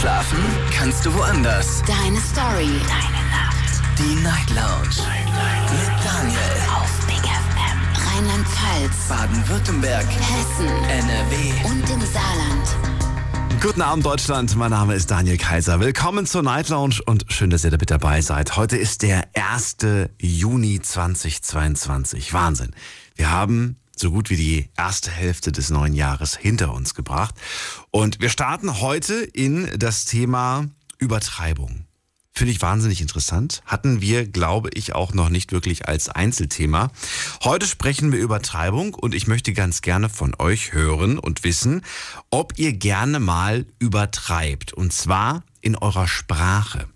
Schlafen kannst du woanders. Deine Story. Deine Nacht. Die Night Lounge. Night, Mit Daniel. Auf Big FM. Rheinland-Pfalz. Baden-Württemberg. Hessen. NRW. Und im Saarland. Guten Abend, Deutschland. Mein Name ist Daniel Kaiser. Willkommen zur Night Lounge und schön, dass ihr da mit dabei seid. Heute ist der 1. Juni 2022. Wahnsinn. Wir haben so gut wie die erste Hälfte des neuen Jahres hinter uns gebracht. Und wir starten heute in das Thema Übertreibung. Finde ich wahnsinnig interessant. Hatten wir, glaube ich, auch noch nicht wirklich als Einzelthema. Heute sprechen wir über Treibung und ich möchte ganz gerne von euch hören und wissen, ob ihr gerne mal übertreibt. Und zwar in eurer Sprache.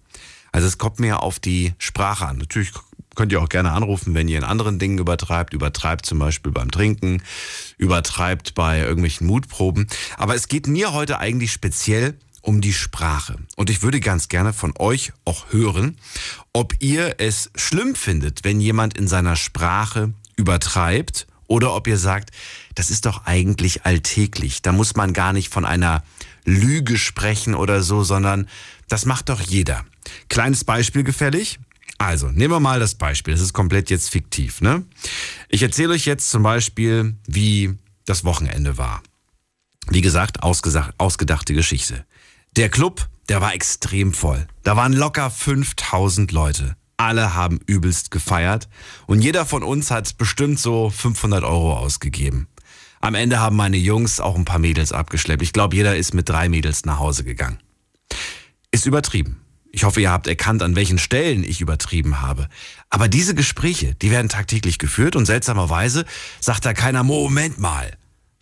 Also es kommt mir auf die Sprache an. Natürlich könnt ihr auch gerne anrufen, wenn ihr in anderen Dingen übertreibt. Übertreibt zum Beispiel beim Trinken, übertreibt bei irgendwelchen Mutproben. Aber es geht mir heute eigentlich speziell um die Sprache. Und ich würde ganz gerne von euch auch hören, ob ihr es schlimm findet, wenn jemand in seiner Sprache übertreibt oder ob ihr sagt, das ist doch eigentlich alltäglich. Da muss man gar nicht von einer Lüge sprechen oder so, sondern das macht doch jeder. Kleines Beispiel gefällig. Also, nehmen wir mal das Beispiel. Das ist komplett jetzt fiktiv, ne? Ich erzähle euch jetzt zum Beispiel, wie das Wochenende war. Wie gesagt, ausgedachte Geschichte. Der Club, der war extrem voll. Da waren locker 5000 Leute. Alle haben übelst gefeiert und jeder von uns hat bestimmt so 500 Euro ausgegeben. Am Ende haben meine Jungs auch ein paar Mädels abgeschleppt. Ich glaube, jeder ist mit drei Mädels nach Hause gegangen. Ist übertrieben. Ich hoffe, ihr habt erkannt, an welchen Stellen ich übertrieben habe. Aber diese Gespräche, die werden tagtäglich geführt und seltsamerweise sagt da keiner, Moment mal,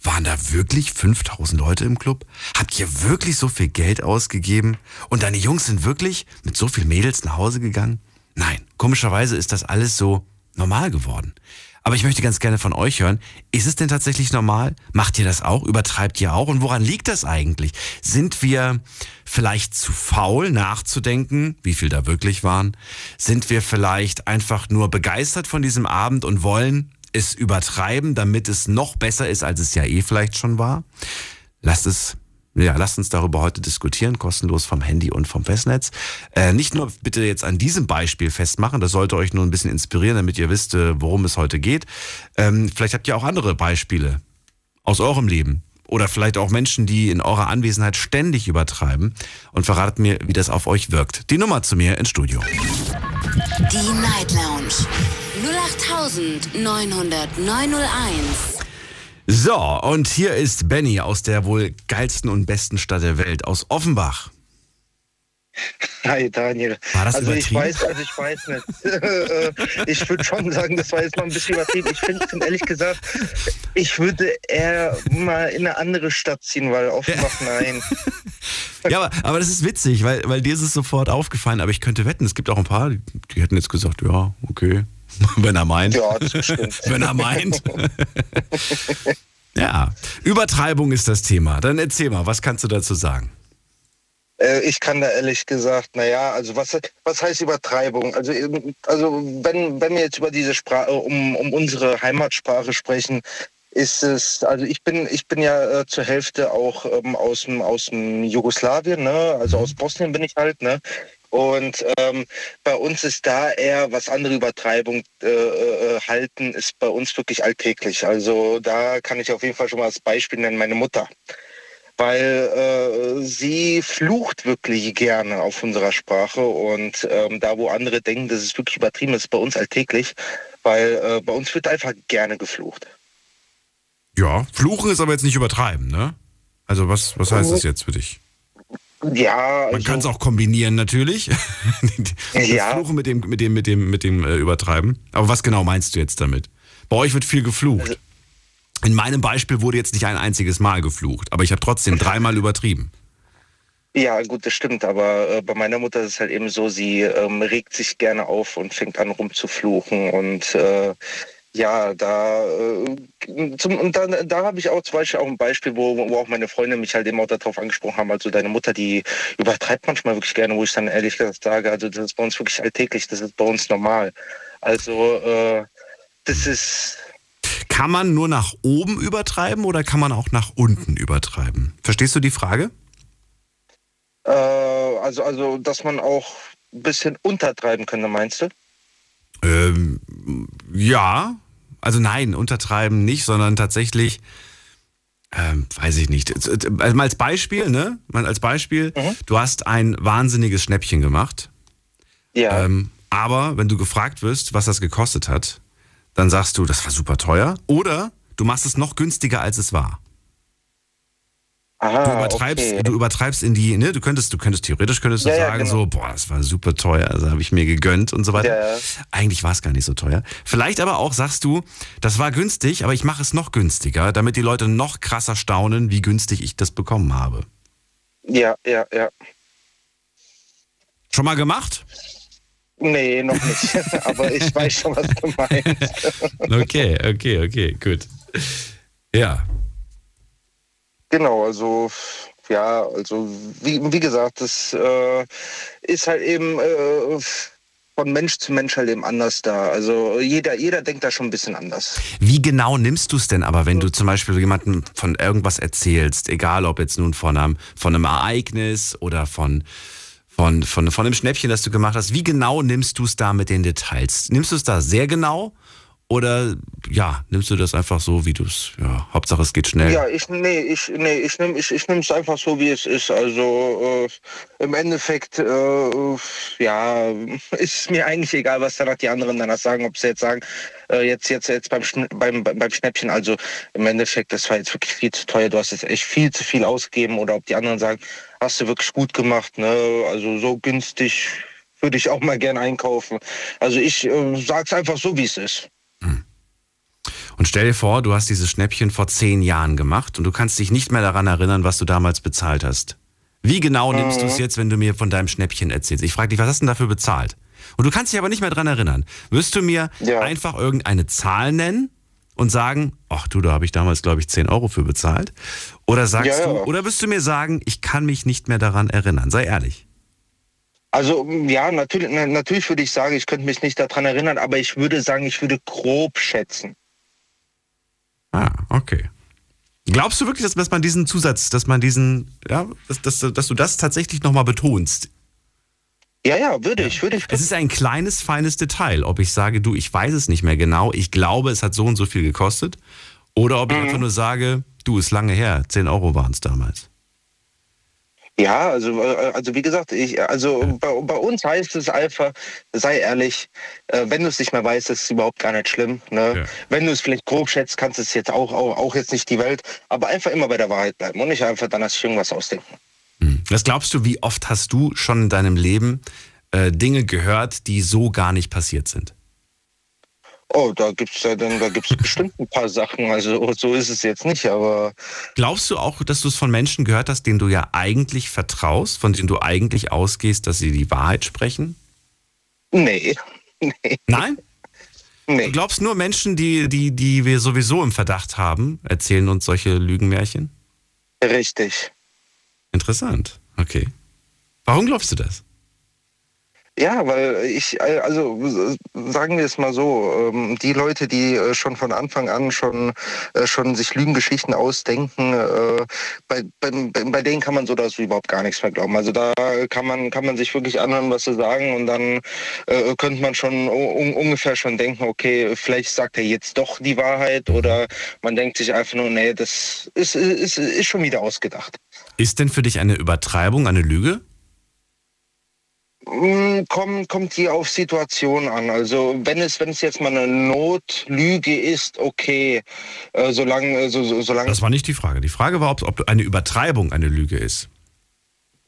waren da wirklich 5000 Leute im Club? Habt ihr wirklich so viel Geld ausgegeben? Und deine Jungs sind wirklich mit so viel Mädels nach Hause gegangen? Nein, komischerweise ist das alles so normal geworden. Aber ich möchte ganz gerne von euch hören, ist es denn tatsächlich normal? Macht ihr das auch? Übertreibt ihr auch? Und woran liegt das eigentlich? Sind wir vielleicht zu faul nachzudenken, wie viel da wirklich waren? Sind wir vielleicht einfach nur begeistert von diesem Abend und wollen es übertreiben, damit es noch besser ist, als es ja eh vielleicht schon war? Lasst es ja, lasst uns darüber heute diskutieren, kostenlos vom Handy und vom Festnetz. Äh, nicht nur bitte jetzt an diesem Beispiel festmachen, das sollte euch nur ein bisschen inspirieren, damit ihr wisst, äh, worum es heute geht. Ähm, vielleicht habt ihr auch andere Beispiele aus eurem Leben. Oder vielleicht auch Menschen, die in eurer Anwesenheit ständig übertreiben und verratet mir, wie das auf euch wirkt. Die Nummer zu mir ins Studio. Die Night Lounge. 08901. So, und hier ist Benny aus der wohl geilsten und besten Stadt der Welt, aus Offenbach. Hi Daniel. War das also ich weiß, also ich weiß nicht. ich würde schon sagen, das war jetzt noch ein bisschen übertrieben. Ich finde ehrlich gesagt, ich würde eher mal in eine andere Stadt ziehen, weil Offenbach nein. Ja, aber, aber das ist witzig, weil, weil dir ist es sofort aufgefallen, aber ich könnte wetten, es gibt auch ein paar, die, die hätten jetzt gesagt, ja, okay, wenn er meint. Ja, das stimmt. wenn er meint. ja, Übertreibung ist das Thema. Dann erzähl mal, was kannst du dazu sagen? Äh, Ich kann da ehrlich gesagt, naja, also was, was heißt Übertreibung? Also, eben- also wenn, wenn wir jetzt über diese Sprache, um, um unsere Heimatsprache sprechen, ist es, also ich bin, ich bin ja äh, zur Hälfte auch ähm, aus dem, aus dem Jugoslawien, ne? also aus Bosnien bin ich halt, ne? Und ähm, bei uns ist da eher, was andere Übertreibung äh, äh, halten, ist bei uns wirklich alltäglich. Also da kann ich auf jeden Fall schon mal als Beispiel nennen, meine Mutter weil äh, sie flucht wirklich gerne auf unserer Sprache und ähm, da, wo andere denken, dass es wirklich übertrieben ist, bei uns alltäglich, weil äh, bei uns wird einfach gerne geflucht. Ja, fluchen ist aber jetzt nicht übertreiben, ne? Also was, was heißt das jetzt für dich? Ja, Man also, kann es auch kombinieren natürlich. das Ja. Fluchen mit dem, mit dem, mit dem, mit dem äh, Übertreiben. Aber was genau meinst du jetzt damit? Bei euch wird viel geflucht. Also In meinem Beispiel wurde jetzt nicht ein einziges Mal geflucht, aber ich habe trotzdem dreimal übertrieben. ja, gut, das stimmt, aber äh, bei meiner Mutter ist es halt eben so, sie ähm, regt sich gerne auf und fängt an rumzufluchen und äh, ja, da, äh, zum, und da, da habe ich auch zum Beispiel auch ein Beispiel, wo, wo auch meine Freunde mich halt eben auch darauf angesprochen haben. Also deine Mutter, die übertreibt manchmal wirklich gerne, wo ich dann ehrlich gesagt sage, also das ist bei uns wirklich alltäglich, das ist bei uns normal. Also äh, das ist, Kann man nur nach oben übertreiben oder kann man auch nach unten übertreiben? Verstehst du die Frage? äh, also, also, dass man auch ein bisschen untertreiben könnte, meinst du? Ähm, ja, also nein, untertreiben nicht, sondern tatsächlich, ähm, weiß ich nicht. Also mal als Beispiel, ne? Mal als Beispiel, mhm. du hast ein wahnsinniges Schnäppchen gemacht. Ja. Ähm, aber wenn du gefragt wirst, was das gekostet hat, dann sagst du, das war super teuer. Oder du machst es noch günstiger, als es war. Aha, du übertreibst, okay. du übertreibst in die, ne, du könntest, du könntest theoretisch könntest du ja, sagen ja, genau. so, boah, das war super teuer, also habe ich mir gegönnt und so weiter. Ja. Eigentlich war es gar nicht so teuer. Vielleicht aber auch sagst du, das war günstig, aber ich mache es noch günstiger, damit die Leute noch krasser staunen, wie günstig ich das bekommen habe. Ja, ja, ja. Schon mal gemacht? Nee, noch nicht. aber ich weiß schon, was du meinst. okay, okay, okay, gut. Ja, Genau, also ja, also wie, wie gesagt, das äh, ist halt eben äh, von Mensch zu Mensch halt eben anders da. Also jeder, jeder denkt da schon ein bisschen anders. Wie genau nimmst du es denn aber, wenn du zum Beispiel jemandem von irgendwas erzählst, egal ob jetzt nun von einem, von einem Ereignis oder von, von, von, von einem Schnäppchen, das du gemacht hast, wie genau nimmst du es da mit den Details? Nimmst du es da sehr genau oder ja, nimmst du das einfach so, wie du es, ja, Hauptsache es geht schnell? Ja, ich, nee, ich, nee, ich nehme ich, ich es einfach so, wie es ist. Also äh, im Endeffekt, äh, ja, ist mir eigentlich egal, was danach die anderen danach sagen, ob sie jetzt sagen, äh, jetzt, jetzt, jetzt beim, beim, beim Schnäppchen, also im Endeffekt, das war jetzt wirklich viel zu teuer, du hast jetzt echt viel zu viel ausgegeben oder ob die anderen sagen, hast du wirklich gut gemacht, ne? Also so günstig würde ich auch mal gern einkaufen. Also ich äh, sag's einfach so, wie es ist. Und stell dir vor, du hast dieses Schnäppchen vor zehn Jahren gemacht und du kannst dich nicht mehr daran erinnern, was du damals bezahlt hast. Wie genau nimmst mhm. du es jetzt, wenn du mir von deinem Schnäppchen erzählst? Ich frage dich, was hast du denn dafür bezahlt? Und du kannst dich aber nicht mehr daran erinnern. Wirst du mir ja. einfach irgendeine Zahl nennen und sagen, ach du, da habe ich damals, glaube ich, 10 Euro für bezahlt? Oder sagst ja, ja. du, oder wirst du mir sagen, ich kann mich nicht mehr daran erinnern? Sei ehrlich. Also ja, natürlich, natürlich würde ich sagen, ich könnte mich nicht daran erinnern, aber ich würde sagen, ich würde grob schätzen. Ah, okay. Glaubst du wirklich, dass, dass man diesen Zusatz, dass man diesen, ja, dass, dass, dass du das tatsächlich nochmal betonst? Ja, ja, würde ich, würde ich. Es ist ein kleines, feines Detail, ob ich sage, du, ich weiß es nicht mehr genau, ich glaube, es hat so und so viel gekostet. Oder ob ich mhm. einfach nur sage, du, ist lange her, 10 Euro waren es damals. Ja, also, äh, also wie gesagt, ich, also bei, bei uns heißt es einfach, sei ehrlich, äh, wenn du es nicht mehr weißt, ist es überhaupt gar nicht schlimm. Ne? Ja. Wenn du es vielleicht grob schätzt, kannst du es jetzt auch, auch, auch jetzt nicht die Welt, aber einfach immer bei der Wahrheit bleiben und nicht einfach dann sich irgendwas ausdenken. Hm. Was glaubst du, wie oft hast du schon in deinem Leben äh, Dinge gehört, die so gar nicht passiert sind? Oh, da gibt's ja dann, da gibt's bestimmt ein paar Sachen. Also so ist es jetzt nicht, aber. Glaubst du auch, dass du es von Menschen gehört hast, denen du ja eigentlich vertraust, von denen du eigentlich ausgehst, dass sie die Wahrheit sprechen? Nee. nee. Nein? Nee. Du glaubst nur Menschen, die, die, die wir sowieso im Verdacht haben, erzählen uns solche Lügenmärchen? Richtig. Interessant. Okay. Warum glaubst du das? Ja, weil ich, äh, also sagen wir es mal so, ähm, die Leute, die äh, schon von Anfang an schon, äh, schon sich Lügengeschichten ausdenken, bei, bei, bei denen kann man so das überhaupt gar nichts mehr glauben. Also da kann man, kann man sich wirklich anhören, was sie sagen und dann äh, könnte man schon un ungefähr schon denken, okay, vielleicht sagt er jetzt doch die Wahrheit oder man denkt sich einfach nur, nee, das ist, ist, ist schon wieder ausgedacht. Ist denn für dich eine Übertreibung eine Lüge? Mm, kommt, kommt hier auf Situation an. Also wenn es, wenn es jetzt mal eine Notlüge ist, okay, äh, solange, so, so, solange. Das war nicht die Frage. Die Frage war, ob, ob eine Übertreibung eine Lüge ist.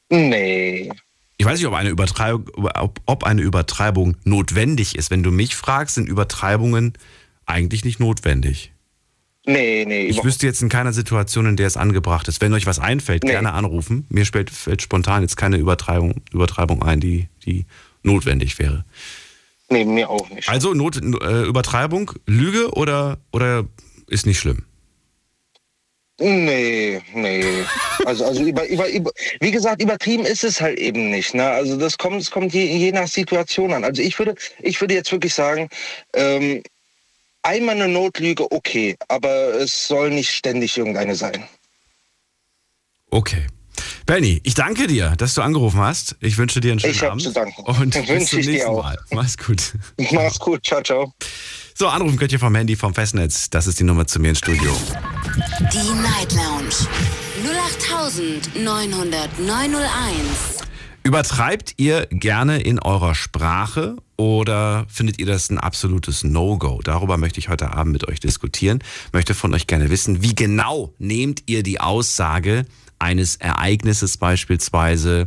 Nee. Ich weiß nicht, ob eine, Übertreibung, ob, ob eine Übertreibung notwendig ist. Wenn du mich fragst, sind Übertreibungen eigentlich nicht notwendig. Nee, nee. Ich wüsste jetzt in keiner Situation, in der es angebracht ist. Wenn euch was einfällt, nee. gerne anrufen. Mir fällt, fällt, spontan jetzt keine Übertreibung, Übertreibung ein, die, die notwendig wäre. Nee, mir auch nicht. Also Not, äh, Übertreibung, Lüge oder, oder ist nicht schlimm? Nee, nee. Also, also über, über, über, wie gesagt, übertrieben ist es halt eben nicht. Ne? Also das kommt, es kommt je, je nach Situation an. Also ich würde, ich würde jetzt wirklich sagen, ähm, einmal eine Notlüge, okay, aber es soll nicht ständig irgendeine sein. Okay. Benny, ich danke dir, dass du angerufen hast. Ich wünsche dir einen schönen Ich Abend. zu danken. Und Wünsche bis zum ich dir nächsten auch. Mal. Mach's gut. Mach's gut. Ciao, ciao. So, anrufen könnt ihr vom Handy, vom Festnetz. Das ist die Nummer zu mir ins Studio. Die Night Lounge 0890901. Übertreibt ihr gerne in eurer Sprache oder findet ihr das ein absolutes No-Go? Darüber möchte ich heute Abend mit euch diskutieren. Möchte von euch gerne wissen, wie genau nehmt ihr die Aussage eines Ereignisses beispielsweise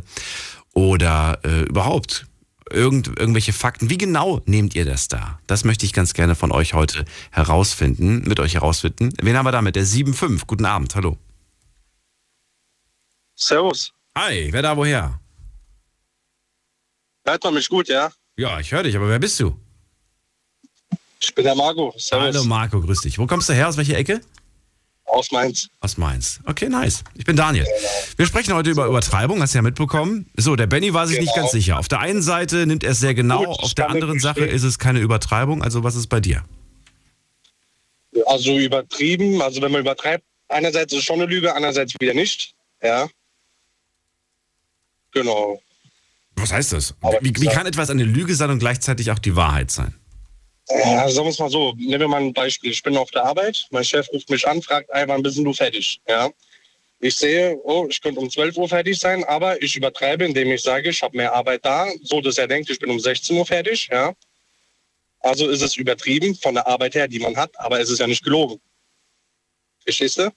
oder äh, überhaupt irgend, irgendwelche Fakten. Wie genau nehmt ihr das da? Das möchte ich ganz gerne von euch heute herausfinden, mit euch herausfinden. Wen haben wir damit? Der 7.5. Guten Abend, hallo. Servus. Hi, wer da woher? Hört man mich gut, ja? Ja, ich höre dich, aber wer bist du? Ich bin der Marco. Servus. Hallo Marco, grüß dich. Wo kommst du her? Aus welcher Ecke? Aus Mainz. Aus Mainz. Okay, nice. Ich bin Daniel. Wir sprechen heute über Übertreibung, hast du ja mitbekommen. So, der Benny war sich nicht Genau. ganz sicher. Auf der einen Seite nimmt er es sehr genau, Gut, auf der anderen Sache ist es keine Übertreibung. Also was ist bei dir? Also übertrieben, also wenn man übertreibt, einerseits ist es schon eine Lüge, andererseits wieder nicht. Ja. Genau. Was heißt das? Wie, wie kann etwas eine Lüge sein und gleichzeitig auch die Wahrheit sein? Ja, sagen wir es mal so. Nehmen wir mal ein Beispiel. Ich bin auf der Arbeit, mein Chef ruft mich an, fragt, wann bist du fertig? Ja. Ich sehe, oh, ich könnte um 12 Uhr fertig sein, aber ich übertreibe, indem ich sage, ich habe mehr Arbeit da, so dass er denkt, ich bin um 16 Uhr fertig. Ja. Also ist es übertrieben von der Arbeit her, die man hat, aber es ist ja nicht gelogen. Verstehst du?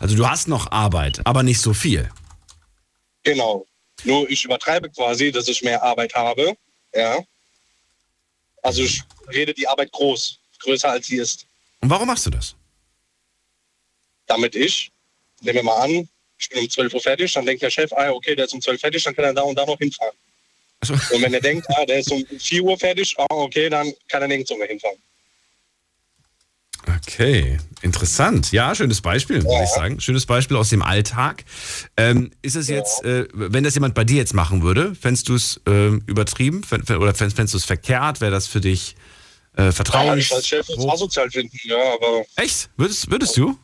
Also du hast noch Arbeit, aber nicht so viel. Genau. Nur ich übertreibe quasi, dass ich mehr Arbeit habe. Ja. Also ich rede die Arbeit groß, größer als sie ist. Und warum machst du das? damit ich, nehmen wir mal an, ich bin um 12 Uhr fertig, dann denkt der Chef, ah, okay, der ist um 12 Uhr fertig, dann kann er da und da noch hinfahren. Also, Und wenn er denkt, ah, der ist um 4 Uhr fertig, ah, okay, dann kann er nirgendwo mehr hinfahren. Okay, interessant. Ja, schönes Beispiel, muss Ja. ich sagen. Schönes Beispiel aus dem Alltag. Ähm, ist es jetzt, äh, wenn das jemand bei dir jetzt machen würde, fändest du es äh, übertrieben oder fändest du es verkehrt? Wäre das für dich äh, Ja, vertraulich? ich als Chef es asozial finden, ja, aber Echt? Würdest, würdest du?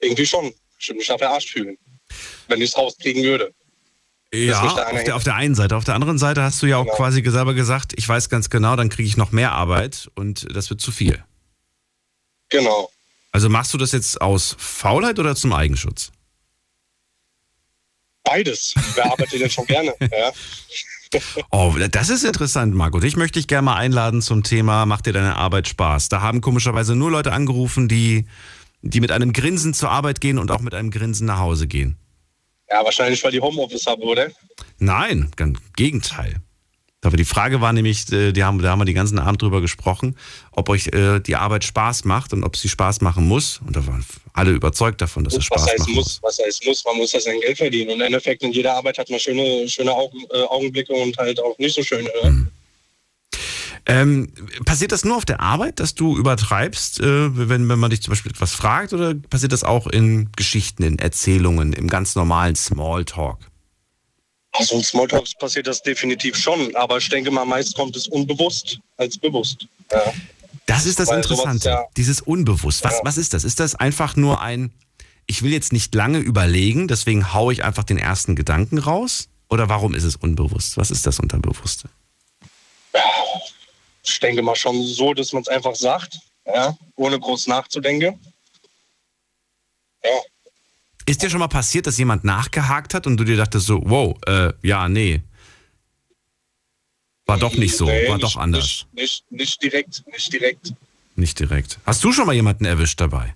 irgendwie schon. Ich würde mich da verarscht fühlen, wenn ich es rauskriegen würde. Ja, auf der, auf der einen Seite. Auf der anderen Seite hast du ja auch Genau. quasi selber gesagt, ich weiß ganz genau, dann kriege ich noch mehr Arbeit und das wird zu viel. Genau. Also machst du das jetzt aus Faulheit oder zum Eigenschutz? Beides. Wer arbeitet denn schon gerne? Ja. Oh, das ist interessant, Marco. Dich möchte ich gerne mal einladen zum Thema Macht dir deine Arbeit Spaß? Da haben komischerweise nur Leute angerufen, die, die mit einem Grinsen zur Arbeit gehen und auch mit einem Grinsen nach Hause gehen. ja, wahrscheinlich, weil die Homeoffice haben, oder? Nein, ganz im Gegenteil. Aber die Frage war nämlich, äh, die haben, da haben wir den ganzen Abend drüber gesprochen, ob euch äh, die Arbeit Spaß macht und ob sie Spaß machen muss. Und da waren alle überzeugt davon, dass es was Spaß heißt machen muss? muss. Was heißt muss? Man muss ja sein Geld verdienen. Und im Endeffekt in jeder Arbeit hat man schöne, schöne Augen, äh, Augenblicke und halt auch nicht so schöne. Ne? Mhm. Ähm, passiert das nur auf der Arbeit, dass du übertreibst, äh, wenn, wenn man dich zum Beispiel etwas fragt, oder passiert das auch in Geschichten, in Erzählungen, im ganz normalen Smalltalk? Also in Smalltalks passiert das definitiv schon, aber ich denke mal, meist kommt es unbewusst als bewusst. Ja. Das ist das Weil Interessante, ja- dieses Unbewusst. Was, Ja. was ist das? Ist das einfach nur ein, ich will jetzt nicht lange überlegen, deswegen haue ich einfach den ersten Gedanken raus? Oder warum ist es unbewusst? Was ist das Unterbewusste? Ich denke mal schon so, dass man es einfach sagt, ohne groß nachzudenken. Ja, Ist dir schon mal passiert, dass jemand nachgehakt hat und du dir dachtest so, wow, äh, ja, nee. War doch nicht so, Nee, war nicht, doch anders. Nicht, nicht, nicht direkt, nicht direkt. Nicht direkt. Hast du schon mal jemanden erwischt dabei?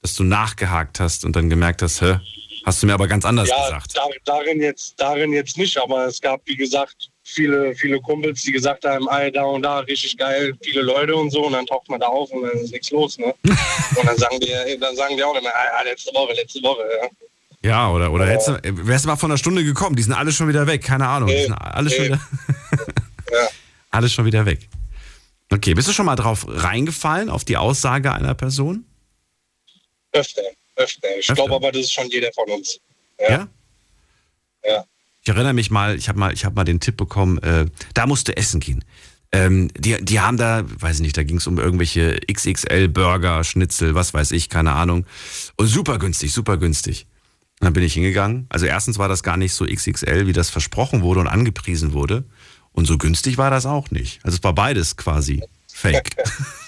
Dass du nachgehakt hast und dann gemerkt hast, hä? Hast du mir aber ganz anders ja, gesagt. da, darin, jetzt, darin jetzt nicht, aber es gab, wie gesagt, viele, viele Kumpels, die gesagt haben, ey, da und da, richtig geil, viele Leute und so, und dann taucht man da auf und dann ist nichts los, ne? und dann sagen die, dann sagen die auch immer, ah, letzte Woche, letzte Woche, ja. Ja, oder, oder hättest du, wärst du mal vor einer Stunde gekommen, die sind alle schon wieder weg, keine Ahnung. Die Nee, sind alle schon nee. wieder, ja. alle schon wieder weg. Okay, bist du schon mal drauf reingefallen, auf die Aussage einer Person? Öfter, öfter. Ich glaube aber, das ist schon jeder von uns. Ja. Ja. Ja. Ich erinnere mich mal, ich habe mal, ich hab mal den Tipp bekommen, äh, da musst du essen gehen. Ähm, die, die haben da, weiß ich nicht, da ging es um irgendwelche XXL-Burger, Schnitzel, was weiß ich, keine Ahnung. Und super günstig, super günstig. dann bin ich hingegangen. Also erstens war das gar nicht so XXL, wie das versprochen wurde und angepriesen wurde. Und so günstig war das auch nicht. Also es war beides quasi fake.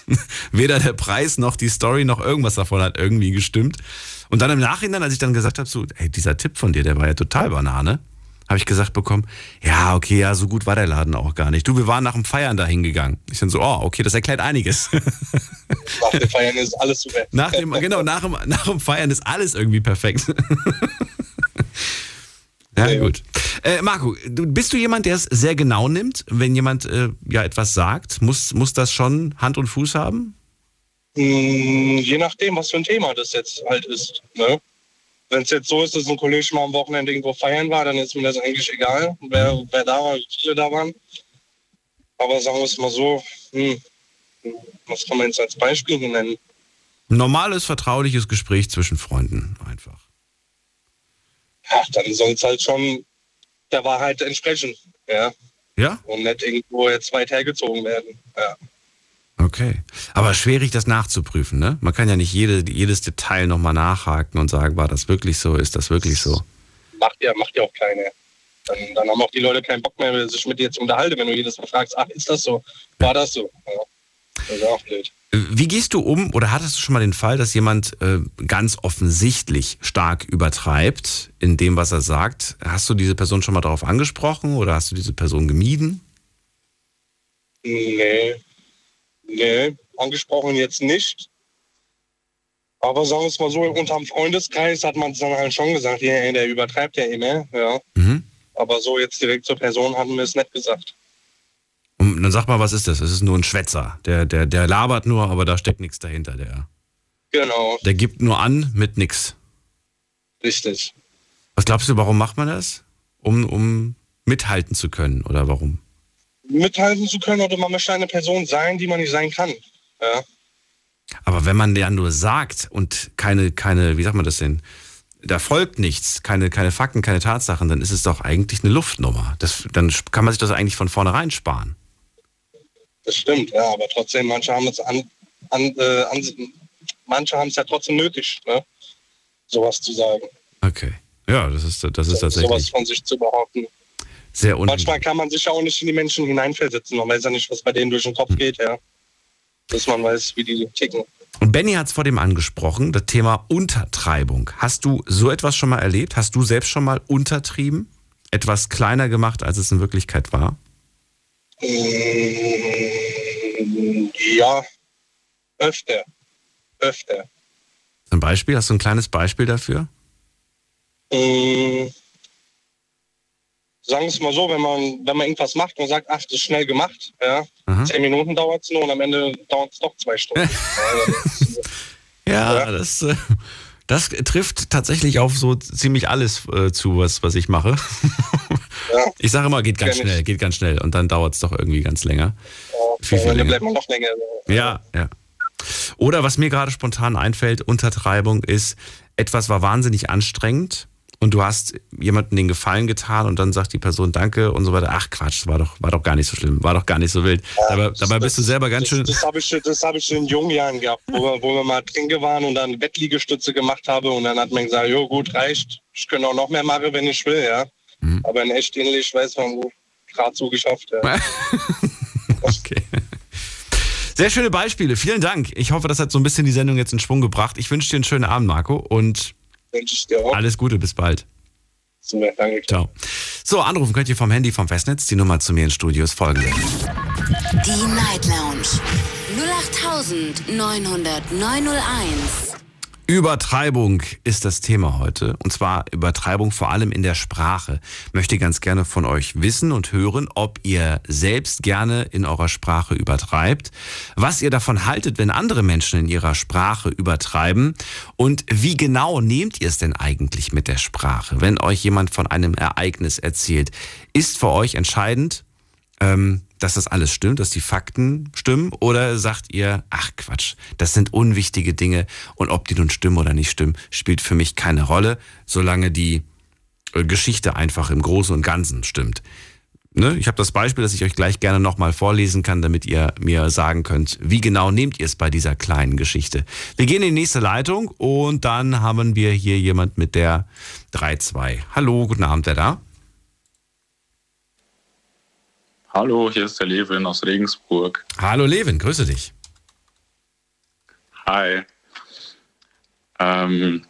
Weder der Preis noch die Story noch irgendwas davon hat irgendwie gestimmt. Und dann im Nachhinein, als ich dann gesagt habe, so, hey, dieser Tipp von dir, der war ja total Banane, habe ich gesagt bekommen, ja, okay, ja, so gut war der Laden auch gar nicht. Du, wir waren nach dem Feiern da hingegangen. Ich dann so, oh, okay, das erklärt einiges. Nach dem Feiern ist alles super. Nach dem, genau, nach dem, nach dem Feiern ist alles irgendwie perfekt. ja, gut. Äh, Marco, bist du jemand, der es sehr genau nimmt, wenn jemand äh, ja etwas sagt? Muss, muss das schon Hand und Fuß haben? Mm, Je nachdem, was für ein Thema das jetzt halt ist. Ne? Wenn es jetzt so ist, dass ein Kollege mal am Wochenende irgendwo feiern war, dann ist mir das eigentlich egal, wer, wer da war, wie viele da waren. Aber sagen wir es mal so, hm, was kann man jetzt als Beispiel nennen? Ein normales, vertrauliches Gespräch zwischen Freunden einfach. Ja, dann soll es halt schon der Wahrheit entsprechen. Ja? Ja? Und nicht irgendwo jetzt weit hergezogen werden. Ja. Okay. Aber schwierig, das nachzuprüfen, ne? Man kann ja nicht jede, jedes Detail nochmal nachhaken und sagen, war das wirklich so, ist das wirklich so? Macht ja, macht ja auch keine. Dann, dann haben auch die Leute keinen Bock mehr, sich mit dir zu unterhalten, wenn du jedes Mal fragst, ach, ist das so? War das so? Ja. Das ist auch blöd. Wie gehst du um oder hattest du schon mal den Fall, dass jemand äh, ganz offensichtlich stark übertreibt in dem, was er sagt? Hast du diese Person schon mal darauf angesprochen oder hast du diese Person gemieden? Nee. Nee, angesprochen jetzt nicht. Aber sagen wir es mal so, unterm Freundeskreis hat man es dann halt schon gesagt, ja, der übertreibt ja immer, ja. Mhm. Aber so jetzt direkt zur Person hatten wir es nicht gesagt. Und dann sag mal, was ist das? Es ist nur ein Schwätzer. Der, der, der labert nur, aber da steckt nichts dahinter. Der, Genau, der gibt nur an mit nix. richtig. Was glaubst du, warum macht man das? Um, um mithalten zu können oder warum? Mithalten zu können oder man möchte eine Person sein, die man nicht sein kann. Ja. Aber wenn man ja nur sagt und keine, keine, wie sagt man das denn? Da folgt nichts, keine, keine Fakten, keine Tatsachen, dann ist es doch eigentlich eine Luftnummer. Das, dann kann man sich das eigentlich von vornherein sparen. Das stimmt, ja, aber trotzdem, manche haben es an, an, äh, an manche haben es ja trotzdem nötig, ne? sowas zu sagen. Okay. Ja, das ist, das ist sowas tatsächlich von sich zu behaupten. Sehr Manchmal kann man sich ja auch nicht in die Menschen hineinversetzen. Man weiß ja nicht, was bei denen durch den Kopf geht, ja. Bis man weiß, wie die ticken. Und Benny hat es vor dem angesprochen, das Thema Untertreibung. Hast du so etwas schon mal erlebt? Hast du selbst schon mal untertrieben? Etwas kleiner gemacht, als es in Wirklichkeit war? Mm, Ja, öfter. Öfter. Zum Beispiel, hast du ein kleines Beispiel dafür? Mm, Sagen wir es mal so, wenn man, wenn man irgendwas macht und sagt, ach, das ist schnell gemacht, ja, Aha. zehn Minuten dauert es nur und am Ende dauert es doch zwei Stunden. ja, das, Ja, Ja. das, äh, das trifft tatsächlich auf so ziemlich alles äh, zu, was, was ich mache. Ja. Ich sage immer, geht ganz ich. schnell, geht ganz schnell und dann dauert es doch irgendwie ganz länger. Viel, viel länger. bleibt man noch länger. Ja, ja. Oder was mir gerade spontan einfällt, Untertreibung ist, etwas war wahnsinnig anstrengend und du hast jemandem den Gefallen getan und dann sagt die Person Danke und so weiter. Ach Quatsch, war doch, war doch gar nicht so schlimm, war doch gar nicht so wild. dabei, dabei bist du selber ganz schön. Das, das habe ich, das hab ich in jungen Jahren gehabt, wo wir, wo wir mal trinken waren und dann Bettliegestütze gemacht habe und dann hat man gesagt, jo gut, reicht. Ich kann auch noch mehr machen, wenn ich will, ja. Mhm. Aber in echt ähnlich weiß man, wo gerade so geschafft, ja. Okay. Sehr schöne Beispiele, vielen Dank. Ich hoffe, das hat so ein bisschen die Sendung jetzt in Schwung gebracht. Ich wünsche dir einen schönen Abend, Marco, und Wünsche ich dir auch. alles Gute, bis bald. Super, danke. Ciao. So, anrufen könnt ihr vom Handy, vom Festnetz. Die Nummer zu mir ins Studio ist folgende. Die Night Lounge 0890901. Übertreibung ist das Thema heute. Und zwar Übertreibung vor allem in der Sprache. Möchte ganz gerne von euch wissen und hören, ob ihr selbst gerne in eurer Sprache übertreibt, was ihr davon haltet, wenn andere Menschen in ihrer Sprache übertreiben und wie genau nehmt ihr es denn eigentlich mit der Sprache, wenn euch jemand von einem Ereignis erzählt. Ist für euch entscheidend, ähm, dass das alles stimmt, dass die Fakten stimmen? Oder sagt ihr, ach Quatsch, das sind unwichtige Dinge und ob die nun stimmen oder nicht stimmen, spielt für mich keine Rolle, solange die äh, Geschichte einfach im Großen und Ganzen stimmt. Ne? Ich habe das Beispiel, das ich euch gleich gerne nochmal vorlesen kann, damit ihr mir sagen könnt, wie genau nehmt ihr es bei dieser kleinen Geschichte. Wir gehen in die nächste Leitung und dann haben wir hier jemand mit der 3-2. Hallo, guten Abend, wer da? Hallo, hier ist der Levin aus Regensburg. Hallo Levin, grüße dich. Hi. Ähm,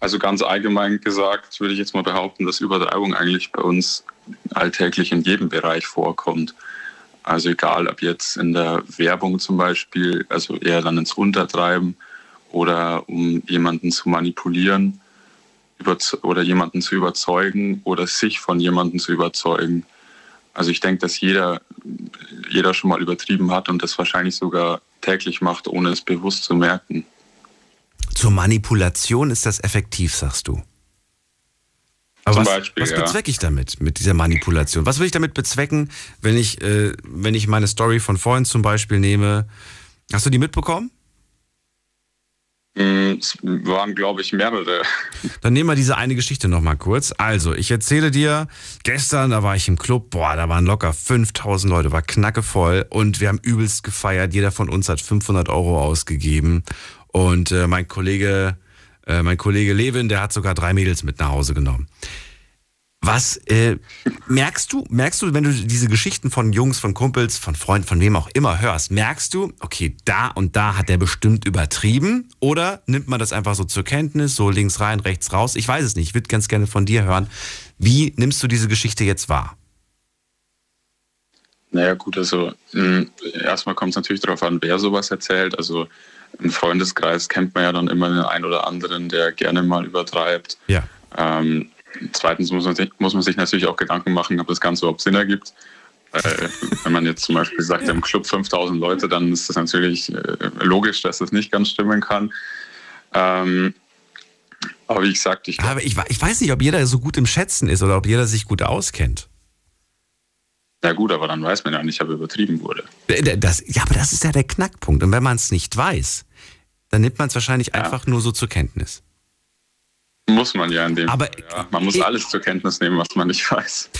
also ganz allgemein gesagt würde ich jetzt mal behaupten, dass Übertreibung eigentlich bei uns alltäglich in jedem Bereich vorkommt. Also egal, ob jetzt in der Werbung zum Beispiel, also eher dann ins Untertreiben oder um jemanden zu manipulieren oder jemanden zu überzeugen oder sich von jemandem zu überzeugen. Also ich denke, dass jeder, jeder schon mal übertrieben hat und das wahrscheinlich sogar täglich macht, ohne es bewusst zu merken. Zur Manipulation ist das effektiv, sagst du? Aber was, Beispiel, was ja. bezwecke ich damit, mit dieser Manipulation? Was will ich damit bezwecken, wenn ich, äh, wenn ich meine Story von vorhin zum Beispiel nehme? Hast du die mitbekommen? Mm, Es waren, glaube ich, mehrere. Dann nehmen wir diese eine Geschichte nochmal kurz. Also, ich erzähle dir, gestern, da war ich im Club, boah, da waren locker 5000 Leute, war knackevoll und wir haben übelst gefeiert. Jeder von uns hat 500 Euro ausgegeben und äh, mein Kollege, äh, mein Kollege Levin, der hat sogar drei Mädels mit nach Hause genommen. Was äh, merkst du, merkst du, wenn du diese Geschichten von Jungs, von Kumpels, von Freunden, von wem auch immer hörst, merkst du, okay, da und da hat der bestimmt übertrieben? Oder nimmt man das einfach so zur Kenntnis, so links rein, rechts raus? Ich weiß es nicht. Ich würde ganz gerne von dir hören. Wie nimmst du diese Geschichte jetzt wahr? Naja, gut, also mh, erstmal kommt es natürlich darauf an, wer sowas erzählt. Also im Freundeskreis kennt man ja dann immer den einen oder anderen, der gerne mal übertreibt. Ja. Ähm, zweitens muss man, sich, muss man sich natürlich auch Gedanken machen, ob das Ganze überhaupt Sinn ergibt. Äh, wenn man jetzt zum Beispiel sagt, im Club 5000 Leute, dann ist das natürlich äh, logisch, dass das nicht ganz stimmen kann. Ähm, aber wie gesagt, ich Aber ich, ich weiß nicht, ob jeder so gut im Schätzen ist oder ob jeder sich gut auskennt. na gut, aber dann weiß man ja nicht, ob übertrieben wurde. Äh, Das, ja, aber das ist ja der Knackpunkt. Und wenn man es nicht weiß, dann nimmt man es wahrscheinlich einfach nur so zur Kenntnis. Muss man ja in dem Aber- Fall, ja. Man muss ich- alles zur Kenntnis nehmen, was man nicht weiß.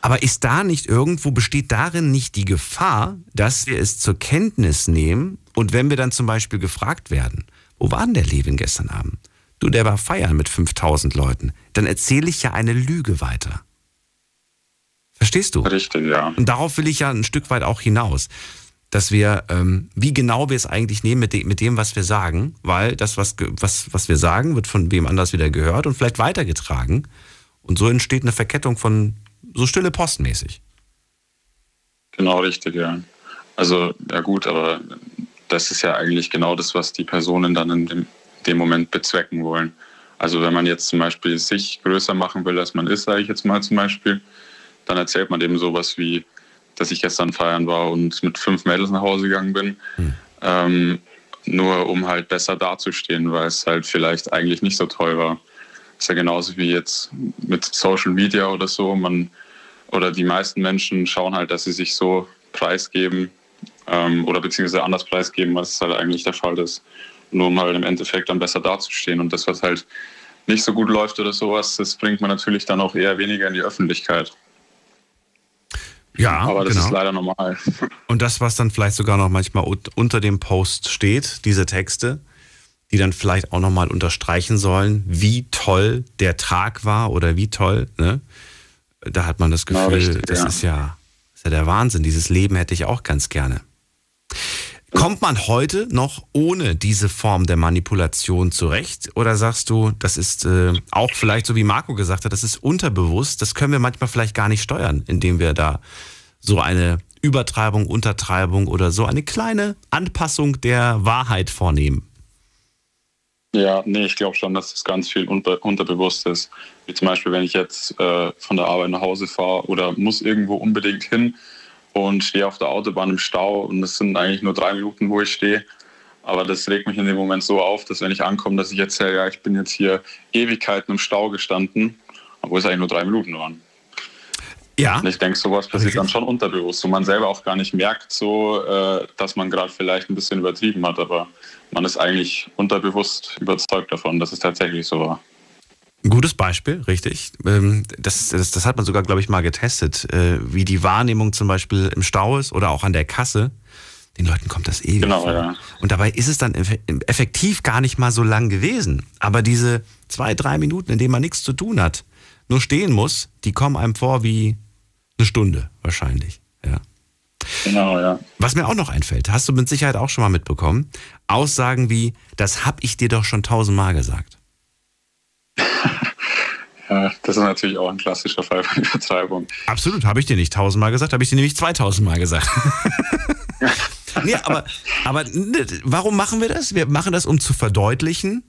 Aber ist da nicht irgendwo, besteht darin nicht die Gefahr, dass wir es zur Kenntnis nehmen und wenn wir dann zum Beispiel gefragt werden, wo war denn der Levin gestern Abend? Du, der war feiern mit 5000 Leuten. Dann erzähle ich ja eine Lüge weiter. Verstehst du? Richtig, ja. Und darauf will ich ja ein Stück weit auch hinaus. Dass wir, ähm, wie genau wir es eigentlich nehmen mit, de mit dem, was wir sagen, weil das, was, was, was wir sagen, wird von wem anders wieder gehört und vielleicht weitergetragen. Und so entsteht eine Verkettung von so stille Postmäßig. Genau, richtig, ja. Also, ja gut, aber das ist ja eigentlich genau das, was die Personen dann in dem, dem Moment bezwecken wollen. Also wenn man jetzt zum Beispiel sich größer machen will, als man ist, sage ich jetzt mal zum Beispiel, dann erzählt man eben sowas wie, dass ich gestern feiern war und mit fünf Mädels nach Hause gegangen bin. Ähm, nur um halt besser dazustehen, weil es halt vielleicht eigentlich nicht so toll war. ist ja genauso wie jetzt mit Social Media oder so. Man oder die meisten Menschen schauen halt, dass sie sich so preisgeben ähm, oder beziehungsweise anders preisgeben, es halt eigentlich der Fall ist. Nur um halt im Endeffekt dann besser dazustehen. Und das, was halt nicht so gut läuft oder sowas, das bringt man natürlich dann auch eher weniger in die Öffentlichkeit. Ja, Aber das genau. ist leider normal. Und das, was dann vielleicht sogar noch manchmal unter dem Post steht, diese Texte, die dann vielleicht auch nochmal unterstreichen sollen, wie toll der Tag war oder wie toll, ne? Da hat man das Genau, Gefühl, richtig, das ja. ist ja, ist ja der Wahnsinn. Dieses Leben hätte ich auch ganz gerne. Kommt man heute noch ohne diese Form der Manipulation zurecht? Oder sagst du, das ist äh, auch vielleicht so wie Marco gesagt hat, das ist unterbewusst, das können wir manchmal vielleicht gar nicht steuern, indem wir da so eine Übertreibung, Untertreibung oder so eine kleine Anpassung der Wahrheit vornehmen? Ja, nee, ich glaube schon, dass das ganz viel unter, unterbewusst ist. Wie zum Beispiel, wenn ich jetzt äh, von der Arbeit nach Hause fahre oder muss irgendwo unbedingt hin und stehe auf der Autobahn im Stau und es sind eigentlich nur drei Minuten, wo ich stehe. Aber das regt mich in dem Moment so auf, dass wenn ich ankomme, dass ich erzähle, ja, ich bin jetzt hier Ewigkeiten im Stau gestanden, obwohl es eigentlich nur drei Minuten waren. Ja. Und ich denke, sowas passiert dann schon unterbewusst, wo man selber auch gar nicht merkt, so, äh, dass man gerade vielleicht ein bisschen übertrieben hat, aber man ist eigentlich unterbewusst überzeugt davon, dass es tatsächlich so war. Ein gutes Beispiel, richtig. Ähm, das, das, das hat man sogar, glaube ich, mal getestet, äh, wie die Wahrnehmung zum Beispiel im Stau ist oder auch an der Kasse. Den Leuten kommt das ewig Genau, ja. Und dabei ist es dann eff- effektiv gar nicht mal so lang gewesen. Aber diese zwei, drei Minuten, in denen man nichts zu tun hat, nur stehen muss, die kommen einem vor wie eine Stunde wahrscheinlich. Ja. Genau, ja. Was mir auch noch einfällt, hast du mit Sicherheit auch schon mal mitbekommen, Aussagen wie, das hab ich dir doch schon tausendmal gesagt. Ja, das ist natürlich auch ein klassischer Fall von Übertreibung. Absolut, habe ich dir nicht tausendmal gesagt, habe ich dir nämlich zweitausendmal gesagt. nee, aber, aber ne, warum machen wir das? Wir machen das, um zu verdeutlichen.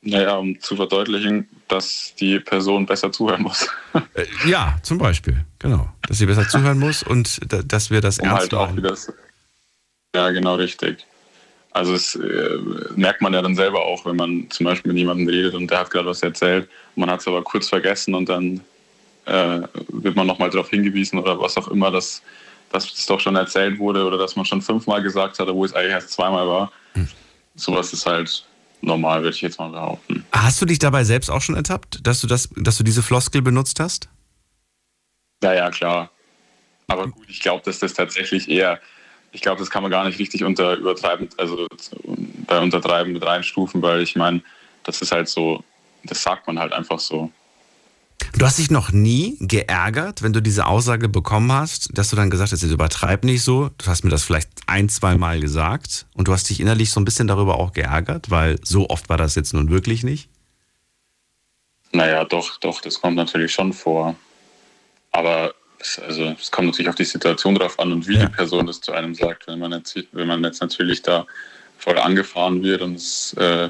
Naja, um zu verdeutlichen, dass die Person besser zuhören muss. Äh, ja, zum Beispiel, genau. Dass sie besser zuhören muss und da, dass wir das um ernst halt auch machen. wieder. Ja, genau richtig. Also das äh, merkt man ja dann selber auch, wenn man zum Beispiel mit jemandem redet und der hat gerade was erzählt, man hat es aber kurz vergessen und dann äh, wird man nochmal darauf hingewiesen oder was auch immer, dass, dass es doch schon erzählt wurde oder dass man schon fünfmal gesagt hat, wo es eigentlich erst zweimal war. Hm. Sowas ist halt normal, würde ich jetzt mal behaupten. Hast du dich dabei selbst auch schon ertappt, dass du, das, dass du diese Floskel benutzt hast? Ja, ja, klar. Aber gut, ich glaube, dass das tatsächlich eher, ich glaube, das kann man gar nicht richtig unter übertreiben, also bei Untertreiben mit reinstufen, weil ich meine, das ist halt so, das sagt man halt einfach so. Du hast dich noch nie geärgert, wenn du diese Aussage bekommen hast, dass du dann gesagt hast, jetzt übertreib nicht so. Du hast mir das vielleicht ein, zwei Mal gesagt und du hast dich innerlich so ein bisschen darüber auch geärgert, weil so oft war das jetzt nun wirklich nicht. Naja, doch, doch, das kommt natürlich schon vor. Aber also, es kommt natürlich auf die Situation drauf an und wie Ja. die Person das zu einem sagt. Wenn man jetzt, wenn man jetzt natürlich da voll angefahren wird und es äh,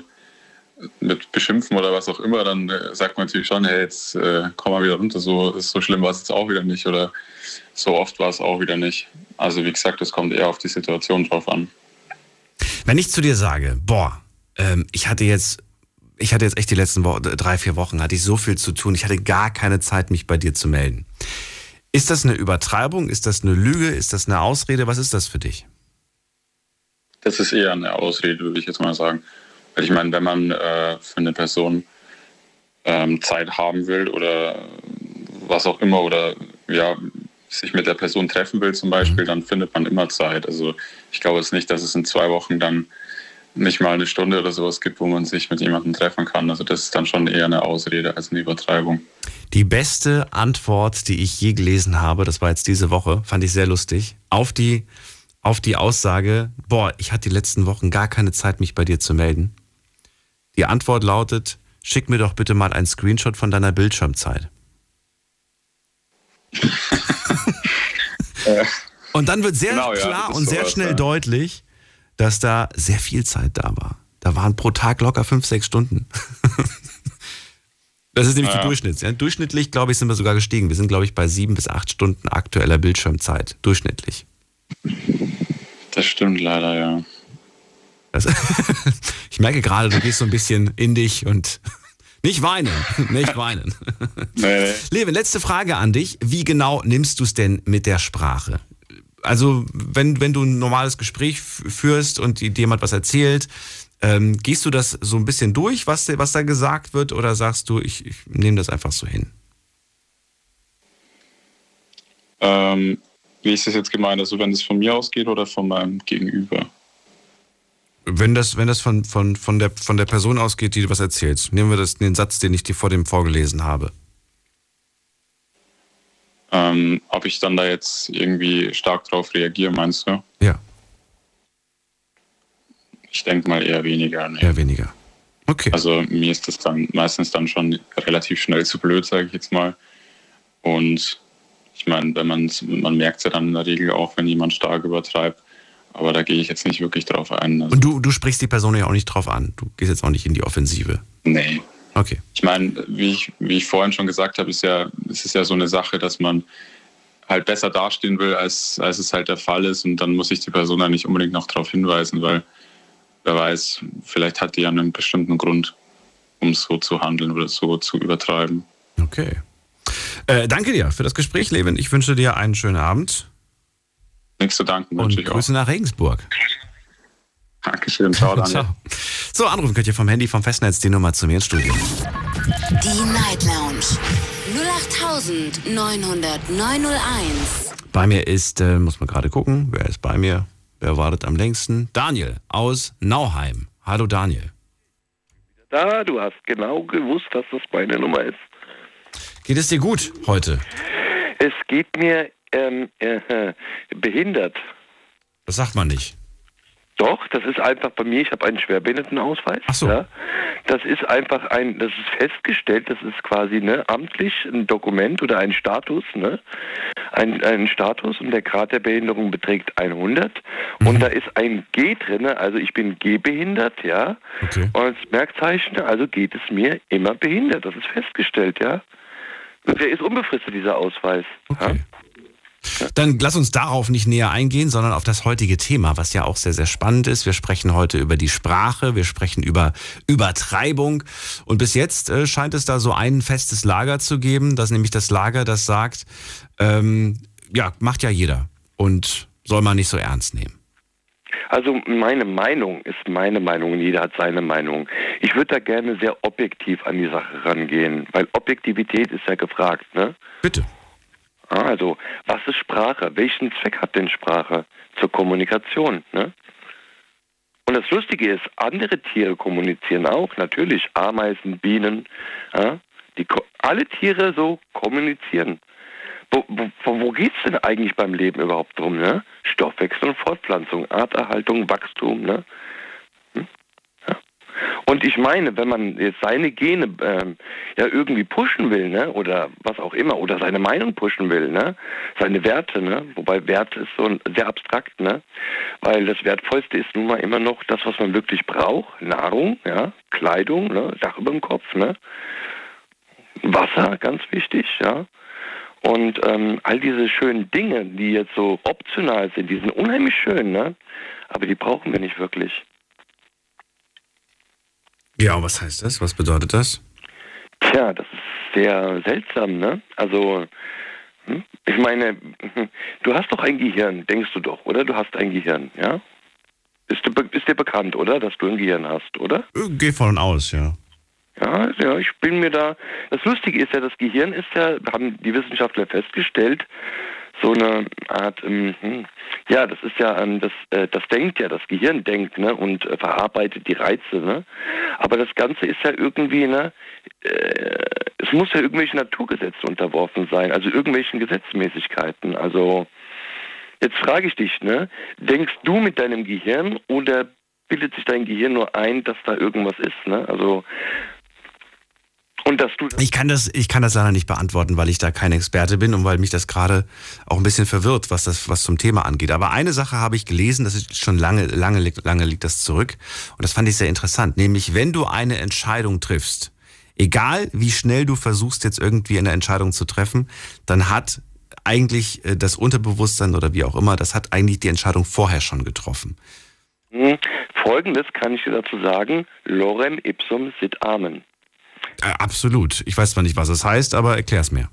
mit Beschimpfen oder was auch immer, dann äh, sagt man natürlich schon, hey, jetzt äh, komm mal wieder runter, so, so schlimm war es jetzt auch wieder nicht oder so oft war es auch wieder nicht. Also wie gesagt, es kommt eher auf die Situation drauf an. Wenn ich zu dir sage, boah, ähm, ich hatte jetzt, ich hatte jetzt echt die letzten Wo drei, vier Wochen, hatte ich so viel zu tun, ich hatte gar keine Zeit, mich bei dir zu melden. Ist das eine Übertreibung? Ist das eine Lüge? Ist das eine Ausrede? Was ist das für dich? Das ist eher eine Ausrede, würde ich jetzt mal sagen. Weil ich meine, wenn man äh, für eine Person ähm, Zeit haben will oder was auch immer oder ja, sich mit der Person treffen will zum Beispiel, dann findet man immer Zeit. Also ich glaube jetzt nicht, dass es in zwei Wochen dann nicht mal eine Stunde oder sowas gibt, wo man sich mit jemandem treffen kann. Also das ist dann schon eher eine Ausrede als eine Übertreibung. Die beste Antwort, die ich je gelesen habe, das war jetzt diese Woche, fand ich sehr lustig, auf die, auf die Aussage, boah, ich hatte die letzten Wochen gar keine Zeit, mich bei dir zu melden. Die Antwort lautet, schick mir doch bitte mal einen Screenshot von deiner Bildschirmzeit. Und dann wird sehr Genau, ja, klar ist und sehr schnell ja. deutlich, dass da sehr viel Zeit da war. Da waren pro Tag locker fünf, sechs Stunden. Das ist nämlich Ja. die Durchschnitts. Ja. Durchschnittlich, glaube ich, sind wir sogar gestiegen. Wir sind, glaube ich, bei sieben bis acht Stunden aktueller Bildschirmzeit. Durchschnittlich. Das stimmt leider, ja. Das ich merke gerade, du gehst so ein bisschen in dich und nicht weinen, nicht weinen. Nee, nee. Levin, letzte Frage an dich. Wie genau nimmst du es denn mit der Sprache? Also, wenn, wenn du ein normales Gespräch führst und dir jemand was erzählt, ähm, gehst du das so ein bisschen durch, was, was da gesagt wird, oder sagst du, ich, ich nehme das einfach so hin? Ähm, wie ist das jetzt gemeint? Also wenn das von mir ausgeht oder von meinem Gegenüber? Wenn das, wenn das von, von, von, der, von der Person ausgeht, die dir was erzählt, nehmen wir das, den Satz, den ich dir vor dem vorgelesen habe. Ähm, ob ich dann da jetzt irgendwie stark drauf reagiere, meinst du? Ja, Ich denke mal eher weniger. Nee. eher weniger. Okay. Also mir ist das dann meistens dann schon relativ schnell zu blöd, sage ich jetzt mal. Und ich meine, wenn man man merkt es ja dann in der Regel auch, wenn jemand stark übertreibt. Aber da gehe ich jetzt nicht wirklich drauf ein. Also, Und du, du sprichst die Person ja auch nicht drauf an. Du gehst jetzt auch nicht in die Offensive. nee. Okay. Ich meine, wie ich, wie ich vorhin schon gesagt habe, ist ja, es ist ja so eine Sache, dass man halt besser dastehen will, als, als es halt der Fall ist. Und dann muss ich die Person ja nicht unbedingt noch darauf hinweisen, weil wer weiß, vielleicht hat die ja einen bestimmten Grund, um so zu handeln oder so zu übertreiben. Okay. Äh, danke dir für das Gespräch, Levin. Ich wünsche dir einen schönen Abend Nichts zu danken, und wünsche ich auch. Grüße nach Regensburg. Dankeschön, ciao Daniel. Ciao. So, anrufen könnt ihr vom Handy, vom Festnetz die Nummer zu mir ins Studio. Die Night Lounge 08901. Bei mir ist, äh, muss man gerade gucken, wer ist bei mir? Wer wartet am längsten? Daniel aus Nauheim. Hallo Daniel. Da, du hast genau gewusst, dass das meine Nummer ist. Geht es dir gut heute? Es geht mir ähm, äh, behindert. Das sagt man nicht. Doch, das ist einfach bei mir, ich habe einen Schwerbehindertenausweis. Ach so. Ja. Das ist einfach ein, das ist festgestellt, das ist quasi ne, amtlich ein Dokument oder ein Status, ne? Ein, ein Status und der Grad der Behinderung beträgt 100 Mhm. und da ist ein G drin, also ich bin gehbehindert, ja. Okay. Und als Merkzeichen, also geht es mir immer behindert, das ist festgestellt, ja. Und der ist unbefristet, dieser Ausweis. Okay. Dann lass uns darauf nicht näher eingehen, sondern auf das heutige Thema, was ja auch sehr, sehr spannend ist. Wir sprechen heute über die Sprache, wir sprechen über Übertreibung. Und bis jetzt äh, scheint es da so ein festes Lager zu geben, das nämlich das Lager, das sagt, ähm, ja, macht ja jeder und soll man nicht so ernst nehmen. Also meine Meinung ist meine Meinung, jeder hat seine Meinung. Ich würde da gerne sehr objektiv an die Sache rangehen, weil Objektivität ist ja gefragt, ne? Bitte. Ah, Also, was ist Sprache? Welchen Zweck hat denn Sprache? Zur Kommunikation, ne? Und das Lustige ist, andere Tiere kommunizieren auch, natürlich. Ameisen, Bienen, ja? die, alle Tiere so kommunizieren. Wo, wo, wo geht's denn eigentlich beim Leben überhaupt drum, ne? Stoffwechsel und Fortpflanzung, Arterhaltung, Wachstum, ne? Und ich meine, wenn man jetzt seine Gene ähm, ja irgendwie pushen will, ne, oder was auch immer, oder seine Meinung pushen will, ne, seine Werte, ne, wobei Wert ist so ein, sehr abstrakt, ne, weil das Wertvollste ist nun mal immer noch das, was man wirklich braucht, Nahrung, ja, Kleidung, ne, Dach über dem Kopf, ne, Wasser, ganz wichtig, ja. Und ähm, all diese schönen Dinge, die jetzt so optional sind, die sind unheimlich schön, ne? Aber die brauchen wir nicht wirklich. Ja, was heißt das? Was bedeutet das? Tja, das ist sehr seltsam, ne? Also, hm? ich meine, du hast doch ein Gehirn, denkst du doch, oder? Du hast ein Gehirn, ja? Ist, ist dir bekannt, oder? Dass du ein Gehirn hast, oder? Äh, Geh von aus, ja. Ja, ja, ich bin mir da. Das Lustige ist ja, das Gehirn ist ja, haben die Wissenschaftler festgestellt, so eine Art, ähm, hm, ja, das ist ja, ähm, das, äh, das denkt ja, das Gehirn denkt, ne, und äh, verarbeitet die Reize, ne. Aber das Ganze ist ja irgendwie, ne, äh, es muss ja irgendwelchen Naturgesetzen unterworfen sein, also irgendwelchen Gesetzmäßigkeiten. Also jetzt frage ich dich, ne, denkst du mit deinem Gehirn oder bildet sich dein Gehirn nur ein, dass da irgendwas ist, ne? Also und dass du Ich kann das, ich kann das leider nicht beantworten, weil ich da kein Experte bin und weil mich das gerade auch ein bisschen verwirrt, was das, was zum Thema angeht. Aber eine Sache habe ich gelesen, das ist schon lange, lange, lange liegt das zurück. Und das fand ich sehr interessant. Nämlich, wenn du eine Entscheidung triffst, egal wie schnell du versuchst, jetzt irgendwie eine Entscheidung zu treffen, dann hat eigentlich äh, das Unterbewusstsein oder wie auch immer, das hat eigentlich die Entscheidung vorher schon getroffen. Hm, Folgendes kann ich dir dazu sagen: Lorem ipsum sit amen. Äh, absolut. Ich weiß zwar nicht, was es heißt, aber erklär's mir.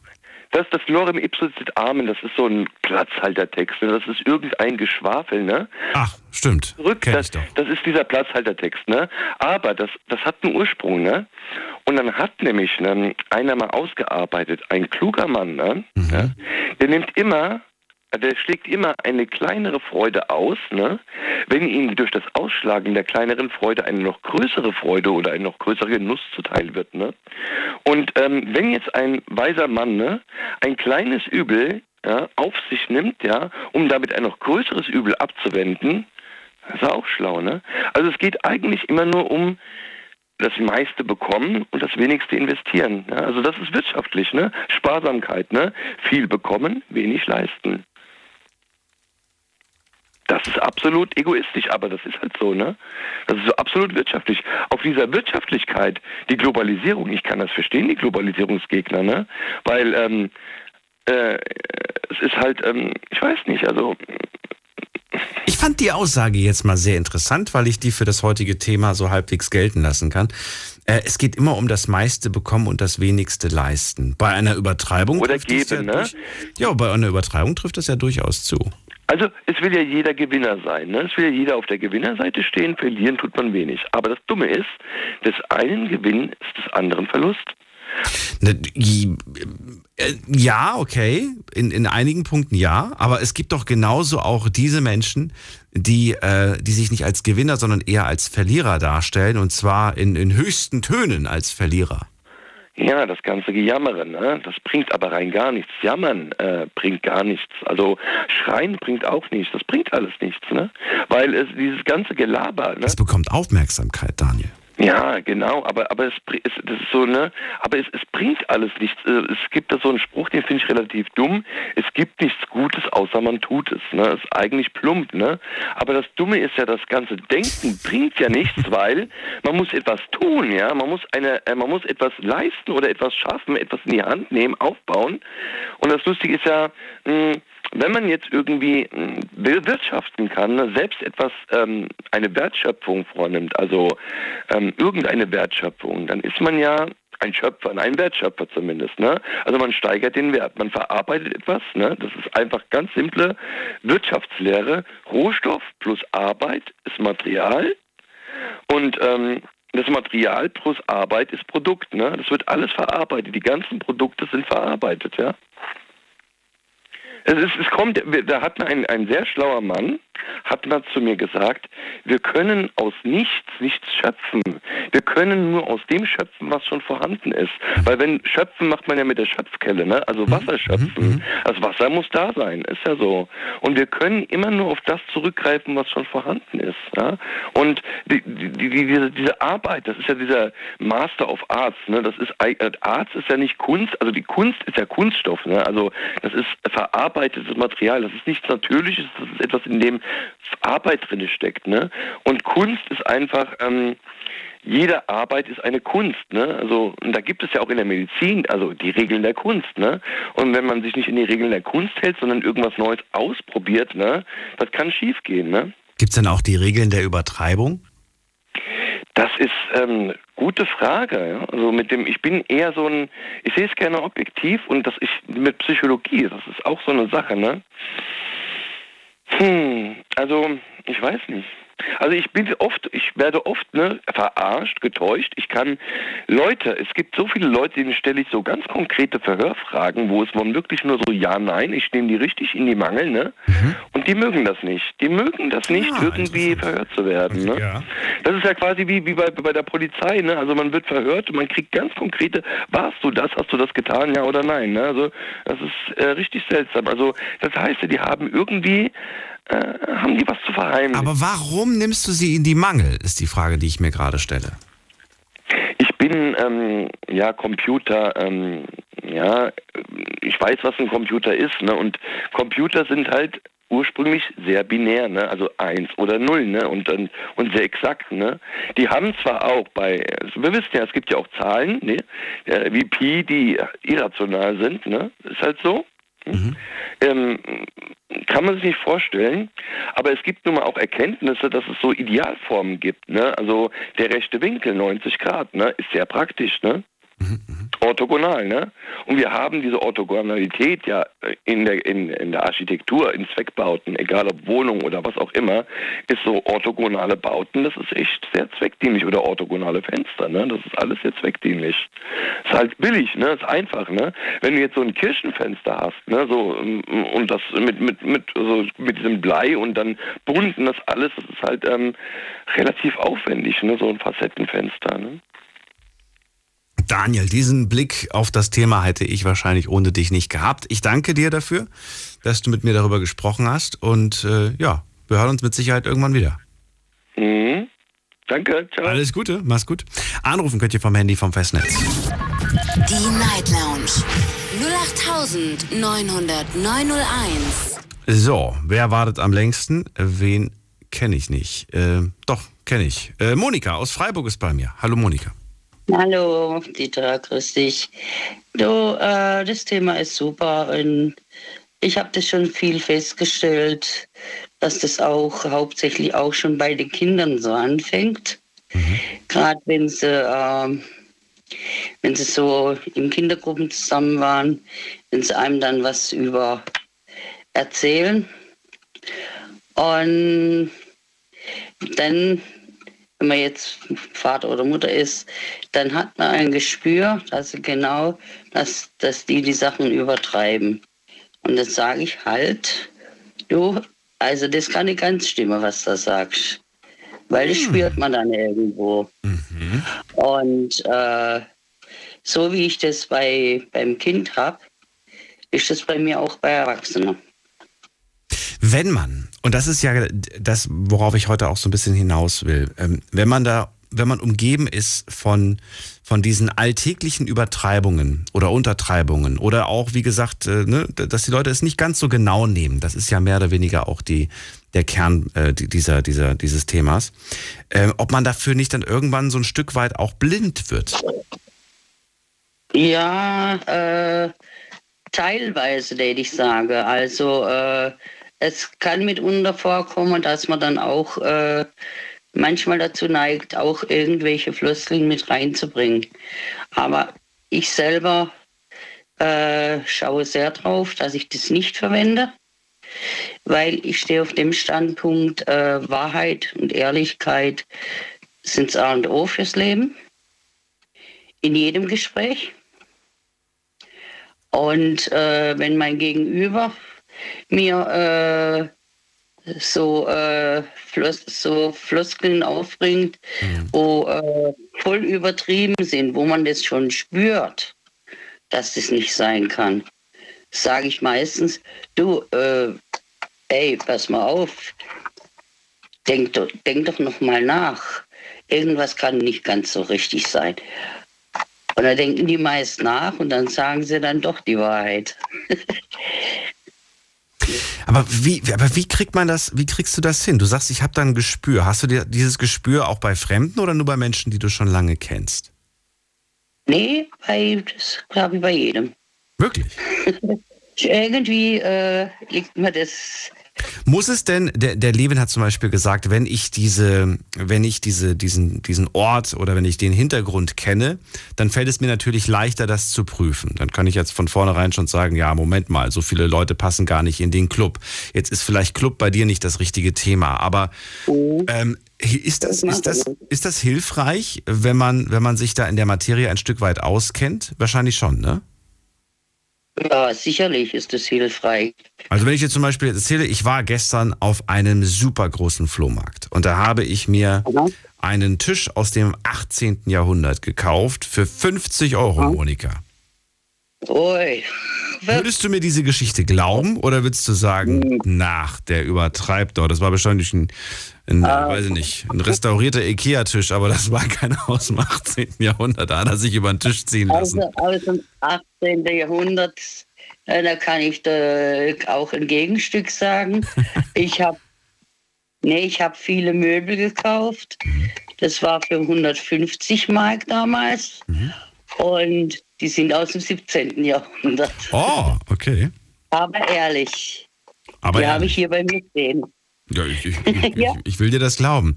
Das, das Lorem ipsum sit amen, das ist so ein Platzhaltertext. Ne? Das ist irgendein Geschwafel, ne? Ach, stimmt. Kenn das, das ist dieser Platzhaltertext, ne? Aber das, das hat einen Ursprung, ne? Und dann hat nämlich ne, einer mal ausgearbeitet, ein kluger Mann, ne? Ja, der nimmt immer, der schlägt immer eine kleinere Freude aus, ne? Wenn ihm durch das Ausschlagen der kleineren Freude eine noch größere Freude oder ein noch größerer Genuss zuteil wird, ne? Und ähm, wenn jetzt ein weiser Mann, ne, ein kleines Übel ja, auf sich nimmt, ja, um damit ein noch größeres Übel abzuwenden, das ist auch schlau, ne? Also es geht eigentlich immer nur um das meiste bekommen und das wenigste investieren. Ja? Also das ist wirtschaftlich, ne? Sparsamkeit, ne? Viel bekommen, wenig leisten. Das ist absolut egoistisch, aber das ist halt so, ne? Das ist so absolut wirtschaftlich. Auf dieser Wirtschaftlichkeit, die Globalisierung, ich kann das verstehen, die Globalisierungsgegner, ne? Weil ähm, äh, es ist halt, ähm, ich weiß nicht, also Ich fand die Aussage jetzt mal sehr interessant, weil ich die für das heutige Thema so halbwegs gelten lassen kann. Äh, Es geht immer um das meiste bekommen und das wenigste leisten. Bei einer Übertreibung Oder geben, ja ne? durch- Ja, bei einer Übertreibung trifft das ja durchaus zu. Also es will ja jeder Gewinner sein. Ne? Es will ja jeder auf der Gewinnerseite stehen, verlieren tut man wenig. Aber das Dumme ist, des einen Gewinn ist des anderen Verlust. Ne, äh, ja, okay, in, in einigen Punkten ja, aber es gibt doch genauso auch diese Menschen, die, äh, die sich nicht als Gewinner, sondern eher als Verlierer darstellen und zwar in, in höchsten Tönen als Verlierer. Ja, das ganze Gejammern, ne? das bringt aber rein gar nichts. Jammern äh, bringt gar nichts. Also Schreien bringt auch nichts. Das bringt alles nichts, ne? Weil es dieses ganze Gelaber. Ne? Es bekommt Aufmerksamkeit, Daniel. Ja, genau, aber, aber es, es, das ist so, ne, aber es, es bringt alles nichts. Äh, es gibt da so einen Spruch, den finde ich relativ dumm. Es gibt nichts Gutes, außer man tut es, ne. Ist eigentlich plump, ne. Aber das Dumme ist ja, das ganze Denken bringt ja nichts, weil man muss etwas tun, ja. Man muss eine, äh, man muss etwas leisten oder etwas schaffen, etwas in die Hand nehmen, aufbauen. Und das Lustige ist ja, mh, hm, wenn man jetzt irgendwie hm, wirtschaften kann, ne, selbst etwas, ähm, eine Wertschöpfung vornimmt, also ähm, irgendeine Wertschöpfung, dann ist man ja ein Schöpfer, ein Wertschöpfer zumindest. Ne? Also man steigert den Wert, man verarbeitet etwas. Ne? Das ist einfach ganz simple Wirtschaftslehre. Rohstoff plus Arbeit ist Material und ähm, das Material plus Arbeit ist Produkt. Ne? Das wird alles verarbeitet. Die ganzen Produkte sind verarbeitet. Ja. Es, ist, es kommt, da hat ein, ein sehr schlauer Mann, hat mal zu mir gesagt, wir können aus nichts nichts schöpfen. Wir können nur aus dem schöpfen, was schon vorhanden ist. Weil wenn schöpfen macht man ja mit der Schöpfkelle, ne? Also mhm. Wasser schöpfen. Mhm. Das Wasser muss da sein, ist ja so. Und wir können immer nur auf das zurückgreifen, was schon vorhanden ist. Ja? Und die, die, die, diese, diese Arbeit, das ist ja dieser Master of Arts, ne? Das ist äh, Arts ist ja nicht Kunst, also die Kunst ist ja Kunststoff, ne? Also das ist verarbeitetes Material, das ist nichts Natürliches, das ist etwas, in dem Arbeit drin steckt. Ne? Und Kunst ist einfach, ähm, jede Arbeit ist eine Kunst, ne? Also und da gibt es ja auch in der Medizin, also die Regeln der Kunst, ne? Und wenn man sich nicht in die Regeln der Kunst hält, sondern irgendwas Neues ausprobiert, ne, das kann schiefgehen, ne? Gibt es denn auch die Regeln der Übertreibung? Das ist ähm, gute Frage. Ja? Also mit dem, ich bin eher so ein, ich sehe es gerne objektiv und das ist mit Psychologie, das ist auch so eine Sache, ne? Hm, also ich weiß nicht. Also ich bin oft, ich werde oft ne, verarscht, getäuscht. Ich kann Leute, es gibt so viele Leute, denen stelle ich so ganz konkrete Verhörfragen, wo es wirklich nur so ja, nein, ich nehme die richtig in die Mangel, ne? Mhm. Und die mögen das nicht. Die mögen das nicht, ja, irgendwie verhört zu werden. Ne? Ja. Das ist ja quasi wie, wie bei, bei der Polizei, ne? Also man wird verhört und man kriegt ganz konkrete, warst du das, hast du das getan, ja oder nein? Ne? Also das ist äh, richtig seltsam. Also das heißt, die haben irgendwie äh, haben die was zu verheimlichen. Aber warum nimmst du sie in die Mangel, ist die Frage, die ich mir gerade stelle. Ich bin ähm, ja Computer, ähm, ja, ich weiß, was ein Computer ist, ne? Und Computer sind halt ursprünglich sehr binär, ne? also eins oder null, ne? und, und, und sehr exakt. Ne? Die haben zwar auch bei, also wir wissen ja, es gibt ja auch Zahlen, ne? wie Pi, die irrational sind, ne? ist halt so. Mhm. Ähm, kann man sich nicht vorstellen, aber es gibt nun mal auch Erkenntnisse, dass es so Idealformen gibt. Ne? Also der rechte Winkel, 90 Grad, ne? ist sehr praktisch. Ne? Orthogonal, ne? Und wir haben diese Orthogonalität ja in der, in, in der Architektur, in Zweckbauten, egal ob Wohnung oder was auch immer, ist so orthogonale Bauten, das ist echt sehr zweckdienlich. Oder orthogonale Fenster, ne? Das ist alles sehr zweckdienlich. Ist halt billig, ne? Ist einfach, ne? Wenn du jetzt so ein Kirchenfenster hast, ne? So, und das mit, mit, mit, so mit diesem Blei und dann bunten, das alles, das ist halt ähm, relativ aufwendig, ne? So ein Facettenfenster, ne? Daniel, diesen Blick auf das Thema hätte ich wahrscheinlich ohne dich nicht gehabt. Ich danke dir dafür, dass du mit mir darüber gesprochen hast und äh, ja, wir hören uns mit Sicherheit irgendwann wieder. Mhm. Danke, ciao. Alles Gute, mach's gut. Anrufen könnt ihr vom Handy vom Festnetz. Die Night Lounge 0890901. So, wer wartet am längsten? Wen kenne ich nicht? Äh, doch, kenne ich. Äh, Monika aus Freiburg ist bei mir. Hallo Monika. Hallo, Dieter, grüß dich. Du, äh, das Thema ist super und ich habe das schon viel festgestellt, dass das auch hauptsächlich auch schon bei den Kindern so anfängt. Mhm. Gerade wenn sie, äh, wenn sie so in Kindergruppen zusammen waren, wenn sie einem dann was über erzählen Und dann, wenn man jetzt Vater oder Mutter ist, dann hat man ein Gespür, dass genau, dass, dass die die Sachen übertreiben. Und dann sage ich halt, du, also das kann nicht ganz stimmen, was du sagst. Weil das spürt man dann irgendwo. Und äh, so wie ich das bei, beim Kind habe, ist das bei mir auch bei Erwachsenen. Wenn man, und das ist ja das, worauf ich heute auch so ein bisschen hinaus will, ähm, wenn man da, wenn man umgeben ist von, von diesen alltäglichen Übertreibungen oder Untertreibungen oder auch, wie gesagt, äh, ne, dass die Leute es nicht ganz so genau nehmen, das ist ja mehr oder weniger auch die, der Kern äh, dieser, dieser, dieses Themas, äh, ob man dafür nicht dann irgendwann so ein Stück weit auch blind wird. Ja, äh, teilweise, würde ich sagen. Also äh, es kann mitunter vorkommen, dass man dann auch äh, manchmal dazu neigt, auch irgendwelche Floskeln mit reinzubringen. Aber ich selber äh, schaue sehr drauf, dass ich das nicht verwende, weil ich stehe auf dem Standpunkt, äh, Wahrheit und Ehrlichkeit sind A und O fürs Leben. In jedem Gespräch. Und äh, wenn mein Gegenüber mir äh, so, äh, Flos so Floskeln aufbringt, wo äh, voll übertrieben sind, wo man das schon spürt, dass das nicht sein kann, sage ich meistens, du, äh, ey, pass mal auf, denk, doch- denk doch noch mal nach. Irgendwas kann nicht ganz so richtig sein. Und da denken die meist nach und dann sagen sie dann doch die Wahrheit. Aber wie, aber wie kriegt man das, wie kriegst du das hin? Du sagst, ich habe da ein Gespür. Hast du dir dieses Gespür auch bei Fremden oder nur bei Menschen, die du schon lange kennst? Nee, bei, das glaube ich bei jedem. Wirklich? Irgendwie äh, liegt mir das. Muss es denn, der, der Levin hat zum Beispiel gesagt, wenn ich diese, wenn ich diese, diesen, diesen Ort oder wenn ich den Hintergrund kenne, dann fällt es mir natürlich leichter, das zu prüfen. Dann kann ich jetzt von vornherein schon sagen, ja, Moment mal, so viele Leute passen gar nicht in den Club. Jetzt ist vielleicht Club bei dir nicht das richtige Thema, aber ähm, ist das, ist das, ist das hilfreich, wenn man, wenn man sich da in der Materie ein Stück weit auskennt? Wahrscheinlich schon, ne? Ja, sicherlich ist das hilfreich. Also wenn ich jetzt zum Beispiel erzähle, ich war gestern auf einem super großen Flohmarkt und da habe ich mir einen Tisch aus dem 18. Jahrhundert gekauft für 50 Euro, Monika. Ui. Würdest du mir diese Geschichte glauben oder würdest du sagen, nach, der übertreibt doch, das war wahrscheinlich ein, ein weiß ich nicht, ein restaurierter Ikea-Tisch, aber das war keiner aus dem 18. Jahrhundert, da hat er sich über den Tisch ziehen lassen. Also aus dem 18. Jahrhundert, äh, da kann ich da auch ein Gegenstück sagen. Ich habe nee, ich habe viele Möbel gekauft. Das war für 150 Mark damals. Und die sind aus dem 17. Jahrhundert. Oh, okay. Aber ehrlich, Aber die habe ich hier bei mir stehen. Ja, ich, ich, ich, Ja. ich will dir das glauben.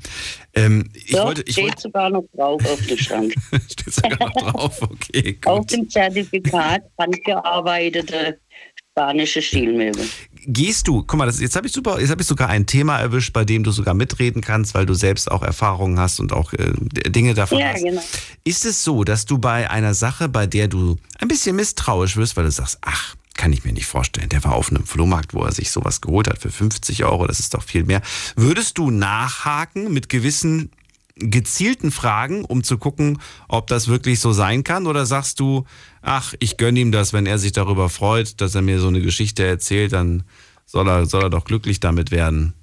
Ähm, ich Doch, wollte, ich steht wollte, sogar noch drauf auf dem Schrank. steht sogar noch drauf, okay, auf gut. dem Zertifikat handgearbeitete spanische Stilmöbel. Gehst du, guck mal, das, jetzt habe ich super, jetzt habe ich sogar ein Thema erwischt, bei dem du sogar mitreden kannst, weil du selbst auch Erfahrungen hast und auch äh, Dinge davon Ja, hast. genau. Ist es so, dass du bei einer Sache, bei der du ein bisschen misstrauisch wirst, weil du sagst, ach, kann ich mir nicht vorstellen, der war auf einem Flohmarkt, wo er sich sowas geholt hat für 50 Euro, das ist doch viel mehr. Würdest du nachhaken mit gewissen gezielten Fragen, um zu gucken, ob das wirklich so sein kann? Oder sagst du, ach, ich gönne ihm das, wenn er sich darüber freut, dass er mir so eine Geschichte erzählt, dann soll er, soll er doch glücklich damit werden?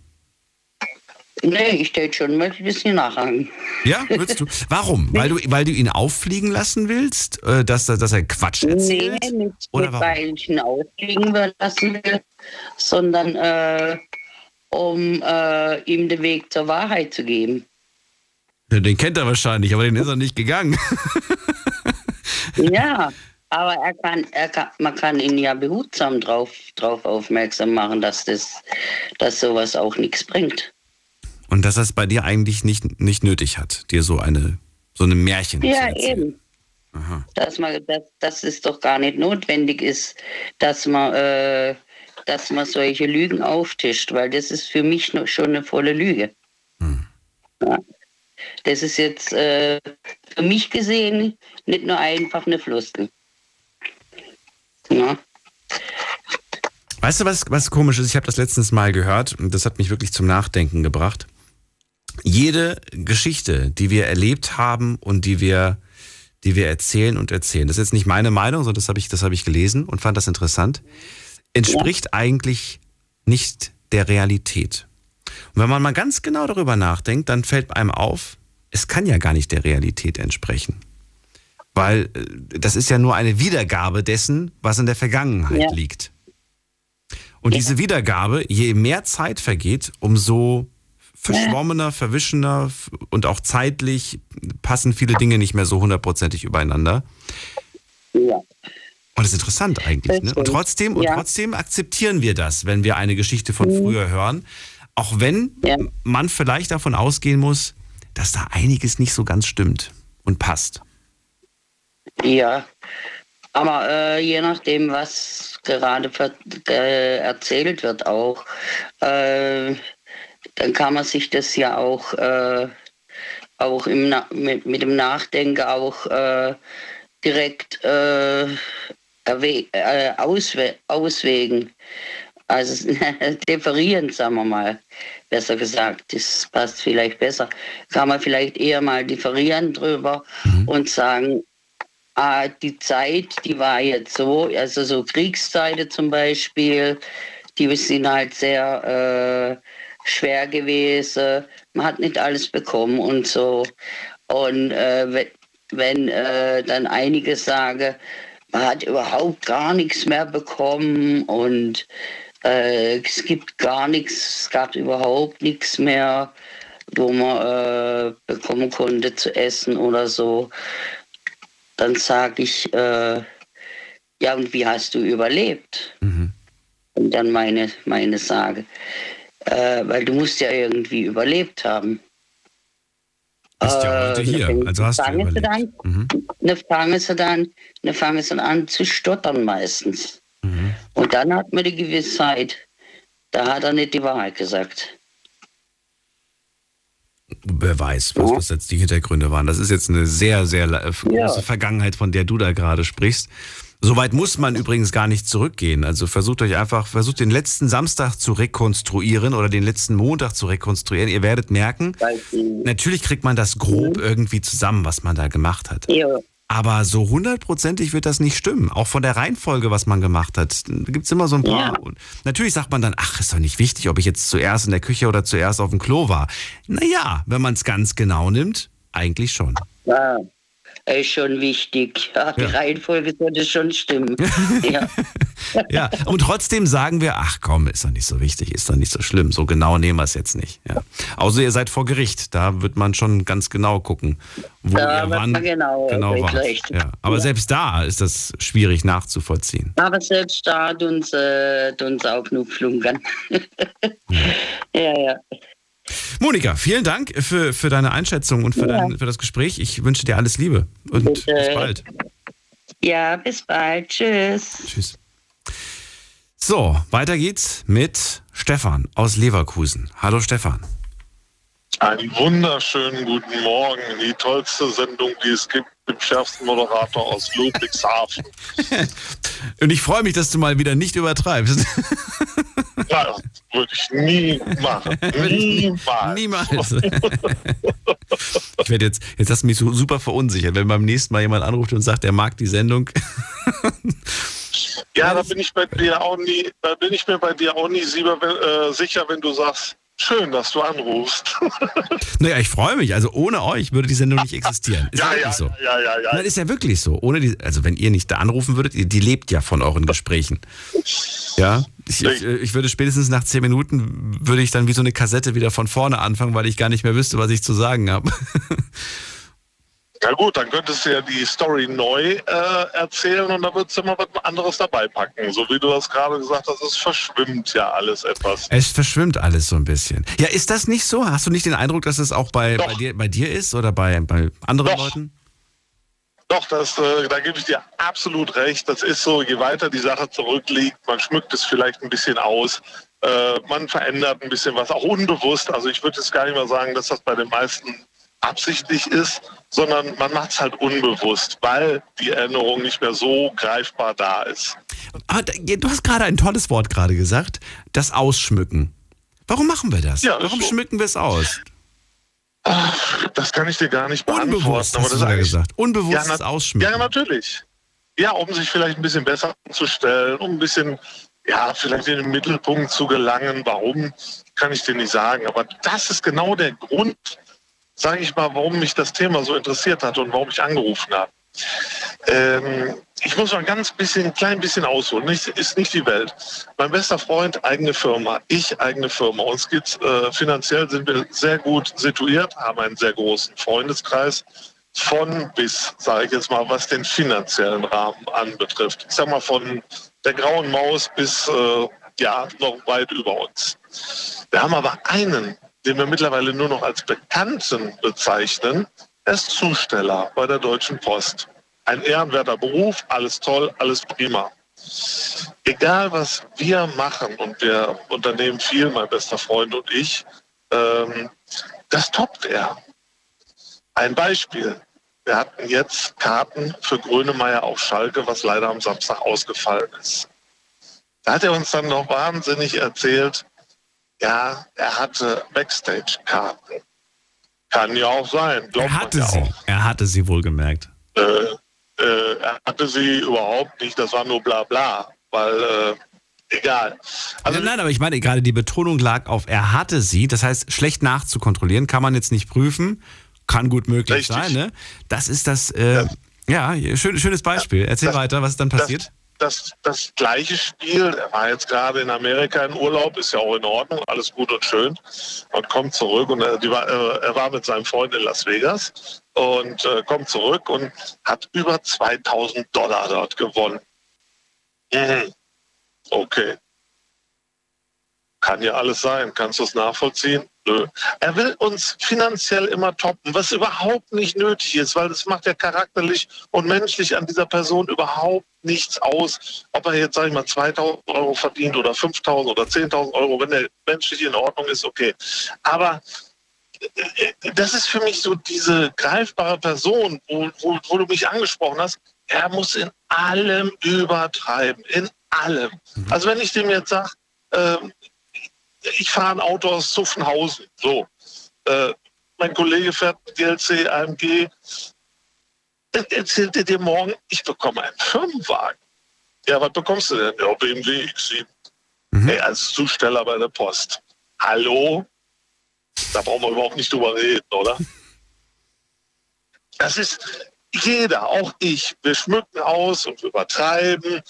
Nee, ich tät schon mal ein bisschen nachhaken. Ja, willst du? Warum? Weil du, weil du ihn auffliegen lassen willst, äh, dass, er- dass er Quatsch Nee, erzählt? nicht, Oder nicht warum? weil ich ihn ausfliegen will lassen will, sondern äh, um äh, ihm den Weg zur Wahrheit zu geben. Ja, Den kennt er wahrscheinlich, aber den ist er nicht gegangen. Ja, aber er kann, er kann, man kann ihn ja behutsam drauf, drauf aufmerksam machen, dass, das, dass sowas auch nichts bringt. Und dass er es bei dir eigentlich nicht, nicht nötig hat, dir so eine, so eine Märchen zu Ja, eben. Aha. Dass, man, dass, dass es doch gar nicht notwendig ist, dass man äh, dass man solche Lügen auftischt, weil das ist für mich schon eine volle Lüge. Hm. Ja. Das ist jetzt äh, für mich gesehen nicht nur einfach eine Floskel. Ja. Weißt du, was, was komisch ist? Ich habe das letztens mal gehört und das hat mich wirklich zum Nachdenken gebracht. Jede Geschichte, die wir erlebt haben und die wir, die wir erzählen und erzählen, das ist jetzt nicht meine Meinung, sondern das habe ich, das habe ich gelesen und fand das interessant, entspricht ja. eigentlich nicht der Realität. Und wenn man mal ganz genau darüber nachdenkt, dann fällt einem auf, es kann ja gar nicht der Realität entsprechen. Weil äh, das ist ja nur eine Wiedergabe dessen, was in der Vergangenheit ja. liegt. Und ja. diese Wiedergabe, je mehr Zeit vergeht, umso verschwommener, verwischener und auch zeitlich passen viele Dinge nicht mehr so hundertprozentig übereinander. Ja. Und das ist interessant eigentlich. Ne? Und trotzdem, und trotzdem akzeptieren wir das, wenn wir eine Geschichte von mhm. früher hören. Auch wenn ja. man vielleicht davon ausgehen muss, dass da einiges nicht so ganz stimmt und passt. Ja, aber äh, je nachdem, was gerade äh, erzählt wird, auch, äh, dann kann man sich das ja auch, äh, auch im mit, mit, dem Nachdenken auch äh, direkt äh, auswe auswägen. Also differieren, sagen wir mal, besser gesagt. Das passt vielleicht besser. Kann man vielleicht eher mal differieren drüber mhm. und sagen, ah, die Zeit, die war jetzt so, also so Kriegszeiten zum Beispiel, die sind halt sehr äh, schwer gewesen. Man hat nicht alles bekommen und so. Und äh, wenn, äh, dann einige sagen, man hat überhaupt gar nichts mehr bekommen und äh, es gibt gar nichts, es gab überhaupt nichts mehr, wo man äh, bekommen konnte zu essen oder so. Dann sage ich, äh, ja, und wie hast du überlebt? Mhm. Und dann meine, meine Sage, äh, weil du musst ja irgendwie überlebt haben. Bist ja heute äh, hier, also hast du überlebt. Dann, mhm. Dann fangen sie dann, dann fangen sie an zu stottern meistens. Mhm. Und dann hat man die Gewissheit, da hat er nicht die Wahrheit gesagt. Wer weiß, was, was jetzt die Hintergründe waren. Das ist jetzt eine sehr, sehr große ja. Vergangenheit, von der du da gerade sprichst. Soweit muss man übrigens gar nicht zurückgehen. Also versucht euch einfach, versucht den letzten Samstag zu rekonstruieren oder den letzten Montag zu rekonstruieren. Ihr werdet merken, natürlich kriegt man das grob mhm. irgendwie zusammen, was man da gemacht hat. Ja. Aber so hundertprozentig wird das nicht stimmen. Auch von der Reihenfolge, was man gemacht hat. Da gibt es immer so ein paar. Ja. Natürlich sagt man dann, ach, ist doch nicht wichtig, ob ich jetzt zuerst in der Küche oder zuerst auf dem Klo war. Naja, wenn man es ganz genau nimmt, eigentlich schon. Ja ist schon wichtig. Ja, die ja. Reihenfolge sollte schon stimmen. ja. ja, und trotzdem sagen wir, ach komm, ist doch nicht so wichtig, ist doch nicht so schlimm. So genau nehmen wir es jetzt nicht. Ja. Außer ihr seid vor Gericht, da wird man schon ganz genau gucken, wo da ihr wann genau, genau. Ja. Aber ja. selbst da ist das schwierig nachzuvollziehen. Aber selbst da tun sie, äh, auch nur flunkern. ja, ja. Monika, vielen Dank für, für deine Einschätzung und für, ja. dein, für das Gespräch. Ich wünsche dir alles Liebe und Bitte. bis bald. Ja, bis bald. Tschüss. Tschüss. So, weiter geht's mit Stefan aus Leverkusen. Hallo Stefan. Einen wunderschönen guten Morgen. Die tollste Sendung, die es gibt, dem schärfsten Moderator aus Ludwigshafen. Und ich freue mich, dass du mal wieder nicht übertreibst. Ja, würde ich nie machen. Niemals. Niemals. Ich werde jetzt, jetzt hast du mich so super verunsichert, wenn beim nächsten Mal jemand anruft und sagt, er mag die Sendung. Ja, da bin ich bei dir auch nie, da bin ich mir bei dir auch nie äh, sicher, wenn du sagst, Schön, dass du anrufst. naja, ich freue mich. Also ohne euch würde die Sendung nicht existieren. Ist ja, ja, ja, so. ja, ja, ja. Das ist ja wirklich so. Ohne die, also wenn ihr nicht da anrufen würdet, die lebt ja von euren Gesprächen. Ja, ich, ich, ich, würde spätestens nach zehn Minuten würde ich dann wie so eine Kassette wieder von vorne anfangen, weil ich gar nicht mehr wüsste, was ich zu sagen habe. Ja gut, dann könntest du ja die Story neu äh, erzählen und dann würdest du mal was anderes dabei packen. So wie du das gerade gesagt hast, es verschwimmt ja alles etwas. Es verschwimmt alles so ein bisschen. Ja, ist das nicht so? Hast du nicht den Eindruck, dass es auch bei, bei, dir, bei dir ist oder bei, bei anderen Doch. Leuten? Doch, das, äh, da gebe ich dir absolut recht. Das ist so, je weiter die Sache zurückliegt, man schmückt es vielleicht ein bisschen aus, äh, man verändert ein bisschen was, auch unbewusst. Also ich würde jetzt gar nicht mal sagen, dass das bei den meisten absichtlich ist, sondern man macht es halt unbewusst, weil die Erinnerung nicht mehr so greifbar da ist. Aber du hast gerade ein tolles Wort gerade gesagt, das Ausschmücken. Warum machen wir das? Ja, Warum so. schmücken wir es aus? Ach, das kann ich dir gar nicht beantworten. Unbewusst, aber hast das du gesagt. Unbewusst Ja, Ausschmücken. Ja, natürlich. Ja, um sich vielleicht ein bisschen besser zu stellen, um ein bisschen, ja, vielleicht in den Mittelpunkt zu gelangen. Warum, kann ich dir nicht sagen. Aber das ist genau der Grund, sage ich mal, warum mich das Thema so interessiert hat und warum ich angerufen habe. Ähm, ich muss mal ganz bisschen, ein klein bisschen ausholen. Nicht, ist nicht die Welt. Mein bester Freund, eigene Firma. Ich, eigene Firma. Uns geht's äh, finanziell sind wir sehr gut situiert, haben einen sehr großen Freundeskreis. Von bis, sage ich jetzt mal, was den finanziellen Rahmen anbetrifft. Ich sag mal von der grauen Maus bis äh, ja noch weit über uns. Wir haben aber einen, den wir mittlerweile nur noch als Bekannten bezeichnen. Ist Zusteller bei der Deutschen Post. Ein ehrenwerter Beruf, alles toll, alles prima. Egal was wir machen, und wir unternehmen viel, mein bester Freund und ich, ähm, das toppt er. Ein Beispiel. Wir hatten jetzt Karten für Grönemeyer auf Schalke, was leider am Samstag ausgefallen ist. Da hat er uns dann noch wahnsinnig erzählt, ja, er hatte Backstage-Karten. Kann ja auch sein. Er hatte ja sie. auch. Er hatte sie wohlgemerkt. Äh, äh, er hatte sie überhaupt nicht, das war nur bla bla, weil äh, egal. Also nein, nein, aber ich meine, gerade die Betonung lag auf, er hatte sie. Das heißt, schlecht nachzukontrollieren kann man jetzt nicht prüfen. Kann gut möglich Richtig. sein, ne? Das ist das, äh, ja, schön, schönes Beispiel. Erzähl Das- weiter, was ist dann passiert? das, das gleiche Spiel, er war jetzt gerade in Amerika in Urlaub, ist ja auch in Ordnung, alles gut und schön und kommt zurück und er, die war, äh, er war mit seinem Freund in Las Vegas und äh, kommt zurück und hat über 2000 Dollar dort gewonnen. Mhm. Okay. Kann ja alles sein. Kannst du es nachvollziehen? Nö. Er will uns finanziell immer toppen, was überhaupt nicht nötig ist, weil das macht ja charakterlich und menschlich an dieser Person überhaupt nichts aus, ob er jetzt, sag ich mal, 2000 Euro verdient oder 5000 oder 10.000 Euro, wenn er menschlich in Ordnung ist, okay. Aber äh, das ist für mich so diese greifbare Person, wo, wo, wo du mich angesprochen hast. Er muss in allem übertreiben, in allem. Also wenn ich dem jetzt sage, ähm, ich fahre ein Auto aus Zuffenhausen, so. Äh, mein Kollege fährt GLC AMG, dann erzählt er dir morgen, ich bekomme einen Firmenwagen. Ja, was bekommst du denn? Ja, BMW X7. Hey, als Zusteller bei der Post. Hallo? Da brauchen wir überhaupt nicht drüber reden, oder? Das ist jeder, auch ich. Wir schmücken aus und übertreiben.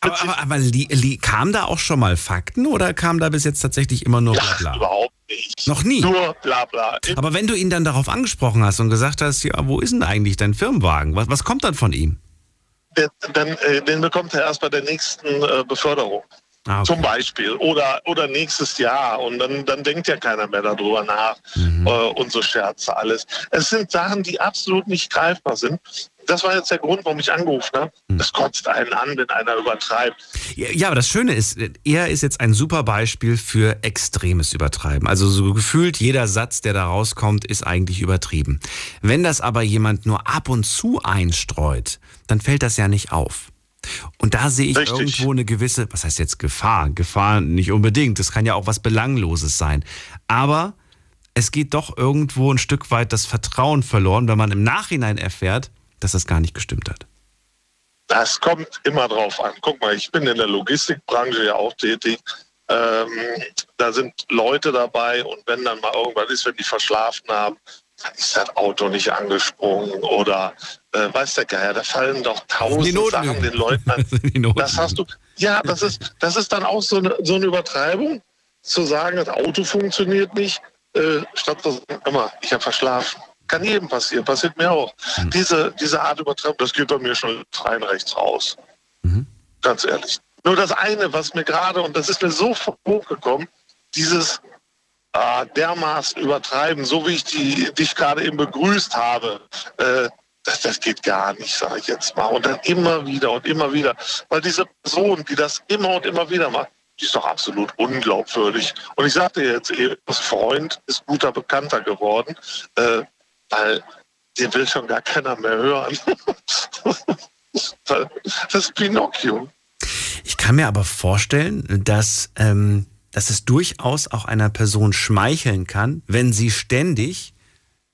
Aber, aber, aber li, li, kam da auch schon mal Fakten oder kam da bis jetzt tatsächlich immer nur ja, Blabla? überhaupt nicht. Noch nie. Nur bla bla. Aber wenn du ihn dann darauf angesprochen hast und gesagt hast, ja, wo ist denn eigentlich dein Firmenwagen? Was, was kommt dann von ihm? Den, dann, äh, den bekommt er erst bei der nächsten äh, Beförderung. Ah, okay. Zum Beispiel. Oder, oder nächstes Jahr. Und dann, dann denkt ja keiner mehr darüber nach. Mhm. Äh, und so Scherze, alles. Es sind Sachen, die absolut nicht greifbar sind. Das war jetzt der Grund, warum ich angerufen habe. Mhm. Das kotzt einen an, wenn einer übertreibt. Ja, ja, aber das Schöne ist, er ist jetzt ein super Beispiel für extremes Übertreiben. Also so gefühlt jeder Satz, der da rauskommt, ist eigentlich übertrieben. Wenn das aber jemand nur ab und zu einstreut, dann fällt das ja nicht auf. Und da sehe ich Richtig. irgendwo eine gewisse, was heißt jetzt Gefahr? Gefahr nicht unbedingt. Das kann ja auch was Belangloses sein. Aber es geht doch irgendwo ein Stück weit das Vertrauen verloren, wenn man im Nachhinein erfährt, dass das gar nicht gestimmt hat. Das kommt immer drauf an. Guck mal, ich bin in der Logistikbranche ja auch tätig. Ähm, da sind Leute dabei und wenn dann mal irgendwas ist, wenn die verschlafen haben, dann ist das Auto nicht angesprungen oder äh, weiß der Geier, da fallen doch tausend. Sachen den Leuten an. Notlügen. Das hast du. Ja, das ist, das ist dann auch so eine, so eine Übertreibung, zu sagen, das Auto funktioniert nicht, äh, statt zu sagen, immer, ich habe verschlafen. Kann jedem passieren, passiert mir auch. Diese, diese Art Übertreibung, das geht bei mir schon rein rechts raus. Ganz ehrlich. Nur das eine, was mir gerade, und das ist mir so hochgekommen, dieses äh, dermaßen übertreiben, so wie ich die, dich gerade eben begrüßt habe, äh, das, das geht gar nicht, sage ich jetzt mal. Und dann immer wieder und immer wieder. Weil diese Person, die das immer und immer wieder macht, die ist doch absolut unglaubwürdig. Und ich sagte jetzt, das Freund ist guter Bekannter geworden, äh, weil den will schon gar keiner mehr hören. das ist Pinocchio. Ich kann mir aber vorstellen, dass, ähm, dass es durchaus auch einer Person schmeicheln kann, wenn sie ständig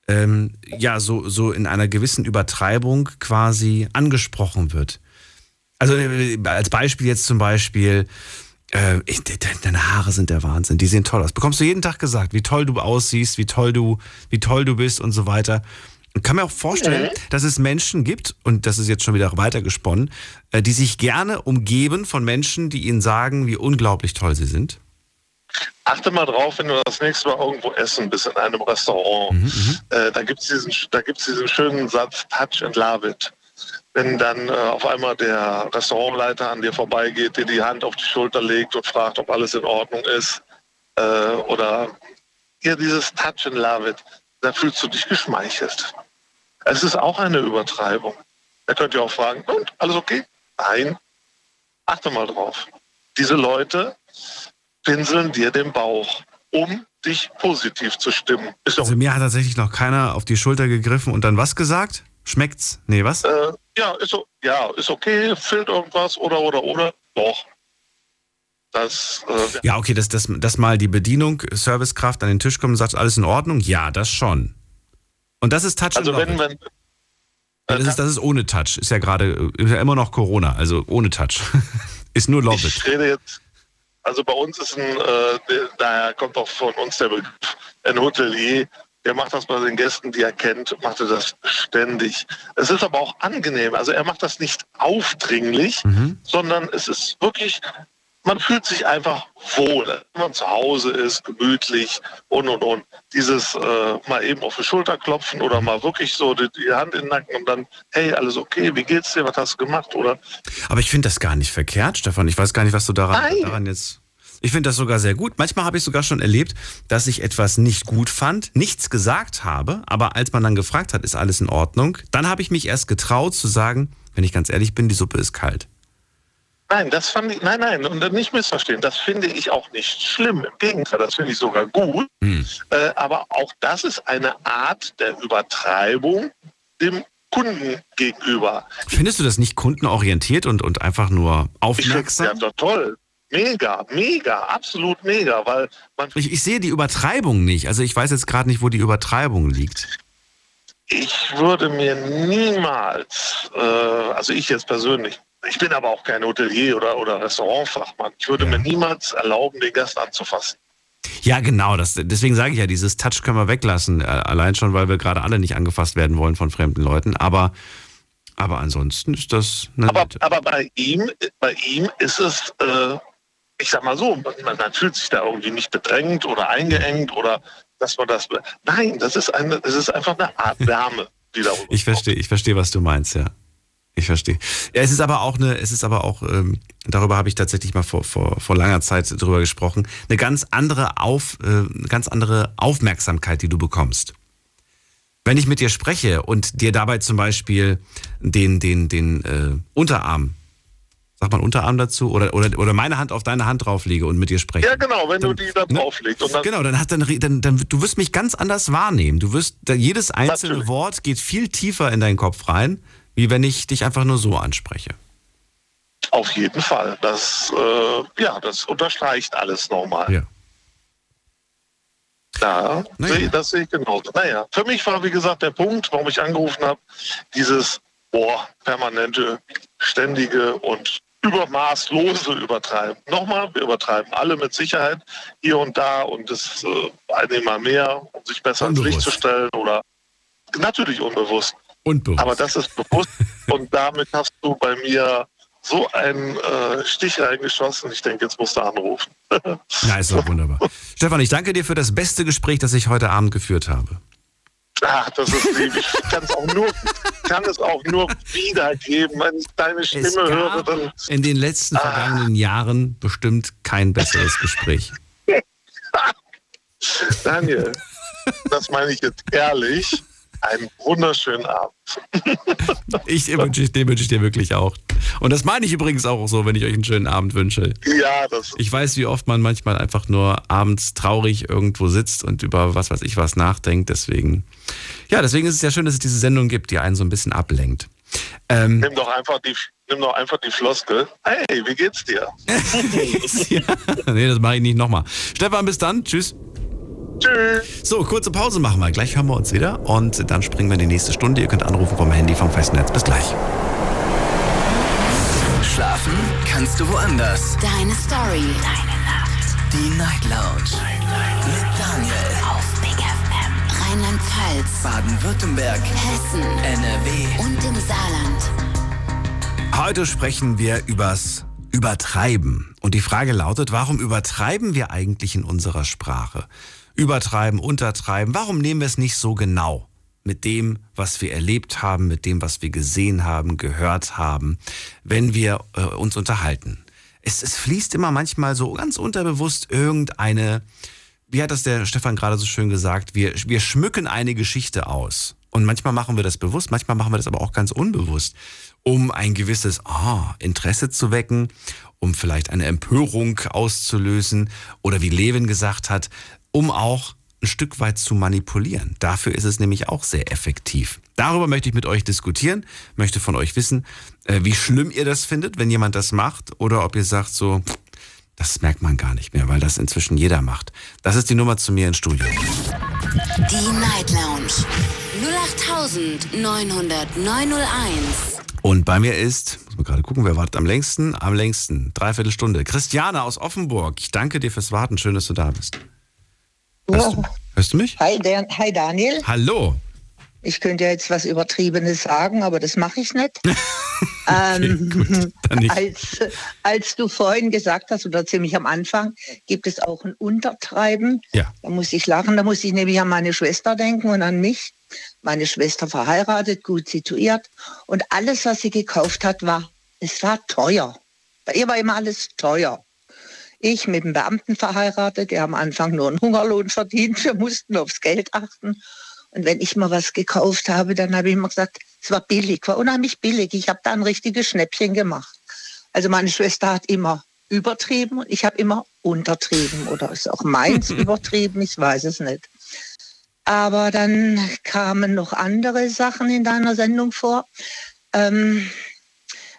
ähm, ja so, so in einer gewissen Übertreibung quasi angesprochen wird. Also äh, als Beispiel jetzt zum Beispiel, äh, ich, deine Haare sind der Wahnsinn, die sehen toll aus. Bekommst du jeden Tag gesagt, wie toll du aussiehst, wie toll du, wie toll du bist und so weiter. Ich kann mir auch vorstellen, mhm. dass es Menschen gibt, und das ist jetzt schon wieder weitergesponnen, äh, die sich gerne umgeben von Menschen, die ihnen sagen, wie unglaublich toll sie sind. Achte mal drauf, wenn du das nächste Mal irgendwo essen bist, in einem Restaurant. Mhm, mhm. äh, da gibt es diesen, diesen schönen Satz, touch and love it. Wenn dann äh, auf einmal der Restaurantleiter an dir vorbeigeht, dir die Hand auf die Schulter legt und fragt, ob alles in Ordnung ist. Äh, oder hier dieses touch and love it, da fühlst du dich geschmeichelt. Es ist auch eine Übertreibung. Da könnt ihr auch fragen, und alles okay? Nein. Achte mal drauf. Diese Leute pinseln dir den Bauch, um dich positiv zu stimmen. also mir hat tatsächlich noch keiner auf die Schulter gegriffen und dann was gesagt? Schmeckt's? Nee, was? Äh, ja, ist, ja, ist okay, fehlt irgendwas oder, oder, oder. Doch. Das, äh, ja, okay, dass, dass, dass mal die Bedienung, Servicekraft an den Tisch kommt und sagt, alles in Ordnung? Ja, das schon. Und das ist Touch Also wenn, wenn, das, ist, das ist ohne Touch. Ist ja gerade, ist ja immer noch Corona, also ohne Touch. ist nur Love Ich rede jetzt, also bei uns ist ein, äh, daher kommt auch von uns der Begriff, ein Hotelier, der macht das bei den Gästen, die er kennt, macht er das ständig. Es ist aber auch angenehm. Also er macht das nicht aufdringlich, mhm. sondern es ist wirklich man fühlt sich einfach wohl, wenn man zu Hause ist, gemütlich und und und. Dieses äh, mal eben auf die Schulter klopfen oder mal wirklich so die, die, Hand in den Nacken und dann, hey, alles okay, wie geht's dir, was hast du gemacht, oder? Aber ich finde das gar nicht verkehrt, Stefan. Ich weiß gar nicht, was du daran, daran jetzt. Ich finde das sogar sehr gut. Manchmal habe ich sogar schon erlebt, dass ich etwas nicht gut fand, nichts gesagt habe, aber als man dann gefragt hat, ist alles in Ordnung, dann habe ich mich erst getraut zu sagen, wenn ich ganz ehrlich bin, die Suppe ist kalt. Nein, das fand ich, nein, nein, und nicht missverstehen, das finde ich auch nicht schlimm. Im Gegenteil, das finde ich sogar gut. Hm. Äh, aber auch das ist eine Art der Übertreibung dem Kunden gegenüber. Findest du das nicht kundenorientiert und, und einfach nur aufmerksam? Ich ja, doch toll. Mega, mega, absolut mega, weil man. Ich, ich sehe die Übertreibung nicht. Also ich weiß jetzt gerade nicht, wo die Übertreibung liegt. Ich würde mir niemals, äh, also ich jetzt persönlich, ich bin aber auch kein Hotelier oder, oder Restaurantfachmann. Ich würde mir niemals erlauben, den Gast anzufassen. Ja, genau. Das, deswegen sage ich ja, dieses Touch können wir weglassen. Äh, allein schon, weil wir gerade alle nicht angefasst werden wollen von fremden Leuten. Aber, aber ansonsten ist das. Aber, aber bei ihm, bei ihm ist es, äh, ich sag mal so, man, man, fühlt sich da irgendwie nicht bedrängt oder eingeengt oder dass man das. Nein, das ist eine, das ist einfach eine Art Wärme, die da Ich verstehe, ich verstehe, was du meinst, ja. Ich verstehe. Ja, es ist aber auch eine, es ist aber auch, ähm, darüber habe ich tatsächlich mal vor, vor, vor langer Zeit drüber gesprochen, eine ganz andere Auf, äh, ganz andere Aufmerksamkeit, die du bekommst. Wenn ich mit dir spreche und dir dabei zum Beispiel den, den, den äh, Unterarm, sag mal Unterarm dazu, oder, oder, oder meine Hand auf deine Hand drauflege und mit dir spreche. Ja, genau, wenn dann, du die da ne? drauflegst. Und dann genau, dann, hast, dann, dann, dann, du wirst mich ganz anders wahrnehmen. Du wirst, jedes einzelne Natürlich. Wort geht viel tiefer in deinen Kopf rein wie wenn ich dich einfach nur so anspreche. Auf jeden Fall. Das, äh, ja, das unterstreicht alles nochmal. Ja. Ja, naja. das sehe ich genauso. Naja, für mich war, wie gesagt, der Punkt, warum ich angerufen habe, dieses boah, permanente, ständige und übermaßlose Übertreiben. Nochmal, wir übertreiben alle mit Sicherheit hier und da und das äh, eine immer mehr, um sich besser ins Licht zu stellen oder natürlich unbewusst. Und bewusst. Aber das ist bewusst und damit hast du bei mir so einen äh, Stich reingeschossen. Ich denke, jetzt musst du anrufen. ja, ist doch wunderbar. Stefan, ich danke dir für das beste Gespräch, das ich heute Abend geführt habe. Ach, das ist lieb. Ich kann es auch nur, kann es auch nur wiedergeben, wenn ich deine Stimme es höre. Dann, in den letzten ah. vergangenen Jahren bestimmt kein besseres Gespräch. Daniel, das meine ich jetzt ehrlich. Einen wunderschönen Abend. ich wünsche den wünsche ich dir wirklich auch. Und das meine ich übrigens auch so, wenn ich euch einen schönen Abend wünsche. Ja, das. Ich weiß, wie oft man manchmal einfach nur abends traurig irgendwo sitzt und über was weiß ich was nachdenkt. Deswegen, ja, deswegen ist es ja schön, dass es diese Sendung gibt, die einen so ein bisschen ablenkt. Ähm, nimm doch einfach die, nimm doch einfach die Floskel. Hey, wie geht's dir? ja, nee, das mache ich nicht nochmal. Stefan, bis dann. Tschüss. Tschüss. So, kurze Pause machen wir. Gleich hören wir uns wieder und dann springen wir in die nächste Stunde. Ihr könnt anrufen vom Handy vom Festnetz. Bis gleich. Schlafen kannst du woanders. Deine Story. Deine Nacht. Die Night Lounge. Night, Mit Daniel. Auf Big FM. Rheinland-Pfalz. Baden-Württemberg. Hessen. NRW. Und im Saarland. Heute sprechen wir übers Übertreiben. Und die Frage lautet, warum übertreiben wir eigentlich in unserer Sprache? Übertreiben, untertreiben, warum nehmen wir es nicht so genau? mit dem, was wir erlebt haben, mit dem, was wir gesehen haben, gehört haben, wenn wir äh, uns unterhalten. Es, es fließt immer manchmal so ganz unterbewusst irgendeine, wie hat das der Stefan gerade so schön gesagt, wir, wir schmücken eine Geschichte aus. Und manchmal machen wir das bewusst, manchmal machen wir das aber auch ganz unbewusst, um ein gewisses oh, Interesse zu wecken, um vielleicht eine Empörung auszulösen oder wie Levin gesagt hat, um auch ein Stück weit zu manipulieren. Dafür ist es nämlich auch sehr effektiv. Darüber möchte ich mit euch diskutieren, möchte von euch wissen, äh, wie schlimm ihr das findet, wenn jemand das macht oder ob ihr sagt so, das merkt man gar nicht mehr, weil das inzwischen jeder macht. Das ist die Nummer zu mir ins Studio. Die Night Lounge 0890901. Und bei mir ist, muss man gerade gucken, wer wartet am längsten? Am längsten, dreiviertel Stunde. Christiane aus Offenburg. Ich danke dir fürs Warten. Schön, dass du da bist. Hörst, du, hörst du mich? Hi, Dan, hi Daniel. Hallo. Ich könnte ja jetzt was Übertriebenes sagen, aber das mache ich nicht. ähm, okay, nicht. Als, als du vorhin gesagt hast, oder ziemlich am Anfang, gibt es auch ein Untertreiben. Ja. Da muss ich lachen, da muss ich nämlich an meine Schwester denken und an mich. Meine Schwester verheiratet, gut situiert. Und alles, was sie gekauft hat, war, es war teuer. Bei ihr war immer alles teuer. Ich mit einem Beamten verheiratet, der am Anfang nur einen Hungerlohn verdient. Wir mussten aufs Geld achten. Und wenn ich mal was gekauft habe, dann habe ich immer gesagt, es war billig, war unheimlich billig. Ich habe da ein richtiges Schnäppchen gemacht. Also meine Schwester hat immer übertrieben und ich habe immer untertrieben. Oder ist auch meins übertrieben, ich weiß es nicht. Aber dann kamen noch andere Sachen in deiner Sendung vor. Ähm,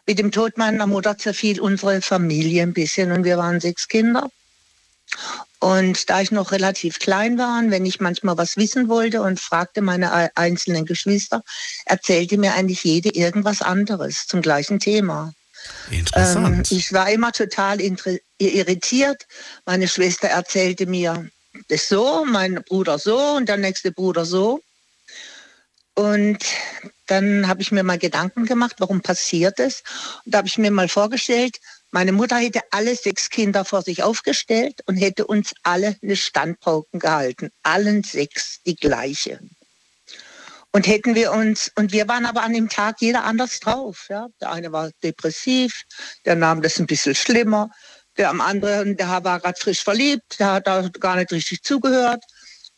mit dem Tod meiner Mutter zerfiel unsere Familie ein bisschen und wir waren sechs Kinder. Und da ich noch relativ klein war, und wenn ich manchmal was wissen wollte und fragte meine einzelnen Geschwister, erzählte mir eigentlich jede irgendwas anderes zum gleichen Thema. Interessant. Ähm, ich war immer total irritiert. Meine Schwester erzählte mir das so, mein Bruder so und der nächste Bruder so. Und dann habe ich mir mal Gedanken gemacht, warum passiert es. Und da habe ich mir mal vorgestellt, meine Mutter hätte alle sechs Kinder vor sich aufgestellt und hätte uns alle eine Standpauken gehalten. Allen sechs die gleiche. Und hätten wir uns, und wir waren aber an dem Tag jeder anders drauf. Ja? Der eine war depressiv, der nahm das ein bisschen schlimmer. Der am anderen, der war gerade frisch verliebt, der hat da gar nicht richtig zugehört.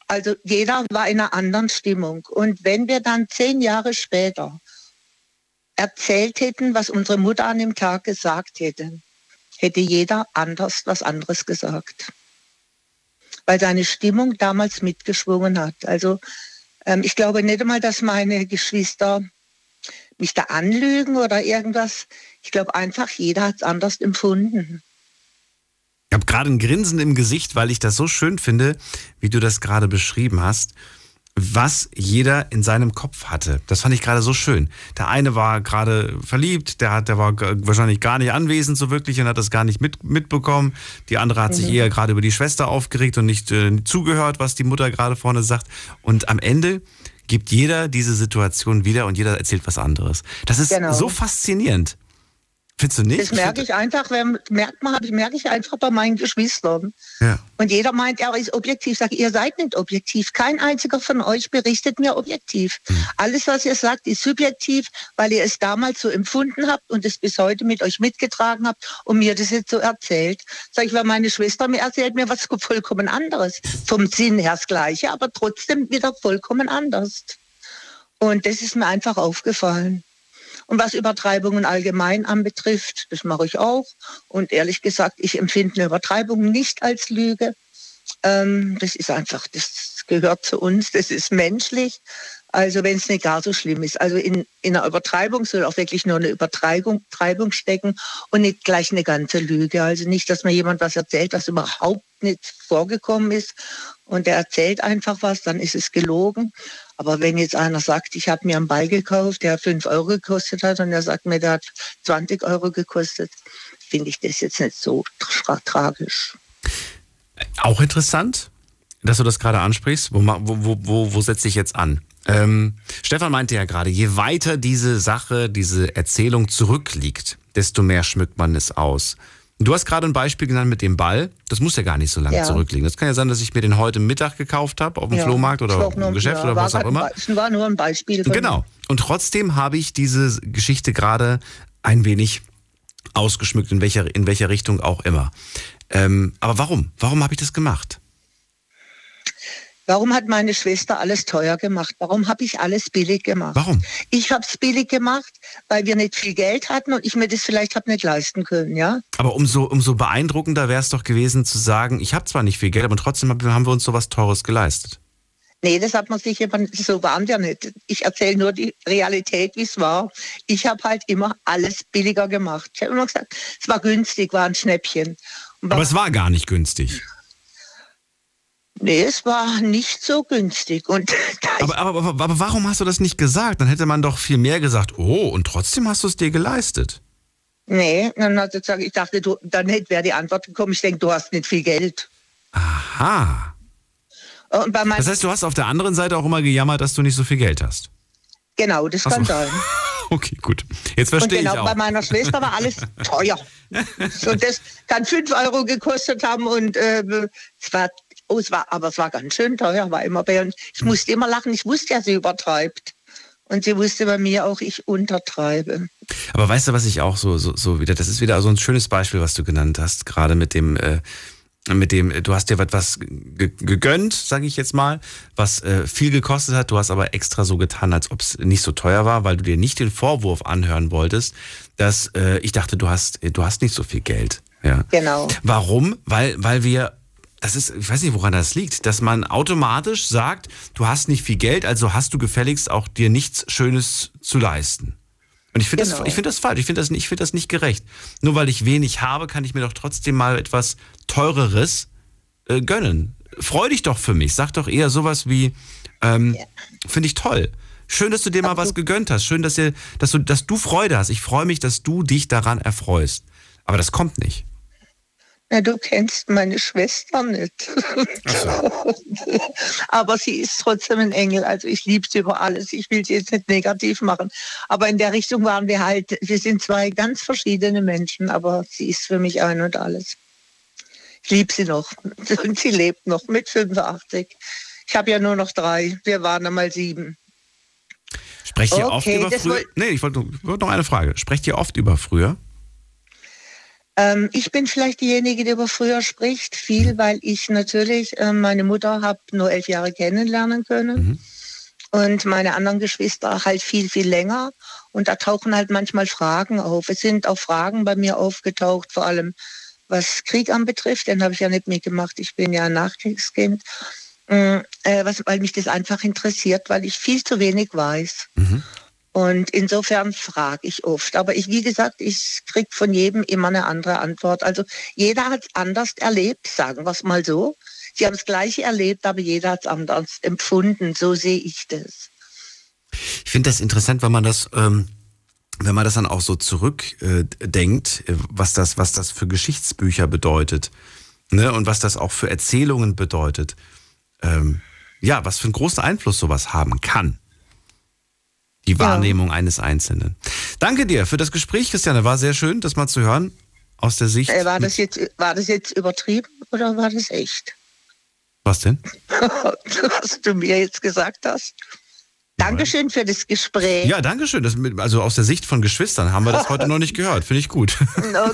Also jeder war in einer anderen Stimmung. Und wenn wir dann zehn Jahre später erzählt hätten, was unsere Mutter an dem Tag gesagt hätte, hätte jeder anders was anderes gesagt. Weil seine Stimmung damals mitgeschwungen hat. Also ähm, ich glaube nicht einmal, dass meine Geschwister mich da anlügen oder irgendwas. Ich glaube einfach, jeder hat es anders empfunden. Ich habe gerade ein Grinsen im Gesicht, weil ich das so schön finde, wie du das gerade beschrieben hast, was jeder in seinem Kopf hatte. Das fand ich gerade so schön. Der eine war gerade verliebt, der, hat, der war wahrscheinlich gar nicht anwesend so wirklich und hat das gar nicht mit, mitbekommen. Die andere hat mhm. sich eher gerade über die Schwester aufgeregt und nicht äh, zugehört, was die Mutter gerade vorne sagt. Und am Ende gibt jeder diese Situation wieder und jeder erzählt was anderes. Das ist genau. so faszinierend. Findest du nicht? Das merke ich einfach, wenn, merkt man, ich merke ich einfach bei meinen Geschwistern. Ja. Und jeder meint, er ist objektiv. Ich sage, ihr seid nicht objektiv. Kein einziger von euch berichtet mir objektiv. Mhm. Alles, was ihr sagt, ist subjektiv, weil ihr es damals so empfunden habt und es bis heute mit euch mitgetragen habt und mir das jetzt so erzählt. Sag ich, weil meine Schwester mir erzählt mir was vollkommen anderes. Vom Sinn her das Gleiche, aber trotzdem wieder vollkommen anders. Und das ist mir einfach aufgefallen. Und was Übertreibungen allgemein anbetrifft, das mache ich auch. Und ehrlich gesagt, ich empfinde eine Übertreibung nicht als Lüge. Ähm, das ist einfach, das gehört zu uns, das ist menschlich. Also wenn es nicht gar so schlimm ist. Also in, in einer Übertreibung soll auch wirklich nur eine Übertreibung Treibung stecken und nicht gleich eine ganze Lüge. Also nicht, dass mir jemand was erzählt, was überhaupt nicht vorgekommen ist und der erzählt einfach was, dann ist es gelogen. Aber wenn jetzt einer sagt, ich habe mir einen Ball gekauft, der 5 Euro gekostet hat und er sagt mir, der hat 20 Euro gekostet, finde ich das jetzt nicht so tra tragisch. Auch interessant, dass du das gerade ansprichst. Wo, wo, wo, wo setze ich jetzt an? Ähm, Stefan meinte ja gerade, je weiter diese Sache, diese Erzählung zurückliegt, desto mehr schmückt man es aus. Du hast gerade ein Beispiel genannt mit dem Ball. Das muss ja gar nicht so lange ja. zurückliegen. Das kann ja sein, dass ich mir den heute Mittag gekauft habe auf dem ja. Flohmarkt oder im Geschäft ja, oder was auch immer. Es war nur ein Beispiel. Genau. Und trotzdem habe ich diese Geschichte gerade ein wenig ausgeschmückt, in welcher, in welcher Richtung auch immer. Ähm, aber warum? Warum habe ich das gemacht? Warum hat meine Schwester alles teuer gemacht? Warum habe ich alles billig gemacht? Warum? Ich habe es billig gemacht, weil wir nicht viel Geld hatten und ich mir das vielleicht habe nicht leisten können, ja. Aber umso, umso beeindruckender wäre es doch gewesen zu sagen, ich habe zwar nicht viel Geld, aber trotzdem haben wir uns so was Teures geleistet. Nee, das hat man sich immer, so waren wir nicht. Ich erzähle nur die Realität, wie es war. Ich habe halt immer alles billiger gemacht. Ich habe immer gesagt, es war günstig, war ein Schnäppchen. Aber es war gar nicht günstig. Nee, es war nicht so günstig. Und aber, aber, aber, aber, warum hast du das nicht gesagt? Dann hätte man doch viel mehr gesagt, oh, und trotzdem hast du es dir geleistet. Nee, dann hat er gesagt, ich dachte, du, dann wäre die Antwort gekommen, ich denke, du hast nicht viel Geld. Aha. das heißt, du hast auf der anderen Seite auch immer gejammert, dass du nicht so viel Geld hast. Genau, das kann so. sein. Okay, gut. Jetzt verstehe genau, ich auch. Bei meiner Schwester war alles teuer. und das kann 5 Euro gekostet haben und äh, es war Oh, es war, aber es war ganz schön teuer, war immer bei uns. Ich musste immer lachen, ich wusste ja, sie übertreibt. Und sie wusste bei mir auch, ich untertreibe. Aber weißt du, was ich auch so, so, so wieder, das ist wieder so ein schönes Beispiel, was du genannt hast, gerade mit dem, äh, mit dem, du hast dir etwas gegönnt, sage ich jetzt mal, was äh, viel gekostet hat, du hast aber extra so getan, als ob es nicht so teuer war, weil du dir nicht den Vorwurf anhören wolltest, dass äh, ich dachte, du hast, du hast nicht so viel Geld. Ja. Genau. Warum? Weil, weil wir das ist, ich weiß nicht, woran das liegt, dass man automatisch sagt, du hast nicht viel Geld, also hast du gefälligst auch dir nichts Schönes zu leisten. Und ich finde genau. das, ich finde das falsch. Ich finde das, ich finde das nicht gerecht. Nur weil ich wenig habe, kann ich mir doch trotzdem mal etwas teureres äh, gönnen. Freu dich doch für mich. Sag doch eher sowas wie, ähm, ja. finde ich toll. Schön, dass du dir mal was gegönnt hast. Schön, dass, dir, dass, du, dass du Freude hast. Ich freue mich, dass du dich daran erfreust. Aber das kommt nicht. Na, du kennst meine Schwester nicht. So. Aber sie ist trotzdem ein Engel. Also ich liebe sie über alles. Ich will sie jetzt nicht negativ machen. Aber in der Richtung waren wir halt, wir sind zwei ganz verschiedene Menschen, aber sie ist für mich ein und alles. Ich liebe sie noch. Und sie lebt noch mit 85. Ich habe ja nur noch drei. Wir waren einmal sieben. Sprecht ihr okay, oft über früher? Nee, ich wollte wollt noch eine Frage. Sprecht ihr oft über früher? Ähm, ich bin vielleicht diejenige, die über früher spricht, viel, mhm. weil ich natürlich äh, meine Mutter habe nur elf Jahre kennenlernen können. Mhm. Und meine anderen Geschwister halt viel, viel länger. Und da tauchen halt manchmal Fragen auf. Es sind auch Fragen bei mir aufgetaucht, vor allem was Krieg anbetrifft. Den habe ich ja nicht mitgemacht. Ich bin ja ein Nachkriegskind. Mm, äh, was, weil mich das einfach interessiert, weil ich viel zu wenig weiß. Mhm. Und insofern frage ich oft. Aber ich, wie gesagt, ich kriege von jedem immer eine andere Antwort. Also jeder hat es anders erlebt, sagen wir es mal so. Sie haben das Gleiche erlebt, aber jeder hat es anders empfunden. So sehe ich das. Ich finde das interessant, wenn man das, ähm, wenn man das dann auch so zurückdenkt, äh, was das, was das für Geschichtsbücher bedeutet, ne? Und was das auch für Erzählungen bedeutet. Ähm, ja, was für einen großen Einfluss sowas haben kann die Wahrnehmung ja. eines Einzelnen. Danke dir für das Gespräch, Christiane. War sehr schön, das mal zu hören aus der Sicht. Äh, war, das jetzt, war das jetzt übertrieben oder war das echt? Was denn? Was du mir jetzt gesagt hast. Dankeschön für das Gespräch. Ja, Dankeschön. Das also aus der Sicht von Geschwistern haben wir das heute noch nicht gehört. Finde ich gut.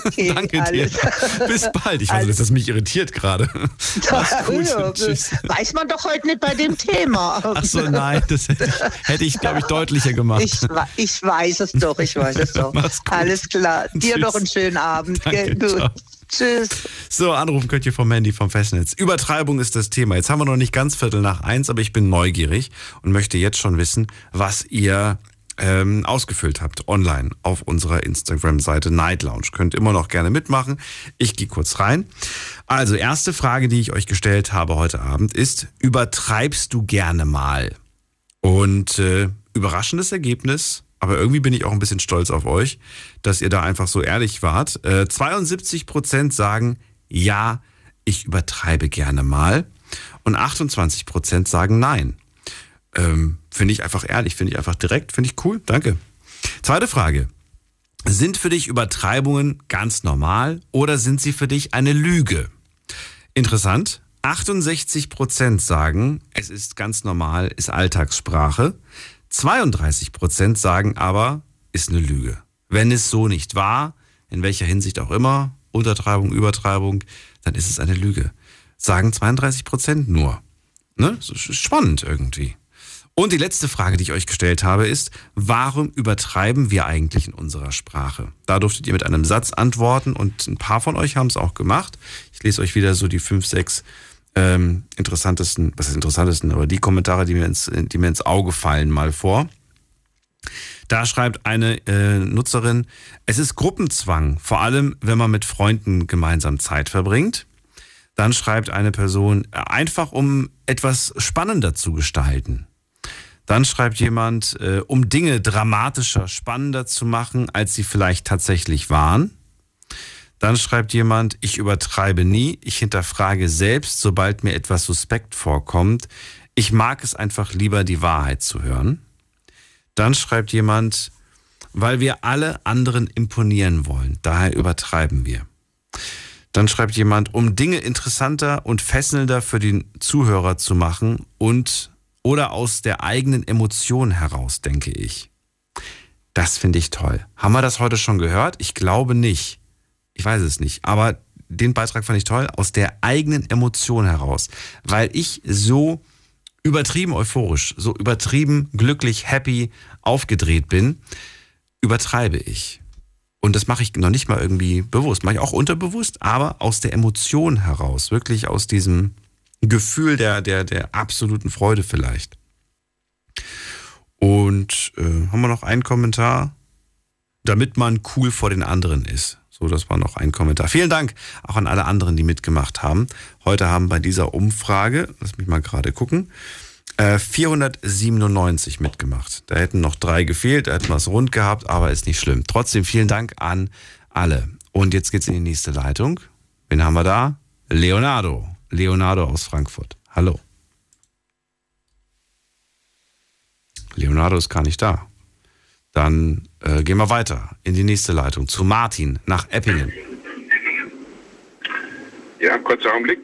Okay, Danke alles. dir. Bis bald. Ich weiß, dass das mich irritiert gerade. Weiß man doch heute nicht bei dem Thema. Ach so, nein, das hätte ich, hätte ich glaube ich, deutlicher gemacht. Ich, ich weiß es doch, ich weiß es doch. Alles klar. Dir Tschüss. noch einen schönen Abend. Danke. Tschüss. So, anrufen könnt ihr vom Handy, vom Festnetz. Übertreibung ist das Thema. Jetzt haben wir noch nicht ganz Viertel nach eins, aber ich bin neugierig und möchte jetzt schon wissen, was ihr ähm, ausgefüllt habt online auf unserer Instagram-Seite Night Lounge. Könnt immer noch gerne mitmachen. Ich gehe kurz rein. Also, erste Frage, die ich euch gestellt habe heute Abend ist, übertreibst du gerne mal? Und äh, überraschendes Ergebnis, aber irgendwie bin ich auch ein bisschen stolz auf euch, dass ihr da einfach so ehrlich wart. Äh, 72 Prozent sagen, ja, ich übertreibe gerne mal. Und 28 Prozent sagen nein. Ähm, finde ich einfach ehrlich, finde ich einfach direkt, finde ich cool. Danke. Zweite Frage. Sind für dich Übertreibungen ganz normal oder sind sie für dich eine Lüge? Interessant. 68 Prozent sagen, es ist ganz normal, ist Alltagssprache. 32 Prozent sagen aber, ist eine Lüge. Wenn es so nicht war, in welcher Hinsicht auch immer, Untertreibung, Übertreibung, dann ist es eine Lüge. Sagen 32 Prozent nur. Ne? Spannend irgendwie. Und die letzte Frage, die ich euch gestellt habe, ist, warum übertreiben wir eigentlich in unserer Sprache? Da durftet ihr mit einem Satz antworten und ein paar von euch haben es auch gemacht. Ich lese euch wieder so die fünf, sechs ähm, interessantesten, was ist interessantesten, aber die Kommentare, die mir ins, die mir ins Auge fallen, mal vor. Da schreibt eine äh, Nutzerin, es ist Gruppenzwang, vor allem wenn man mit Freunden gemeinsam Zeit verbringt. Dann schreibt eine Person, äh, einfach um etwas spannender zu gestalten. Dann schreibt jemand, äh, um Dinge dramatischer, spannender zu machen, als sie vielleicht tatsächlich waren. Dann schreibt jemand, ich übertreibe nie, ich hinterfrage selbst, sobald mir etwas suspekt vorkommt. Ich mag es einfach lieber, die Wahrheit zu hören. Dann schreibt jemand, weil wir alle anderen imponieren wollen, daher übertreiben wir. Dann schreibt jemand, um Dinge interessanter und fesselnder für den Zuhörer zu machen und oder aus der eigenen Emotion heraus, denke ich. Das finde ich toll. Haben wir das heute schon gehört? Ich glaube nicht. Ich weiß es nicht. Aber den Beitrag fand ich toll. Aus der eigenen Emotion heraus. Weil ich so übertrieben euphorisch, so übertrieben glücklich, happy, aufgedreht bin, übertreibe ich. Und das mache ich noch nicht mal irgendwie bewusst. Mache ich auch unterbewusst, aber aus der Emotion heraus. Wirklich aus diesem Gefühl der, der, der absoluten Freude vielleicht. Und äh, haben wir noch einen Kommentar? Damit man cool vor den anderen ist. So, das war noch ein Kommentar. Vielen Dank auch an alle anderen, die mitgemacht haben. Heute haben bei dieser Umfrage, lass mich mal gerade gucken, äh, 497 mitgemacht. Da hätten noch drei gefehlt, da hätten wir es rund gehabt, aber ist nicht schlimm. Trotzdem vielen Dank an alle. Und jetzt geht's in die nächste Leitung. Wen haben wir da? Leonardo. Leonardo aus Frankfurt. Hallo. Leonardo ist gar nicht da. Dann äh, gehen wir weiter in die nächste Leitung zu Martin nach Eppingen. Ja, kurzer Augenblick.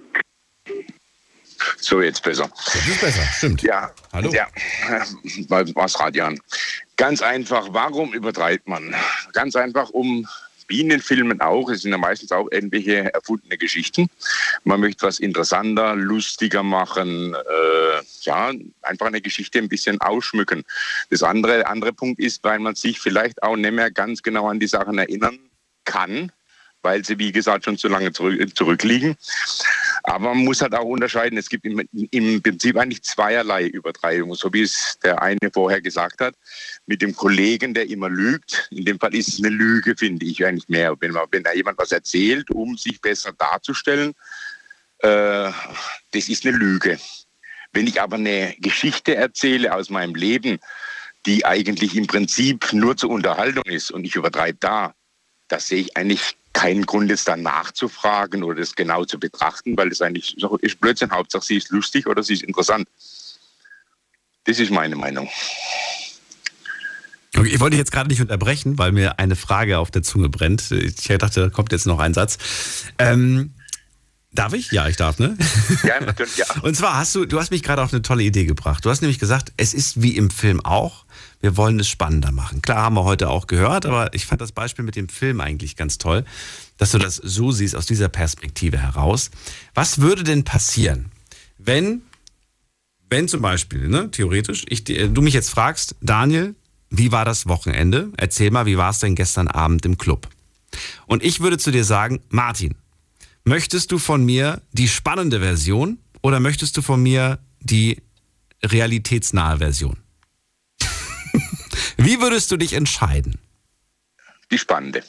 So, jetzt besser. Das ist besser, stimmt. Ja, Hallo. Ja, was Radio an. Ganz einfach, warum übertreibt man? Ganz einfach, um wie in den Filmen auch, es sind ja meistens auch irgendwelche erfundene Geschichten. Man möchte was interessanter, lustiger machen, äh, ja, einfach eine Geschichte ein bisschen ausschmücken. Das andere, andere Punkt ist, weil man sich vielleicht auch nicht mehr ganz genau an die Sachen erinnern kann, weil sie, wie gesagt, schon zu lange zurück, zurückliegen. Aber man muss halt auch unterscheiden, es gibt im, im Prinzip eigentlich zweierlei Übertreibung, so wie es der eine vorher gesagt hat. Mit dem Kollegen, der immer lügt, in dem Fall ist es eine Lüge, finde ich eigentlich mehr. Wenn, man, wenn da jemand was erzählt, um sich besser darzustellen, äh, das ist eine Lüge. Wenn ich aber eine Geschichte erzähle aus meinem Leben, die eigentlich im Prinzip nur zur Unterhaltung ist und ich übertreibe da, da sehe ich eigentlich keinen Grund, jetzt da nachzufragen oder das genau zu betrachten, weil das eigentlich so ist Blödsinn. Hauptsache, sie ist lustig oder sie ist interessant. Das ist meine Meinung. Okay, ich wollte jetzt gerade nicht unterbrechen, weil mir eine Frage auf der Zunge brennt. Ich dachte, da kommt jetzt noch ein Satz. Ähm, Darf ich? Ja, ich darf, ne? Ja, natürlich, ja. Und zwar hast du, du hast mich gerade auf eine tolle Idee gebracht. Du hast nämlich gesagt, es ist wie im Film auch. Wir wollen es spannender machen. Klar haben wir heute auch gehört, aber ich fand das Beispiel mit dem Film eigentlich ganz toll, dass du das so siehst aus dieser Perspektive heraus. Was würde denn passieren, wenn, wenn zum Beispiel, ne, theoretisch, ich, du mich jetzt fragst, Daniel, wie war das Wochenende? Erzähl mal, wie war es denn gestern Abend im Club? Und ich würde zu dir sagen, Martin, Möchtest du von mir die spannende Version oder möchtest du von mir die realitätsnahe Version? Wie würdest du dich entscheiden? Die spannende.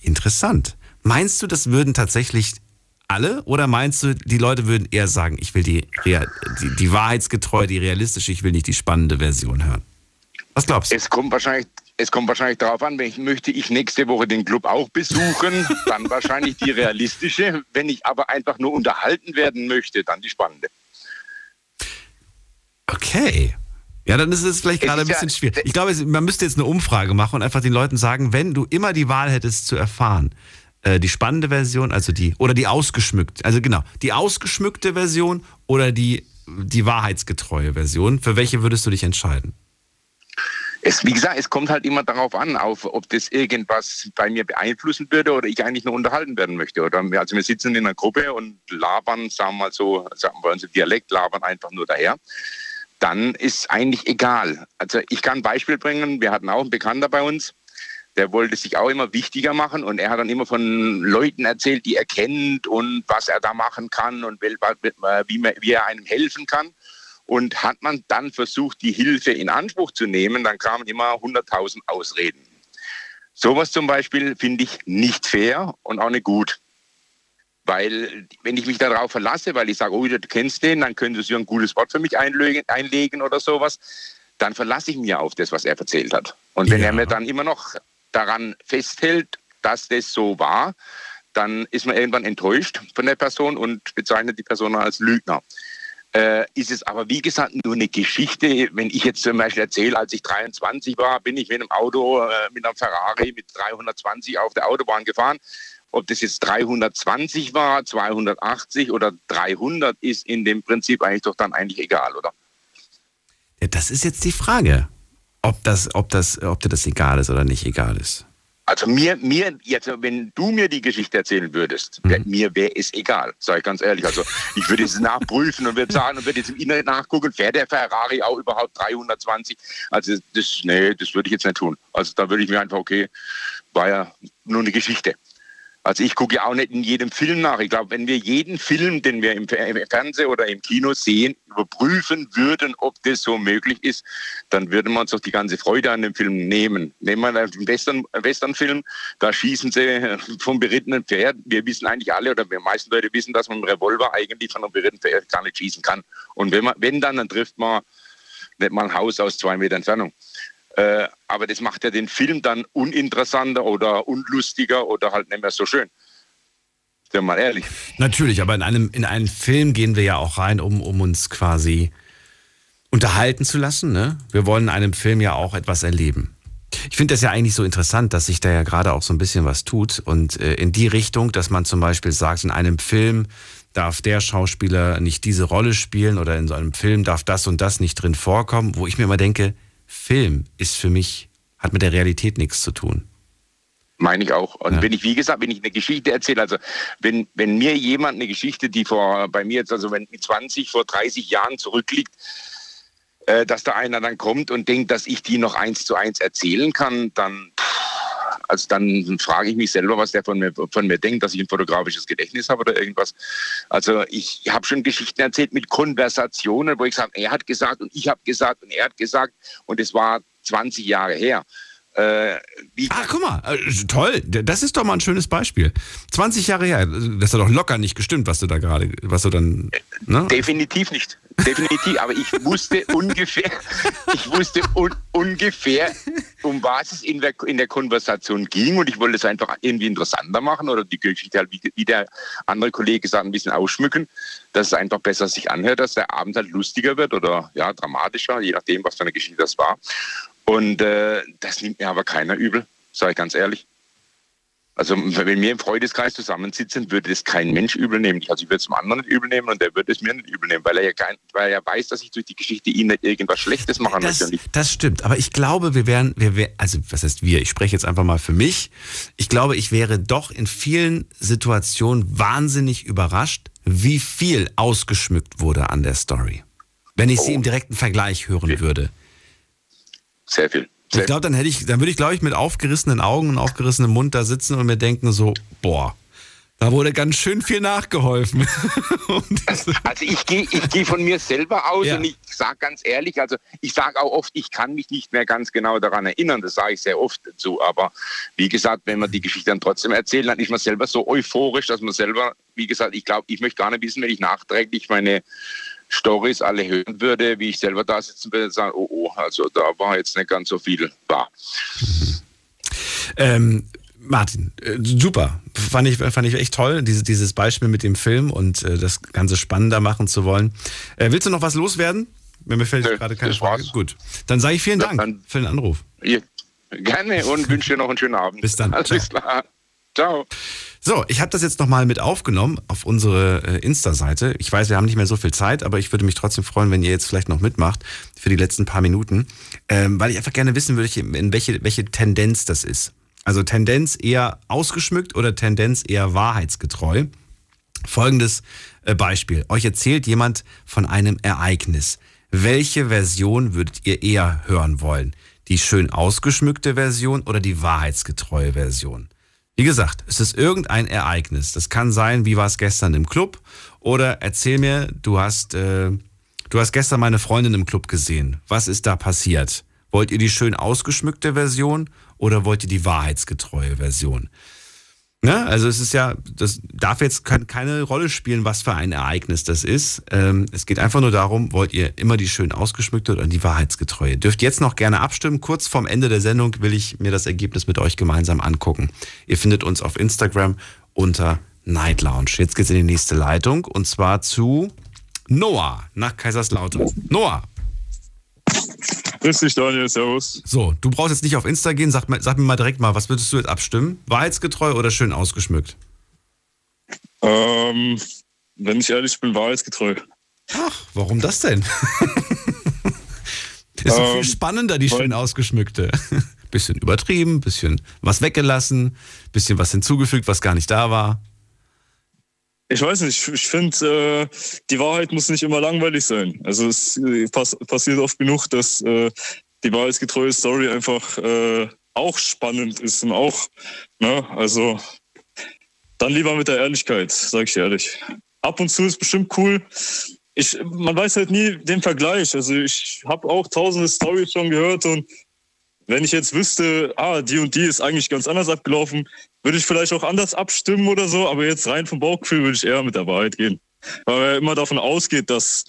Interessant. Meinst du, das würden tatsächlich alle oder meinst du, die Leute würden eher sagen, ich will die, die, die wahrheitsgetreue, die realistische, ich will nicht die spannende Version hören? Was glaubst du? Es kommt wahrscheinlich es kommt wahrscheinlich darauf an, wenn ich möchte ich nächste Woche den Club auch besuchen, dann wahrscheinlich die realistische. Wenn ich aber einfach nur unterhalten werden möchte, dann die spannende. Okay. Ja, dann ist es vielleicht gerade ein bisschen ja, schwierig. Ich glaube, man müsste jetzt eine Umfrage machen und einfach den Leuten sagen, wenn du immer die Wahl hättest zu erfahren, äh, die spannende Version, also die, oder die ausgeschmückte, also genau, die ausgeschmückte Version oder die, die wahrheitsgetreue Version, für welche würdest du dich entscheiden? Es, wie gesagt, es kommt halt immer darauf an, auf, ob das irgendwas bei mir beeinflussen würde oder ich eigentlich nur unterhalten werden möchte. Oder, also wir sitzen in einer Gruppe und labern, sagen wir mal so, sagen wir unser Dialekt, labern einfach nur daher. Dann ist eigentlich egal. Also ich kann ein Beispiel bringen. Wir hatten auch einen Bekannter bei uns, der wollte sich auch immer wichtiger machen und er hat dann immer von Leuten erzählt, die er kennt und was er da machen kann und wie, wie er einem helfen kann. Und hat man dann versucht, die Hilfe in Anspruch zu nehmen, dann kamen immer 100.000 Ausreden. Sowas zum Beispiel finde ich nicht fair und auch nicht gut. Weil wenn ich mich darauf verlasse, weil ich sage, oh, du kennst den, dann könntest du ein gutes Wort für mich einlegen, einlegen oder sowas, dann verlasse ich mir auf das, was er erzählt hat. Und wenn ja. er mir dann immer noch daran festhält, dass das so war, dann ist man irgendwann enttäuscht von der Person und bezeichnet die Person als Lügner äh, ist es aber wie gesagt nur eine Geschichte. Wenn ich jetzt zum Beispiel erzähle, als ich 23 war, bin ich mit einem Auto, äh, mit einem Ferrari mit 320 auf der Autobahn gefahren. Ob das jetzt 320 war, 280 oder 300 ist in dem Prinzip eigentlich doch dann eigentlich egal, oder? Ja, das ist jetzt die Frage, ob das, ob das, ob dir das egal ist oder nicht egal ist. Also mir, mir, jetzt, wenn du mir die Geschichte erzählen würdest, mhm. mir wäre es egal, sage ich ganz ehrlich. Also ich würde es nachprüfen und würde sagen und würde jetzt im Internet nachgucken, fährt der Ferrari auch überhaupt 320? Also das, nee, das würde ich jetzt nicht tun. Also da würde ich mir einfach, okay, war ja nur eine Geschichte. Also ich gucke ja auch nicht in jedem Film nach. Ich glaube, wenn wir jeden Film, den wir im Fernsehen oder im Kino sehen, überprüfen würden, ob das so möglich ist, dann würden wir uns doch die ganze Freude an dem Film nehmen. Nehmen wir einen Western, Westernfilm, da schießen sie vom berittenen Pferd. Wir wissen eigentlich alle, oder die meisten Leute wissen, dass man mit Revolver eigentlich von einem berittenen Pferd gar nicht schießen kann. Und wenn, man, wenn dann, dann trifft man nicht mal ein Haus aus zwei Meter Entfernung. Äh, aber das macht ja den Film dann uninteressanter oder unlustiger oder halt nicht mehr so schön. Sind wir mal ehrlich. Natürlich, aber in einem, in einen Film gehen wir ja auch rein, um, um uns quasi unterhalten zu lassen. Ne? Wir wollen in einem Film ja auch etwas erleben. Ich finde das ja eigentlich so interessant, dass sich da ja gerade auch so ein bisschen was tut und äh, in die Richtung, dass man zum Beispiel sagt, in einem Film darf der Schauspieler nicht diese Rolle spielen oder in so einem Film darf das und das nicht drin vorkommen, wo ich mir immer denke, Film ist für mich, hat mit der Realität nichts zu tun. Meine ich auch. Und ja. wenn ich, wie gesagt, wenn ich eine Geschichte erzähle, also wenn, wenn mir jemand eine Geschichte, die vor, bei mir jetzt, also wenn mit 20, vor 30 Jahren zurückliegt, äh, dass da einer dann kommt und denkt, dass ich die noch eins zu eins erzählen kann, dann, also dann frage ich mich selber, was der von mir, von mir denkt, dass ich ein fotografisches Gedächtnis habe oder irgendwas. Also ich habe schon Geschichten erzählt mit Konversationen, wo ich sage, er hat gesagt und ich habe gesagt und er hat gesagt und es war 20 Jahre her. Äh, Ach, guck mal, äh, toll. Das ist doch mal ein schönes Beispiel. 20 Jahre her, das hat doch locker nicht gestimmt, was du da gerade, was du dann. Ne? Definitiv nicht. Definitiv, aber ich wusste ungefähr, ich wusste un ungefähr, um was es in der, in der Konversation ging und ich wollte es einfach irgendwie interessanter machen oder die Geschichte halt, wie, wie der andere Kollege sagt, ein bisschen ausschmücken, dass es einfach besser sich anhört, dass der Abend halt lustiger wird oder ja, dramatischer, je nachdem, was für eine Geschichte das war. Und äh, das nimmt mir aber keiner übel, sage ich ganz ehrlich. Also wenn wir im Freundeskreis zusammensitzen, würde es kein Mensch übel nehmen. Also ich würde es dem anderen nicht übel nehmen und der würde es mir nicht übel nehmen, weil er ja, kein, weil er weiß, dass ich durch die Geschichte ihm nicht irgendwas Schlechtes machen das, möchte. Das stimmt, aber ich glaube, wir wären, wir wär, also was heißt wir, ich spreche jetzt einfach mal für mich. Ich glaube, ich wäre doch in vielen Situationen wahnsinnig überrascht, wie viel ausgeschmückt wurde an der Story. Wenn ich oh. sie im direkten Vergleich hören okay. würde. Sehr viel. Ich glaube, dann hätte ich, dann würde ich, glaube ich, mit aufgerissenen Augen und aufgerissenem Mund da sitzen und mir denken so, boah, da wurde ganz schön viel nachgeholfen. also ich gehe ich geh von mir selber aus ja. und ich sage ganz ehrlich, also ich sage auch oft, ich kann mich nicht mehr ganz genau daran erinnern, das sage ich sehr oft dazu. Aber wie gesagt, wenn man die Geschichte dann trotzdem erzählt, dann ist man selber so euphorisch, dass man selber, wie gesagt, ich glaube, ich möchte gar nicht wissen, wenn ich nachträglich meine Stories alle hören würde, wie ich selber da sitzen würde und sagen, oh, oh, also da war jetzt nicht ganz so viel wahr. Ähm, Martin, äh, super. Fand ich, fand ich echt toll, diese, dieses Beispiel mit dem Film und äh, das Ganze spannender machen zu wollen. Äh, willst du noch was loswerden? Mir fällt Nö, gerade keine Frage. War's. Gut. Dann sage ich vielen Dank dann, für den Anruf. Ja, gerne und wünsche dir noch einen schönen Abend. Bis dann. Alles Ciao. klar. Ciao. So, ich habe das jetzt nochmal mit aufgenommen auf unsere äh, Insta-Seite. Ich weiß, wir haben nicht mehr so viel Zeit, aber ich würde mich trotzdem freuen, wenn ihr jetzt vielleicht noch mitmacht für die letzten paar Minuten, ähm, weil ich einfach gerne wissen würde, in welche, welche Tendenz das ist. Also Tendenz eher ausgeschmückt oder Tendenz eher wahrheitsgetreu. Folgendes äh, Beispiel. Euch erzählt jemand von einem Ereignis. Welche Version würdet ihr eher hören wollen? Die schön ausgeschmückte Version oder die wahrheitsgetreue Version? Wie gesagt, es ist irgendein Ereignis. Das kann sein, wie war es gestern im Club? Oder erzähl mir, du hast, äh, du hast gestern meine Freundin im Club gesehen. Was ist da passiert? Wollt ihr die schön ausgeschmückte Version oder wollt ihr die wahrheitsgetreue Version? Ne? Also es ist ja, das darf jetzt keine Rolle spielen, was für ein Ereignis das ist. Ähm, es geht einfach nur darum, wollt ihr immer die schön ausgeschmückte oder die wahrheitsgetreue? Dürft jetzt noch gerne abstimmen. Kurz vorm Ende der Sendung will ich mir das Ergebnis mit euch gemeinsam angucken. Ihr findet uns auf Instagram unter Night Lounge. Jetzt geht's in die nächste Leitung und zwar zu Noah nach Kaiserslautern. Noah, Grüß dich, Daniel, servus. So, du brauchst jetzt nicht auf Insta gehen, sag, sag mir mal direkt mal, was würdest du jetzt abstimmen? Wahrheitsgetreu oder schön ausgeschmückt? Ähm, wenn ich ehrlich bin, wahrheitsgetreu. Ach, warum das denn? ist doch viel ähm, spannender, die schön ausgeschmückte. bisschen übertrieben, bisschen was weggelassen, bisschen was hinzugefügt, was gar nicht da war ich weiß nicht, ich finde, äh, die Wahrheit muss nicht immer langweilig sein. Also es äh, pass passiert oft genug, dass äh, die wahrheitsgetreue Story einfach äh, auch spannend ist und auch, ne, also dann lieber mit der Ehrlichkeit, sag ich ehrlich. Ab und zu ist bestimmt cool. Ich, man weiß halt nie den Vergleich. Also ich habe auch tausende Stories schon gehört und wenn ich jetzt wüsste, ah, die und die ist eigentlich ganz anders abgelaufen, würde ich vielleicht auch anders abstimmen oder so, aber jetzt rein vom Bauchgefühl würde ich eher mit der Wahrheit gehen. Weil man ja immer davon ausgeht, dass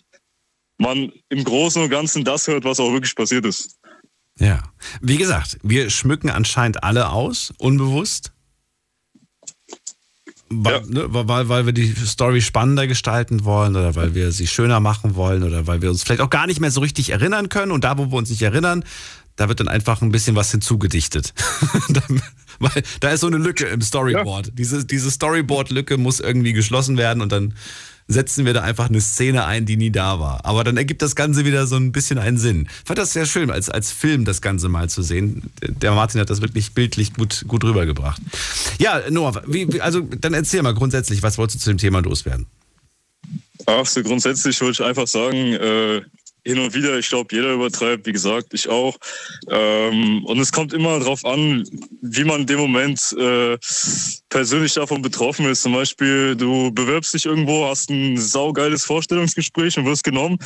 man im Großen und Ganzen das hört, was auch wirklich passiert ist. Ja. Wie gesagt, wir schmücken anscheinend alle aus, unbewusst. Weil, ja. ne, weil, weil wir die Story spannender gestalten wollen oder weil wir sie schöner machen wollen oder weil wir uns vielleicht auch gar nicht mehr so richtig erinnern können und da, wo wir uns nicht erinnern, da wird dann einfach ein bisschen was hinzugedichtet. Weil da ist so eine Lücke im Storyboard. Ja. Diese, diese Storyboard-Lücke muss irgendwie geschlossen werden und dann setzen wir da einfach eine Szene ein, die nie da war. Aber dann ergibt das Ganze wieder so ein bisschen einen Sinn. Ich fand das sehr schön, als, als Film das Ganze mal zu sehen. Der Martin hat das wirklich bildlich gut, gut rübergebracht. Ja, Noah, wie, also dann erzähl mal grundsätzlich, was wolltest du zu dem Thema loswerden? Ach so, grundsätzlich wollte ich einfach sagen, äh, hin und wieder. Ich glaube, jeder übertreibt, wie gesagt, ich auch. Ähm, und es kommt immer darauf an, wie man in dem Moment äh, persönlich davon betroffen ist. Zum Beispiel, du bewirbst dich irgendwo, hast ein saugeiles Vorstellungsgespräch und wirst genommen.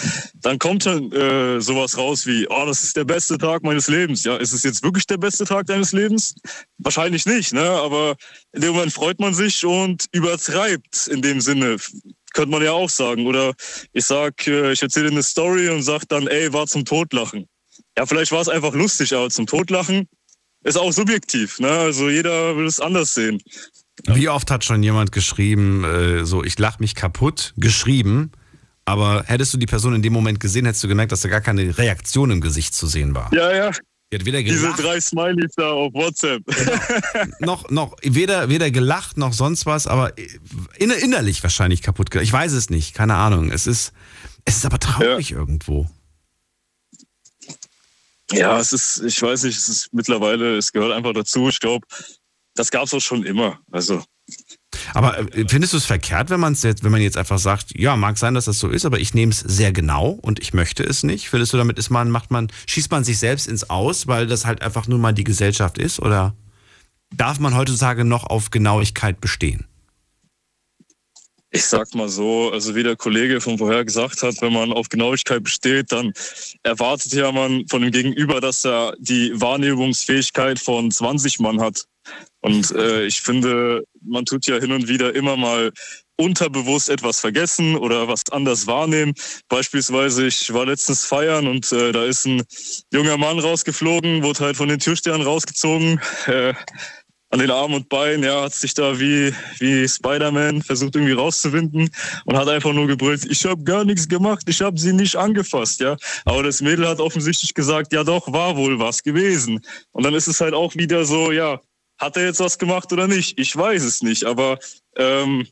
Dann kommt dann äh, sowas raus wie, oh, das ist der beste Tag meines Lebens. Ja, ist es jetzt wirklich der beste Tag deines Lebens? Wahrscheinlich nicht, ne? Aber in dem Moment freut man sich und übertreibt in dem Sinne könnte man ja auch sagen. Oder ich sag, äh, ich erzähle eine Story und sag dann, ey, war zum Totlachen. Ja, vielleicht war es einfach lustig, aber zum Totlachen ist auch subjektiv. Ne? Also jeder will es anders sehen. Wie oft hat schon jemand geschrieben, äh, so ich lach mich kaputt, geschrieben, aber hättest du die Person in dem Moment gesehen, hättest du gemerkt, dass da gar keine Reaktion im Gesicht zu sehen war. Ja, ja, Die hat weder Diese gelacht, drei Smileys da auf WhatsApp. noch, noch weder, weder gelacht noch sonst was, aber inner, innerlich wahrscheinlich kaputt gemacht. Ich weiß es nicht, keine Ahnung. Es ist, es ist aber traurig irgendwo. Ja, es ist, ich weiß nicht, es ist mittlerweile, es gehört einfach dazu. Ich glaube, das gab es auch schon immer. Also. Aber äh, findest du es verkehrt, wenn man jetzt, wenn man jetzt einfach sagt, ja, mag sein, dass das so ist, aber ich nehme es sehr genau und ich möchte es nicht? Findest du, damit ist man, macht man, schießt man sich selbst ins Aus, weil das halt einfach nur mal die Gesellschaft ist? Oder darf man heutzutage noch auf Genauigkeit bestehen? Ich sag mal so, also wie der Kollege von vorher gesagt hat, wenn man auf Genauigkeit besteht, dann erwartet ja man von dem Gegenüber, dass er die Wahrnehmungsfähigkeit von 20 Mann hat. Und äh, ich finde, man tut ja hin und wieder immer mal unterbewusst etwas vergessen oder was anders wahrnehmen. Beispielsweise, ich war letztens feiern und äh, da ist ein junger Mann rausgeflogen, wurde halt von den Türstern rausgezogen. Äh, an den Armen und Beinen, ja, hat sich da wie, wie Spider-Man versucht irgendwie rauszuwinden und hat einfach nur gebrüllt, ich habe gar nichts gemacht, ich habe sie nicht angefasst, ja. Aber das Mädel hat offensichtlich gesagt, ja doch, war wohl was gewesen. Und dann ist es halt auch wieder so, ja, hat er jetzt was gemacht oder nicht? Ich weiß es nicht, aber ähm,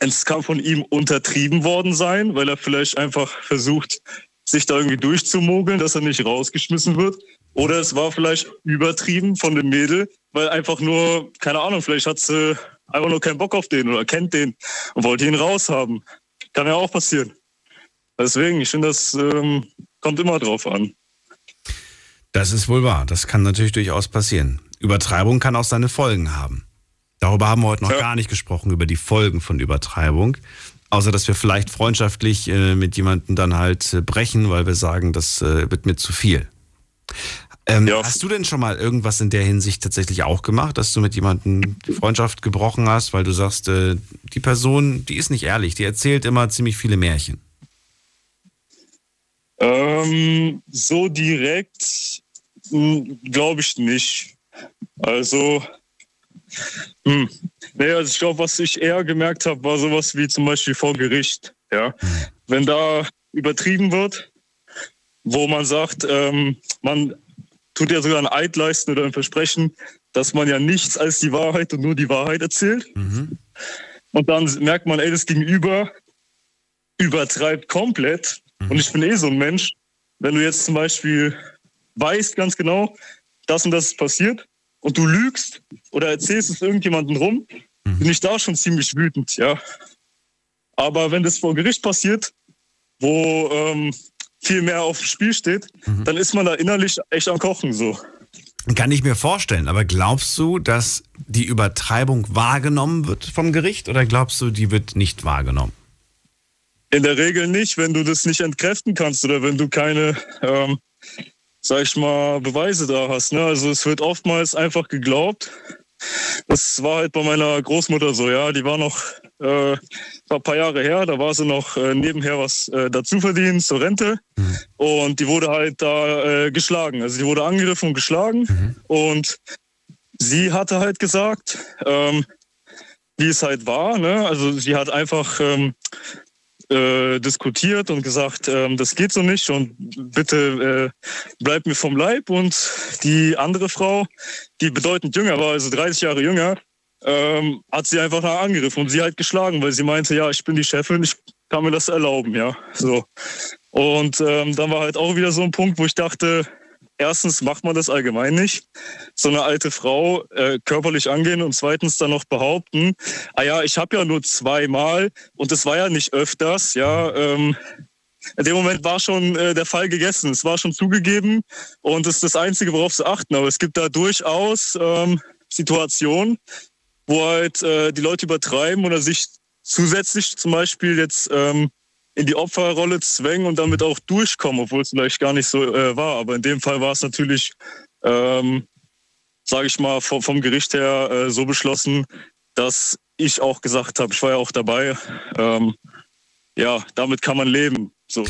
es kann von ihm untertrieben worden sein, weil er vielleicht einfach versucht, sich da irgendwie durchzumogeln, dass er nicht rausgeschmissen wird. Oder es war vielleicht übertrieben von dem Mädel, weil einfach nur, keine Ahnung, vielleicht hat sie einfach nur keinen Bock auf den oder kennt den und wollte ihn raushaben. Kann ja auch passieren. Deswegen, ich finde, das ähm, kommt immer drauf an. Das ist wohl wahr. Das kann natürlich durchaus passieren. Übertreibung kann auch seine Folgen haben. Darüber haben wir heute noch ja. gar nicht gesprochen, über die Folgen von Übertreibung. Außer dass wir vielleicht freundschaftlich äh, mit jemandem dann halt äh, brechen, weil wir sagen, das äh, wird mir zu viel. Ähm, ja. Hast du denn schon mal irgendwas in der Hinsicht tatsächlich auch gemacht, dass du mit jemandem die Freundschaft gebrochen hast, weil du sagst, äh, die Person, die ist nicht ehrlich, die erzählt immer ziemlich viele Märchen? Ähm, so direkt hm, glaube ich nicht. Also, hm. nee, also ich glaube, was ich eher gemerkt habe, war sowas wie zum Beispiel vor Gericht. Ja, wenn da übertrieben wird, wo man sagt, ähm, man tut ja sogar ein Eid leisten oder ein Versprechen, dass man ja nichts als die Wahrheit und nur die Wahrheit erzählt. Mhm. Und dann merkt man, ey, das Gegenüber übertreibt komplett. Mhm. Und ich bin eh so ein Mensch, wenn du jetzt zum Beispiel weißt ganz genau, das und das ist passiert und du lügst oder erzählst es irgendjemandem rum, mhm. bin ich da schon ziemlich wütend, ja. Aber wenn das vor Gericht passiert, wo ähm, viel mehr auf dem Spiel steht, mhm. dann ist man da innerlich echt am Kochen so. Kann ich mir vorstellen, aber glaubst du, dass die Übertreibung wahrgenommen wird vom Gericht oder glaubst du, die wird nicht wahrgenommen? In der Regel nicht, wenn du das nicht entkräften kannst oder wenn du keine ähm, sag ich mal, Beweise da hast. Ne? Also es wird oftmals einfach geglaubt. Das war halt bei meiner Großmutter so, ja. Die war noch äh, war ein paar Jahre her, da war sie noch äh, nebenher was äh, dazu verdient zur Rente. Mhm. Und die wurde halt da äh, geschlagen. Also die wurde angegriffen und geschlagen. Mhm. Und sie hatte halt gesagt, ähm, wie es halt war. Ne? Also sie hat einfach ähm, äh, diskutiert und gesagt, ähm, das geht so nicht und bitte äh, bleibt mir vom Leib. Und die andere Frau, die bedeutend jünger war, also 30 Jahre jünger, ähm, hat sie einfach angegriffen und sie halt geschlagen, weil sie meinte, ja, ich bin die Chefin, ich kann mir das erlauben, ja. So. Und ähm, dann war halt auch wieder so ein Punkt, wo ich dachte, erstens macht man das allgemein nicht, so eine alte Frau äh, körperlich angehen und zweitens dann noch behaupten, ah ja, ich habe ja nur zweimal und das war ja nicht öfters, ja. Ähm, in dem Moment war schon äh, der Fall gegessen, es war schon zugegeben und das ist das Einzige, worauf sie achten. Aber es gibt da durchaus ähm, Situationen, wo halt äh, die Leute übertreiben oder sich zusätzlich zum Beispiel jetzt ähm, in die Opferrolle zwängen und damit auch durchkommen, obwohl es vielleicht gar nicht so äh, war. Aber in dem Fall war es natürlich, ähm, sage ich mal, vom, vom Gericht her äh, so beschlossen, dass ich auch gesagt habe, ich war ja auch dabei, ähm, ja, damit kann man leben. So.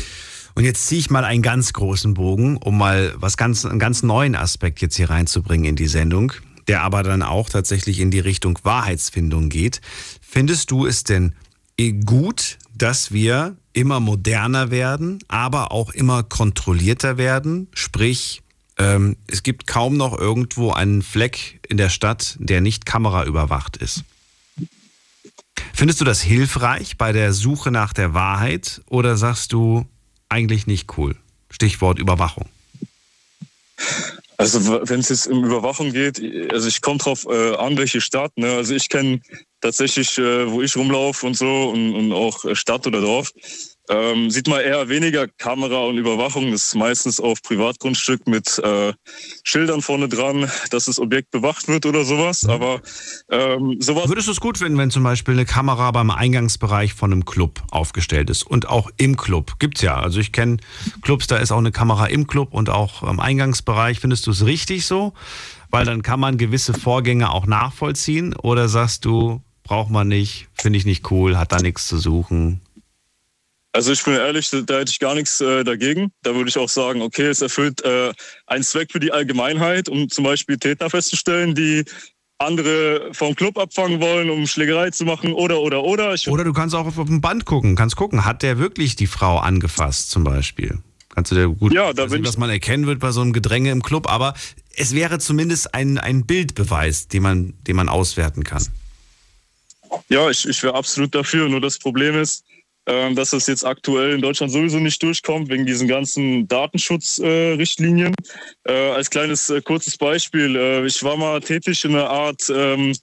Und jetzt ziehe ich mal einen ganz großen Bogen, um mal was ganz, einen ganz neuen Aspekt jetzt hier reinzubringen in die Sendung, der aber dann auch tatsächlich in die Richtung Wahrheitsfindung geht. Findest du es denn gut, dass wir immer moderner werden, aber auch immer kontrollierter werden. Sprich, ähm, es gibt kaum noch irgendwo einen Fleck in der Stadt, der nicht kameraüberwacht ist. Findest du das hilfreich bei der Suche nach der Wahrheit oder sagst du eigentlich nicht cool? Stichwort Überwachung. Also wenn es jetzt um Überwachung geht, also ich komme drauf äh, an, welche Stadt. Ne? Also ich kenne tatsächlich, äh, wo ich rumlaufe und so und, und auch Stadt oder Dorf, ähm, sieht man eher weniger Kamera und Überwachung. Das ist meistens auf Privatgrundstück mit äh, Schildern vorne dran, dass das Objekt bewacht wird oder sowas. Aber ähm, sowas. Würdest du es gut finden, wenn zum Beispiel eine Kamera beim Eingangsbereich von einem Club aufgestellt ist und auch im Club? Gibt's ja. Also ich kenne Clubs, da ist auch eine Kamera im Club und auch am Eingangsbereich. Findest du es richtig so? Weil dann kann man gewisse Vorgänge auch nachvollziehen. Oder sagst du, braucht man nicht, finde ich nicht cool, hat da nichts zu suchen? Also ich bin ehrlich, da hätte ich gar nichts äh, dagegen. Da würde ich auch sagen, okay, es erfüllt äh, einen Zweck für die Allgemeinheit, um zum Beispiel Täter festzustellen, die andere vom Club abfangen wollen, um Schlägerei zu machen oder oder oder. Ich oder du kannst auch auf, auf dem Band gucken, kannst gucken, hat der wirklich die Frau angefasst zum Beispiel? Kannst du dir gut, ja, da nicht, was man erkennen wird bei so einem Gedränge im Club, aber es wäre zumindest ein, ein Bildbeweis, den man, den man auswerten kann. Ja, ich, ich wäre absolut dafür. Nur das Problem ist, ähm, dass es jetzt aktuell in Deutschland sowieso nicht durchkommt wegen diesen ganzen Datenschutzrichtlinien. Äh, äh, als kleines äh, kurzes Beispiel, äh, ich war mal tätig in einer Art ähm,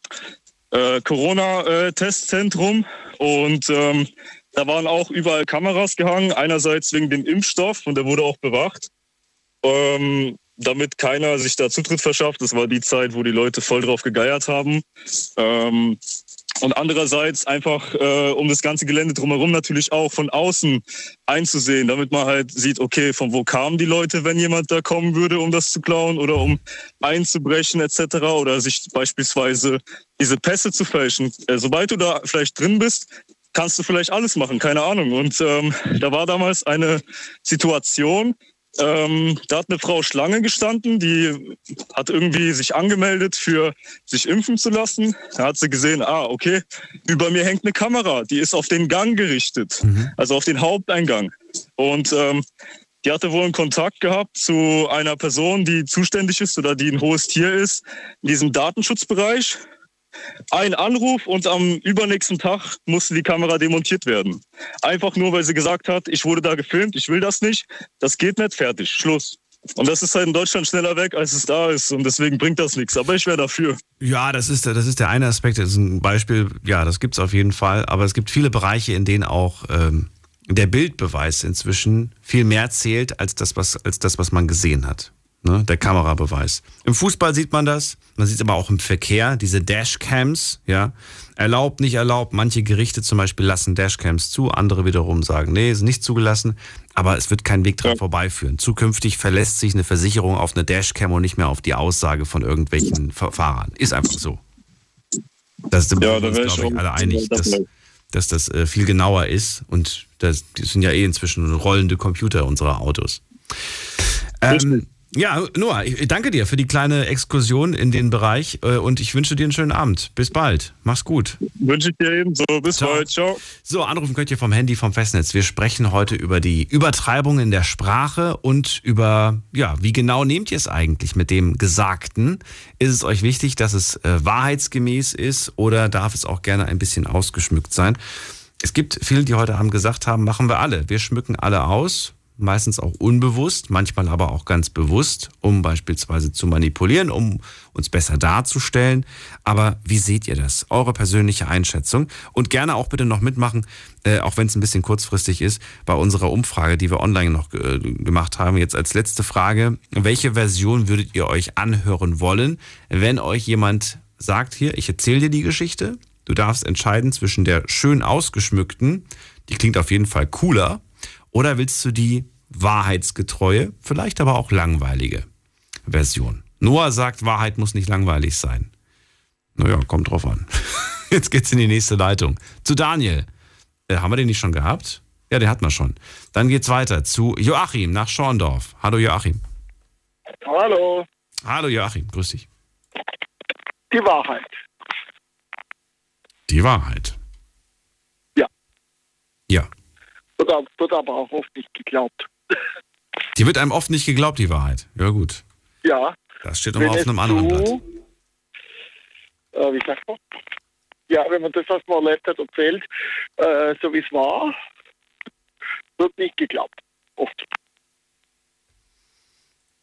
äh, Corona-Testzentrum und ähm, da waren auch überall Kameras gehangen, einerseits wegen dem Impfstoff und der wurde auch bewacht. Ähm, damit keiner sich da Zutritt verschafft. Das war die Zeit, wo die Leute voll drauf gegeiert haben. Ähm, und andererseits einfach, äh, um das ganze Gelände drumherum natürlich auch von außen einzusehen, damit man halt sieht, okay, von wo kamen die Leute, wenn jemand da kommen würde, um das zu klauen oder um einzubrechen etc. oder sich beispielsweise diese Pässe zu fälschen. Äh, sobald du da vielleicht drin bist, kannst du vielleicht alles machen, keine Ahnung. Und ähm, da war damals eine Situation, ähm, da hat eine Frau Schlange gestanden, die hat irgendwie sich angemeldet für sich impfen zu lassen. Da hat sie gesehen, ah, okay, über mir hängt eine Kamera, die ist auf den Gang gerichtet, mhm. also auf den Haupteingang. Und ähm, die hatte wohl einen Kontakt gehabt zu einer Person, die zuständig ist oder die ein hohes Tier ist in diesem Datenschutzbereich ein Anruf und am übernächsten Tag musste die Kamera demontiert werden. Einfach nur, weil sie gesagt hat, ich wurde da gefilmt, ich will das nicht, das geht nicht, fertig, Schluss. Und das ist halt in Deutschland schneller weg, als es da ist. Und deswegen bringt das nichts. Aber ich wäre dafür. Ja, das ist, das ist der eine Aspekt. Das ist ein Beispiel. Ja, das gibt es auf jeden Fall. Aber es gibt viele Bereiche, in denen auch ähm, der Bildbeweis inzwischen viel mehr zählt als das, was, als das, was man gesehen hat ne, der Kamerabeweis. Im Fußball sieht man das, man sieht es aber auch im Verkehr, diese Dashcams, ja, erlaubt, nicht erlaubt. Manche Gerichte zum Beispiel lassen Dashcams zu, andere wiederum sagen, nee, ist nicht zugelassen, aber es wird kein Weg dran ja. vorbeiführen. Zukünftig verlässt sich eine Versicherung auf eine Dashcam und nicht mehr auf die Aussage von irgendwelchen Fahrern. Ist einfach so. Das sind ja, da uns, glaube ich, alle einig, dass, dass das äh, viel genauer ist und das, das sind ja eh inzwischen rollende Computer unserer Autos. Ähm, ja, Noah, ich danke dir für die kleine Exkursion in den Bereich äh, und ich wünsche dir einen schönen Abend. Bis bald. Mach's gut. Wünsche ich dir ebenso. Bis Ciao. bald. Ciao. So, anrufen könnt ihr vom Handy, vom Festnetz. Wir sprechen heute über die Übertreibung in der Sprache und über, ja, wie genau nehmt ihr es eigentlich mit dem Gesagten? Ist es euch wichtig, dass es äh, wahrheitsgemäß ist oder darf es auch gerne ein bisschen ausgeschmückt sein? Es gibt viele, die heute Abend gesagt haben, machen wir alle. Wir schmücken alle aus meistens auch unbewusst, manchmal aber auch ganz bewusst, um beispielsweise zu manipulieren, um uns besser darzustellen. Aber wie seht ihr das? Eure persönliche Einschätzung und gerne auch bitte noch mitmachen, äh, auch wenn es ein bisschen kurzfristig ist, bei unserer Umfrage, die wir online noch äh, gemacht haben. Jetzt als letzte Frage, welche Version würdet ihr euch anhören wollen, wenn euch jemand sagt, hier, ich erzähle dir die Geschichte, du darfst entscheiden zwischen der schön ausgeschmückten, die klingt auf jeden Fall cooler, oder willst du die wahrheitsgetreue, vielleicht aber auch langweilige Version? Noah sagt, Wahrheit muss nicht langweilig sein. Naja, kommt drauf an. Jetzt geht's in die nächste Leitung. Zu Daniel. Äh, haben wir den nicht schon gehabt? Ja, den hatten wir schon. Dann geht's weiter zu Joachim nach Schorndorf. Hallo Joachim. Hallo. Hallo Joachim, grüß dich. Die Wahrheit. Die Wahrheit. Ja. Ja. Wird, wird aber auch oft nicht geglaubt. Die wird einem oft nicht geglaubt, die Wahrheit. Ja, gut. Ja. Das steht nochmal auf einem anderen Blatt. Äh, wie sagt man? Ja, wenn man das, was man erlebt hat, erzählt, äh, so wie es war, wird nicht geglaubt. Oft.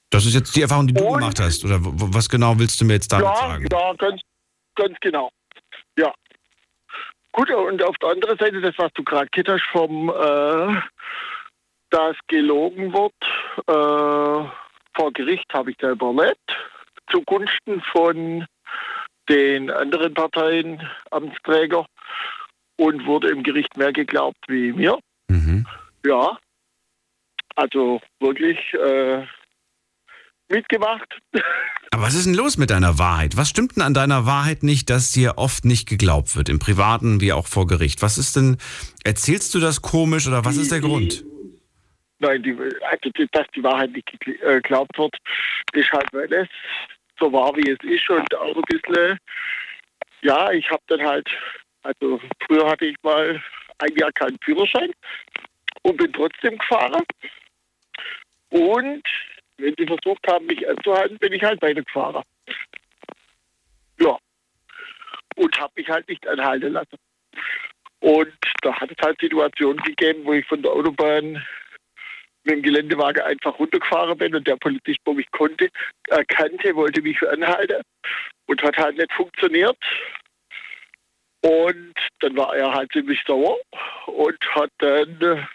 Das ist jetzt die Erfahrung, die du gemacht hast. Oder was genau willst du mir jetzt damit ja, sagen? ja, ganz, ganz genau. Ja. Gut, und auf der anderen Seite, das, was du gerade hast, vom, äh, dass gelogen wird, äh, vor Gericht habe ich selber erlebt, zugunsten von den anderen Parteien, Amtsträger, und wurde im Gericht mehr geglaubt wie mir. Mhm. Ja, also wirklich äh, mitgemacht. Aber was ist denn los mit deiner Wahrheit? Was stimmt denn an deiner Wahrheit nicht, dass dir oft nicht geglaubt wird, im Privaten wie auch vor Gericht? Was ist denn, erzählst du das komisch oder was ist der Grund? Nein, die, also, die- dass die Wahrheit nicht äh, geglaubt wird, ist halt, weil es so war, wie es ist und auch ein bisschen, ja, ich habe dann halt, also früher hatte ich mal ein Jahr keinen Führerschein und bin trotzdem gefahren. Und wenn sie versucht haben, mich anzuhalten, bin ich halt weitergefahren. Ja. Und habe mich halt nicht anhalten lassen. Und da hat es halt Situationen gegeben, wo ich von der Autobahn mit dem Geländewagen einfach runtergefahren bin und der Polizist, wo mich konnte, erkannte, wollte mich anhalten und hat halt nicht funktioniert. Und dann war er halt ziemlich sauer und hat dann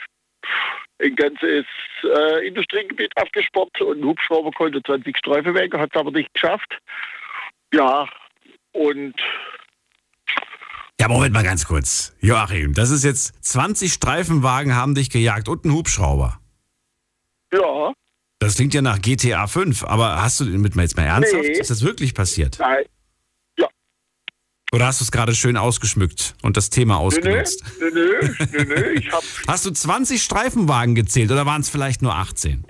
ein ganzes äh, Industriegebiet abgesperrt und ein Hubschrauber konnte 20 Streifen weg, hat es aber nicht geschafft. Ja, und Ja, Moment mal ganz kurz. Joachim, das ist jetzt 20 Streifenwagen haben dich gejagt und ein Hubschrauber. ja, Das klingt ja nach GTA 5, aber hast du mit mir jetzt mal ernsthaft? Nee. Ist das wirklich passiert? nein, Oder hast du es gerade schön ausgeschmückt und das Thema ausgenutzt? nö, nö, nö, nö, ich hab Hast du 20 Streifenwagen gezählt oder waren es vielleicht nur 18?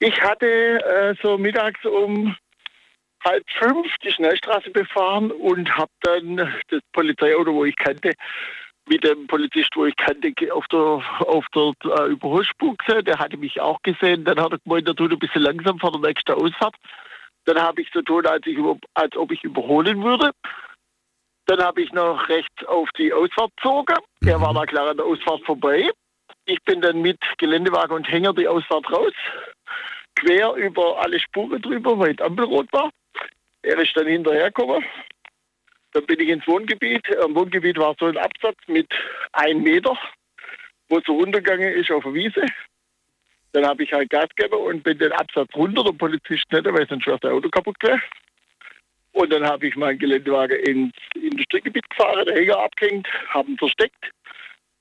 Ich hatte äh, so mittags um halb fünf die Schnellstraße befahren und habe dann das Polizeiauto, wo ich kannte, mit dem Polizist, wo ich kannte, auf der, auf der äh, Überholspur gesehen. Der hatte mich auch gesehen. Dann hat er gemeint, der tut ein bisschen langsam vor der nächsten Ausfahrt. Dann habe ich so tun, als, ich als ob ich überholen würde. Dann habe ich noch rechts auf die Ausfahrt gezogen. Er war da klar an der Ausfahrt vorbei. Ich bin dann mit Geländewagen und Hänger die Ausfahrt raus quer über alle Spuren drüber, weil die Ampel rot war. Er ist dann hinterhergekommen. Dann bin ich ins Wohngebiet. Im Wohngebiet war so ein Absatz mit einem Meter, wo so runtergegangen ist auf der Wiese. Dann habe ich halt Gas gegeben und bin den Absatz runter, der Polizist nicht, weil wäre das Auto kaputt gewesen. Und dann habe ich meinen Geländewagen ins Industriegebiet gefahren, der Hänger abgehängt, habe ihn versteckt,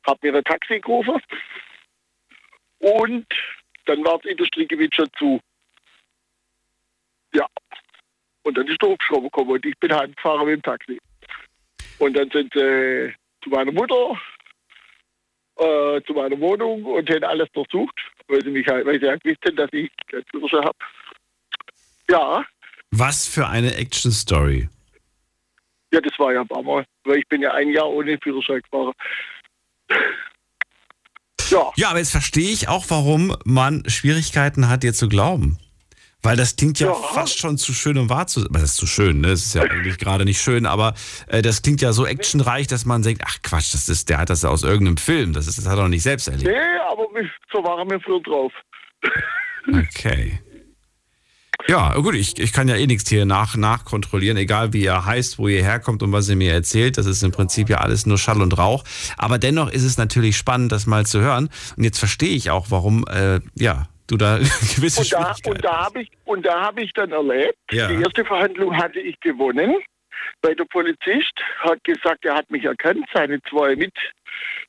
habe mir ein Taxi gerufen und dann war das Industriegebiet schon zu. Ja. Und dann ist der Hubschrauber gekommen und ich bin heimgefahren mit dem Taxi. Und dann sind sie zu meiner Mutter, äh, zu meiner Wohnung und haben alles durchsucht, weil sie mich halt, weil sie halt wussten, dass ich keinen Führerschein habe. Ja, Was für eine Action-Story. ja, das war ja ein paar Mal, weil ich bin ja ein Jahr ohne Führerschein gefahren. Ja. Ja, aber jetzt verstehe ich auch, warum man Schwierigkeiten hat, dir zu glauben. Weil das klingt ja, Ja. fast schon zu schön, um wahr zu sein. Das ist zu schön, ne? Das ist ja eigentlich gerade nicht schön, aber äh, das klingt ja so actionreich, dass man denkt, ach Quatsch, das ist, der hat das aus irgendeinem Film. Das, ist, das hat er doch nicht selbst erlebt. Nee, aber so waren wir früher drauf. Okay. Ja, gut, ich, ich kann ja eh nichts hier nach, nachkontrollieren, egal wie ihr heißt, wo ihr herkommt und was ihr mir erzählt. Das ist im Prinzip ja alles nur Schall und Rauch. Aber dennoch ist es natürlich spannend, das mal zu hören. Und jetzt verstehe ich auch, warum, äh, ja, du da gewisse Und da, Schwierigkeiten und da habe ich, und da habe ich dann erlebt, Ja. die erste Verhandlung hatte ich gewonnen, weil der Polizist hat gesagt, er hat mich erkannt. Seine zwei mit,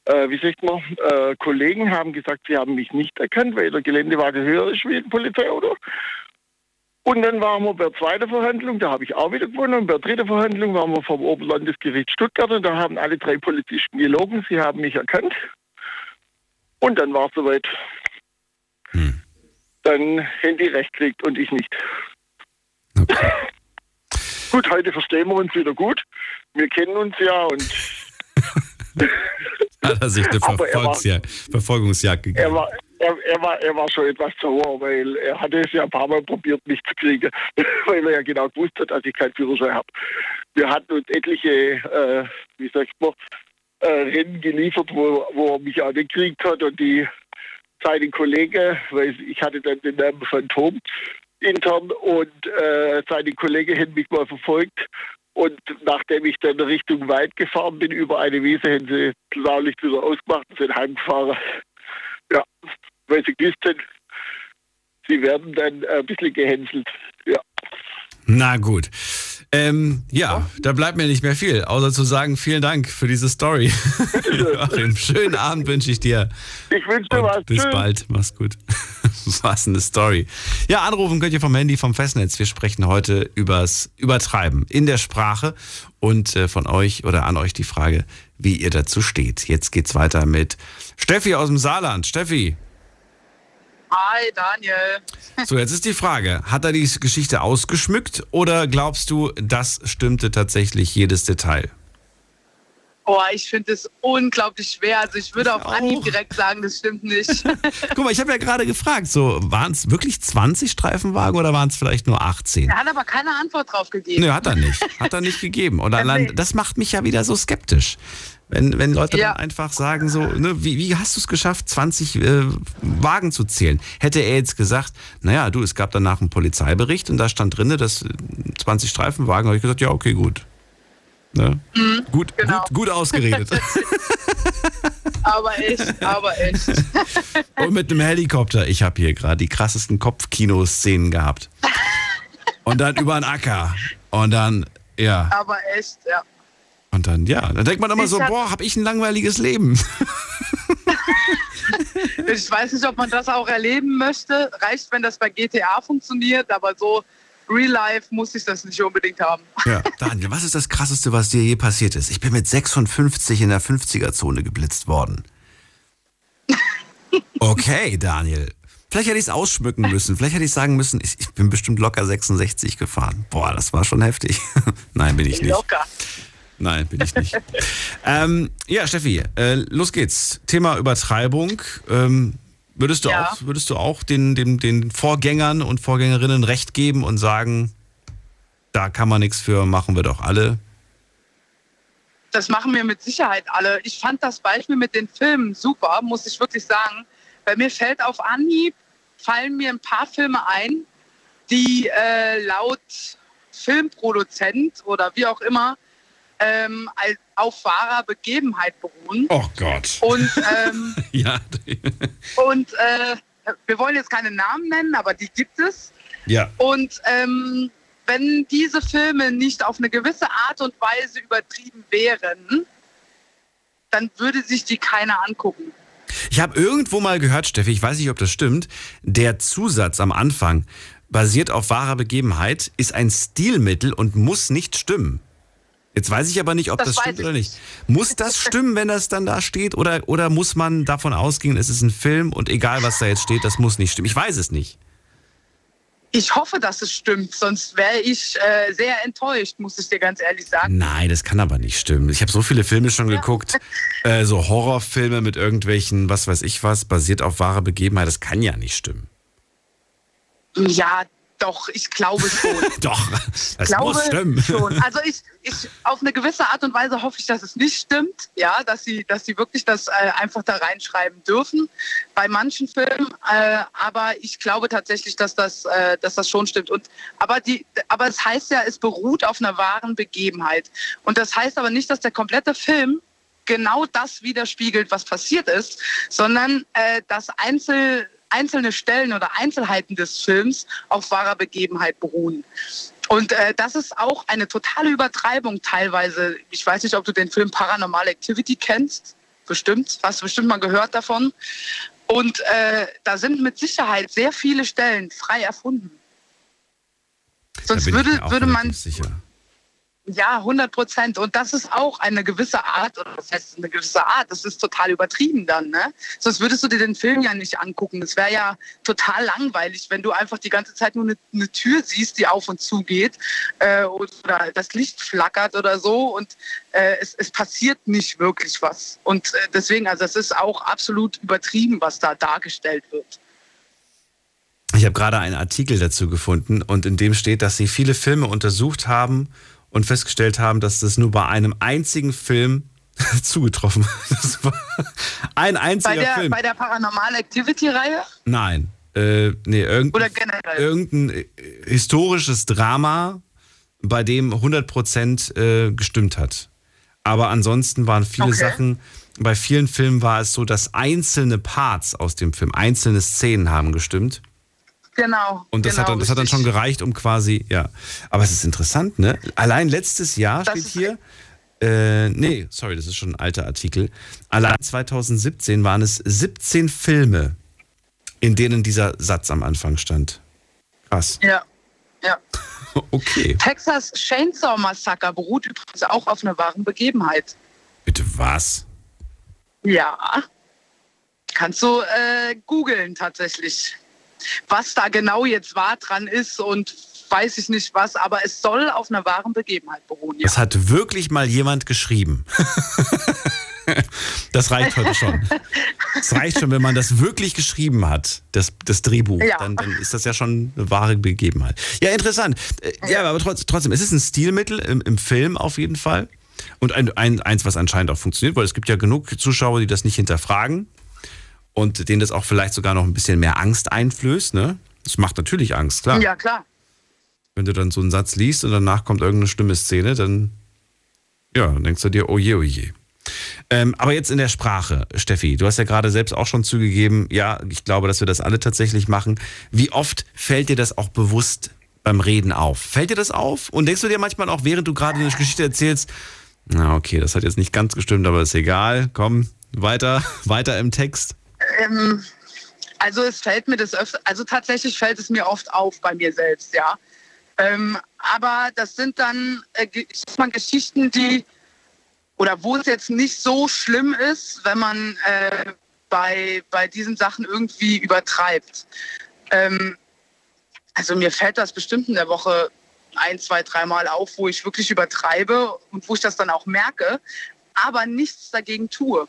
äh, wie sagt man, äh, Kollegen haben gesagt, sie haben mich nicht erkannt, weil der Geländewagen höher ist wie ein Polizeiauto. Und dann waren wir bei der zweiten Verhandlung, da habe ich auch wieder gewonnen. Und bei der dritten Verhandlung waren wir vom Oberlandesgericht Stuttgart und da haben alle drei Polizisten gelogen, sie haben mich erkannt. Und dann war es soweit. Dann Handy recht kriegt und ich nicht. gut, heute verstehen wir uns wieder gut. Wir kennen uns ja und hat er sich eine er Verfolgungsjagd gegeben. er war, er, er, war, er war schon etwas sauer, weil er hatte es ja ein paar Mal probiert, mich zu kriegen, weil er ja genau gewusst hat, dass ich keinen Führerschein habe. Wir hatten uns etliche, äh, wie sagt man, äh, Rennen geliefert, wo, wo er mich auch gekriegt hat und die seine Kollege, weil ich hatte dann den Namen Phantom intern und äh, seine Kollege hätten mich mal verfolgt und nachdem ich dann Richtung Wald gefahren bin, über eine Wiese, haben sie Blaulicht wieder ausgemacht und sind heimgefahren. Ja, weil sie gewusst sie werden dann ein bisschen gehänselt. Ja. Na gut. Ähm, ja, da bleibt mir nicht mehr viel, außer zu sagen, vielen Dank für diese Story. Joachim, schönen Abend wünsche ich dir. Ich wünsche dir was. Bis Tschüss. bald, mach's gut. was eine Story. Ja, anrufen könnt ihr vom Handy, vom Festnetz. Wir sprechen heute übers Übertreiben in der Sprache und äh, von euch oder an euch die Frage, wie ihr dazu steht. Jetzt geht's weiter mit Steffi aus dem Saarland. Steffi. Hi, Daniel. So, jetzt ist die Frage, hat er die Geschichte ausgeschmückt oder glaubst du, das stimmte tatsächlich jedes Detail? Oh, ich finde es unglaublich schwer. Also ich würde auf Anhieb direkt sagen, das stimmt nicht. Guck mal, ich habe ja gerade gefragt, so waren es wirklich 20 Streifenwagen oder waren es vielleicht nur 18? er hat aber keine Antwort drauf gegeben. Nö, hat er nicht. Hat er nicht gegeben. Und allein, das macht mich ja wieder so skeptisch. Wenn, wenn Leute Ja. dann einfach sagen, so, ne, wie, wie hast du es geschafft, 20 äh, Wagen zu zählen? Hätte er jetzt gesagt, naja, du, es gab danach einen Polizeibericht und da stand drin, dass äh, 20 Streifenwagen, habe ich gesagt, ja, okay, gut. Ne? Mhm, gut, genau. gut, gut ausgeredet. aber echt, aber echt. und mit einem Helikopter. Ich habe hier gerade die krassesten Kopfkino-Szenen gehabt. Und dann über einen Acker. Und dann, ja. Aber echt, ja. Und dann, ja, dann denkt man immer Ich so, hab- boah, hab ich ein langweiliges Leben. Ich weiß nicht, ob man das auch erleben möchte. Reicht, wenn das bei GTA funktioniert, aber so real life muss ich das nicht unbedingt haben. Ja. Daniel, was ist das Krasseste, was dir je passiert ist? Ich bin mit 56 in der 50er-Zone geblitzt worden. Okay, Daniel. Vielleicht hätte ich es ausschmücken müssen. Vielleicht hätte ich sagen müssen, ich, ich bin bestimmt locker 66 gefahren. Boah, das war schon heftig. Nein, bin ich nicht. Locker. Nein, bin ich nicht. ähm, ja, Steffi, äh, los geht's. Thema Übertreibung. Ähm, würdest du Ja. auch, würdest du auch den, den, den Vorgängern und Vorgängerinnen Recht geben und sagen, da kann man nichts für, machen wir doch alle? Das machen wir mit Sicherheit alle. Ich fand das Beispiel mit den Filmen super, muss ich wirklich sagen. Bei mir fällt auf Anhieb, fallen mir ein paar Filme ein, die äh, laut Filmproduzent oder wie auch immer ähm, als- auf wahrer Begebenheit beruhen. Oh Gott. Und, ähm, Ja, und äh, wir wollen jetzt keine Namen nennen, aber die gibt es. ja. Und ähm, wenn diese Filme nicht auf eine gewisse Art und Weise übertrieben wären, dann würde sich die keiner angucken. Ich habe irgendwo mal gehört, Steffi, ich weiß nicht, ob das stimmt, der Zusatz am Anfang, basiert auf wahrer Begebenheit, ist ein Stilmittel und muss nicht stimmen. Jetzt weiß ich aber nicht, ob Das das, stimmt oder nicht. Muss das stimmen, wenn das dann da steht? Oder, oder muss man davon ausgehen, es ist ein Film und egal, was da jetzt steht, das muss nicht stimmen? Ich weiß es nicht. Ich hoffe, dass es stimmt, sonst wäre ich äh, sehr enttäuscht, muss ich dir ganz ehrlich sagen. Nein, das kann aber nicht stimmen. Ich habe so viele Filme schon geguckt, äh, so Horrorfilme mit irgendwelchen, was weiß ich was, basiert auf wahrer Begebenheit. Das kann ja nicht stimmen. Ja, doch, ich glaube schon. Doch, Ich das glaube muss stimmen. schon. Also ich, ich auf eine gewisse Art und Weise hoffe ich, dass es nicht stimmt, ja, dass sie, dass sie wirklich das äh, einfach da reinschreiben dürfen bei manchen Filmen. Äh, aber ich glaube tatsächlich, dass das, äh, dass das schon stimmt. Und aber die, aber es heißt ja, es beruht auf einer wahren Begebenheit. Und das heißt aber nicht, dass der komplette Film genau das widerspiegelt, was passiert ist, sondern äh, dass Einzel, einzelne Stellen oder Einzelheiten des Films auf wahrer Begebenheit beruhen. Und äh, das ist auch eine totale Übertreibung teilweise. Ich weiß nicht, ob du den Film Paranormal Activity kennst. Bestimmt, hast du bestimmt mal gehört davon. Und äh, da sind mit Sicherheit sehr viele Stellen frei erfunden. Sonst würde, würde man sicher. Ja, 100 Prozent. Und das ist auch eine gewisse Art, oder das heißt eine gewisse Art, das ist total übertrieben dann, ne? Sonst würdest du dir den Film ja nicht angucken. Es wäre ja total langweilig, wenn du einfach die ganze Zeit nur eine, eine Tür siehst, die auf und zu geht äh, oder das Licht flackert oder so und äh, es, es passiert nicht wirklich was. Und äh, deswegen, also es ist auch absolut übertrieben, was da dargestellt wird. Ich habe gerade einen Artikel dazu gefunden und in dem steht, dass sie viele Filme untersucht haben und festgestellt haben, dass das nur bei einem einzigen Film zugetroffen das war. Ein einziger bei der, Film. Bei der Paranormal Activity-Reihe? Nein. Äh, nee, irgendein, Oder generell? irgendein äh, historisches Drama, bei dem 100% äh, gestimmt hat. Aber ansonsten waren viele Okay. Sachen, bei vielen Filmen war es so, dass einzelne Parts aus dem Film, einzelne Szenen haben gestimmt. Genau. Und das, genau, hat, dann, das hat dann schon gereicht, um quasi, ja. Aber es ist interessant, ne? Allein letztes Jahr steht hier, äh, nee, sorry, das ist schon ein alter Artikel. Allein 2017 waren es 17 Filme, in denen dieser Satz am Anfang stand. Krass. Ja, ja. Okay. Texas Chainsaw Massacre beruht übrigens auch auf einer wahren Begebenheit. Bitte was? Ja. Kannst du äh, googeln tatsächlich. Was da genau jetzt wahr dran ist und weiß ich nicht was, aber es soll auf einer wahren Begebenheit beruhen. Ja. Das hat wirklich mal jemand geschrieben. das reicht heute schon. Es reicht schon, wenn man das wirklich geschrieben hat, das, das Drehbuch. Ja. Dann, dann ist das ja schon eine wahre Begebenheit. Ja, interessant. Äh, Ja, aber trotz, trotzdem, es ist ein Stilmittel im, im Film auf jeden Fall. Und ein, ein, eins, was anscheinend auch funktioniert, weil es gibt ja genug Zuschauer, die das nicht hinterfragen und denen das auch vielleicht sogar noch ein bisschen mehr Angst einflößt. Ne? Das macht natürlich Angst, klar. Ja, klar. Wenn du dann so einen Satz liest und danach kommt irgendeine schlimme Szene, dann, ja, dann denkst du dir, oh je, oh je. Ähm, aber jetzt in der Sprache, Steffi, du hast ja gerade selbst auch schon zugegeben, ja, ich glaube, dass wir das alle tatsächlich machen. Wie oft fällt dir das auch bewusst beim Reden auf? Fällt dir das auf? Und denkst du dir manchmal auch, während du gerade eine Geschichte erzählst, na okay, das hat jetzt nicht ganz gestimmt, aber ist egal, komm, weiter, weiter im Text. Ähm, also es fällt mir das öfter, also tatsächlich fällt es mir oft auf bei mir selbst, ja. Ähm, aber das sind dann äh, Geschichten, die oder wo es jetzt nicht so schlimm ist, wenn man äh, bei, bei diesen Sachen irgendwie übertreibt. Ähm, also mir fällt das bestimmt in der Woche ein, zwei, dreimal auf, wo ich wirklich übertreibe und wo ich das dann auch merke, aber nichts dagegen tue.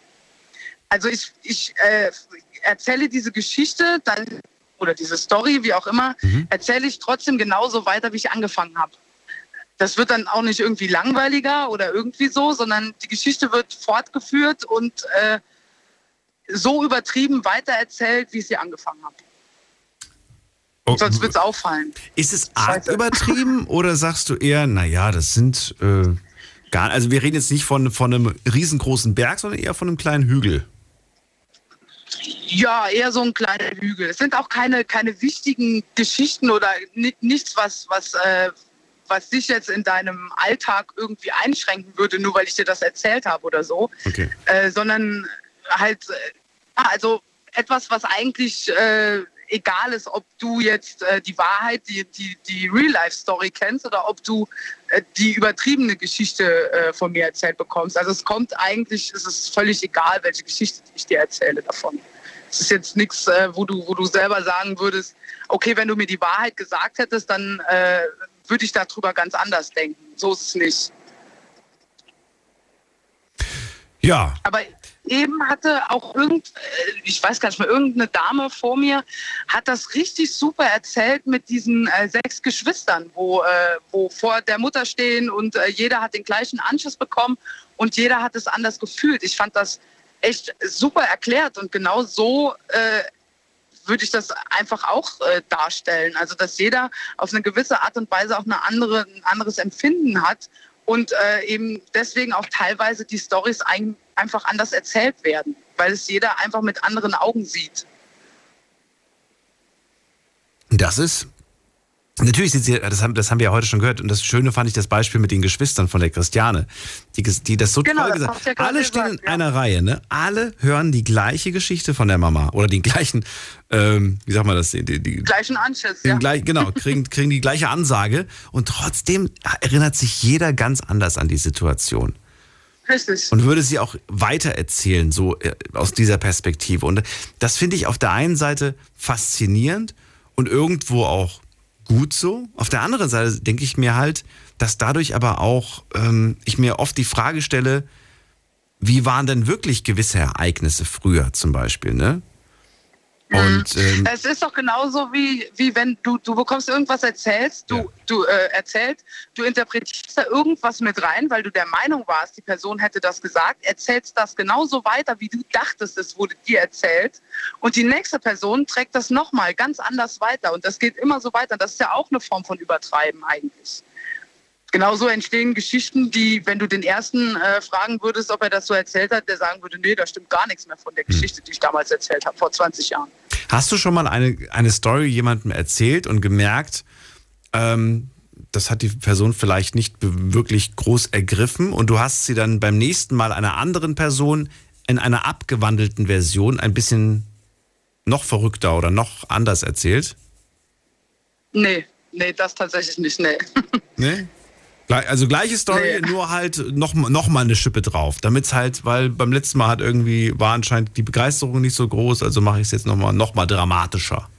Also ich, ich äh, erzähle diese Geschichte dann oder diese Story, wie auch immer, erzähle ich trotzdem genauso weiter, wie ich angefangen habe. Das wird dann auch nicht irgendwie langweiliger oder irgendwie so, sondern die Geschichte wird fortgeführt und äh, so übertrieben weitererzählt, wie ich sie angefangen habe. Oh, Sonst wird es auffallen. Ist es arg übertrieben oder sagst du eher, naja, das sind äh, gar, also wir reden jetzt nicht von, von einem riesengroßen Berg, sondern eher von einem kleinen Hügel. Ja, eher so ein kleiner Hügel. Es sind auch keine, keine wichtigen Geschichten oder ni nichts, was, was, äh, was dich jetzt in deinem Alltag irgendwie einschränken würde, nur weil ich dir das erzählt habe oder so. Okay. Äh, sondern halt, äh, also etwas, was eigentlich äh, egal ist, ob du jetzt äh, die Wahrheit, die, die, die Real-Life-Story kennst oder ob du äh, die übertriebene Geschichte äh, von mir erzählt bekommst. Also es kommt eigentlich, es ist völlig egal, welche Geschichte ich dir erzähle davon. Es ist jetzt nichts, äh, wo, du, wo du selber sagen würdest, okay, wenn du mir die Wahrheit gesagt hättest, dann äh, würde ich darüber ganz anders denken. So ist es nicht. Ja. Aber eben hatte auch irgend, ich weiß gar nicht mehr, irgendeine Dame vor mir hat das richtig super erzählt mit diesen äh, sechs Geschwistern, wo, äh, wo vor der Mutter stehen und äh, jeder hat den gleichen Anschiss bekommen und jeder hat es anders gefühlt. Ich fand das echt super erklärt und genau so äh, würde ich das einfach auch äh, darstellen. Also dass jeder auf eine gewisse Art und Weise auch eine andere, ein anderes Empfinden hat und äh, eben deswegen auch teilweise die Stories ein, einfach anders erzählt werden, weil es jeder einfach mit anderen Augen sieht. Das ist Natürlich sind sie, das haben, das haben wir ja heute schon gehört. Und das Schöne fand ich das Beispiel mit den Geschwistern von der Christiane, die, die das so Genau, toll das gesagt ja gerade Alle stehen gesagt, in einer Reihe, ne? Alle hören die gleiche Geschichte von der Mama oder den gleichen, ähm, wie sagt man das, die, die, Gleichen Anschiss, ja. gleich, genau, kriegen, kriegen die gleiche Ansage und trotzdem erinnert sich jeder ganz anders an die Situation Richtig. und würde sie auch weiter erzählen, so äh, aus dieser Perspektive. Und das finde ich auf der einen Seite faszinierend und irgendwo auch gut so. Auf der anderen Seite denke ich mir halt, dass dadurch aber auch ähm, ich mir oft die Frage stelle, wie waren denn wirklich gewisse Ereignisse früher zum Beispiel, ne? Und ähm, Es ist doch genauso wie, wie wenn du, du bekommst irgendwas erzählst, du, du äh, erzählst, du interpretierst da irgendwas mit rein, weil du der Meinung warst, die Person hätte das gesagt, erzählst das genauso weiter, wie du dachtest, es wurde dir erzählt. Und die nächste Person trägt das nochmal ganz anders weiter. Und das geht immer so weiter. Das ist ja auch eine Form von Übertreiben eigentlich. Genauso entstehen Geschichten, die, wenn du den ersten äh, fragen würdest, ob er das so erzählt hat, der sagen würde, nee, da stimmt gar nichts mehr von der Geschichte, die ich damals erzählt habe, vor 20 Jahren. Hast du schon mal eine, eine Story jemandem erzählt und gemerkt, ähm, das hat die Person vielleicht nicht wirklich groß ergriffen und du hast sie dann beim nächsten Mal einer anderen Person in einer abgewandelten Version ein bisschen noch verrückter oder noch anders erzählt? Nee, nee, das tatsächlich nicht, nee. Ne? Also gleiche Story, nur halt noch, noch mal eine Schippe drauf. Damit es halt, weil beim letzten Mal hat irgendwie, war anscheinend die Begeisterung nicht so groß, also mache ich es jetzt noch mal, noch mal dramatischer.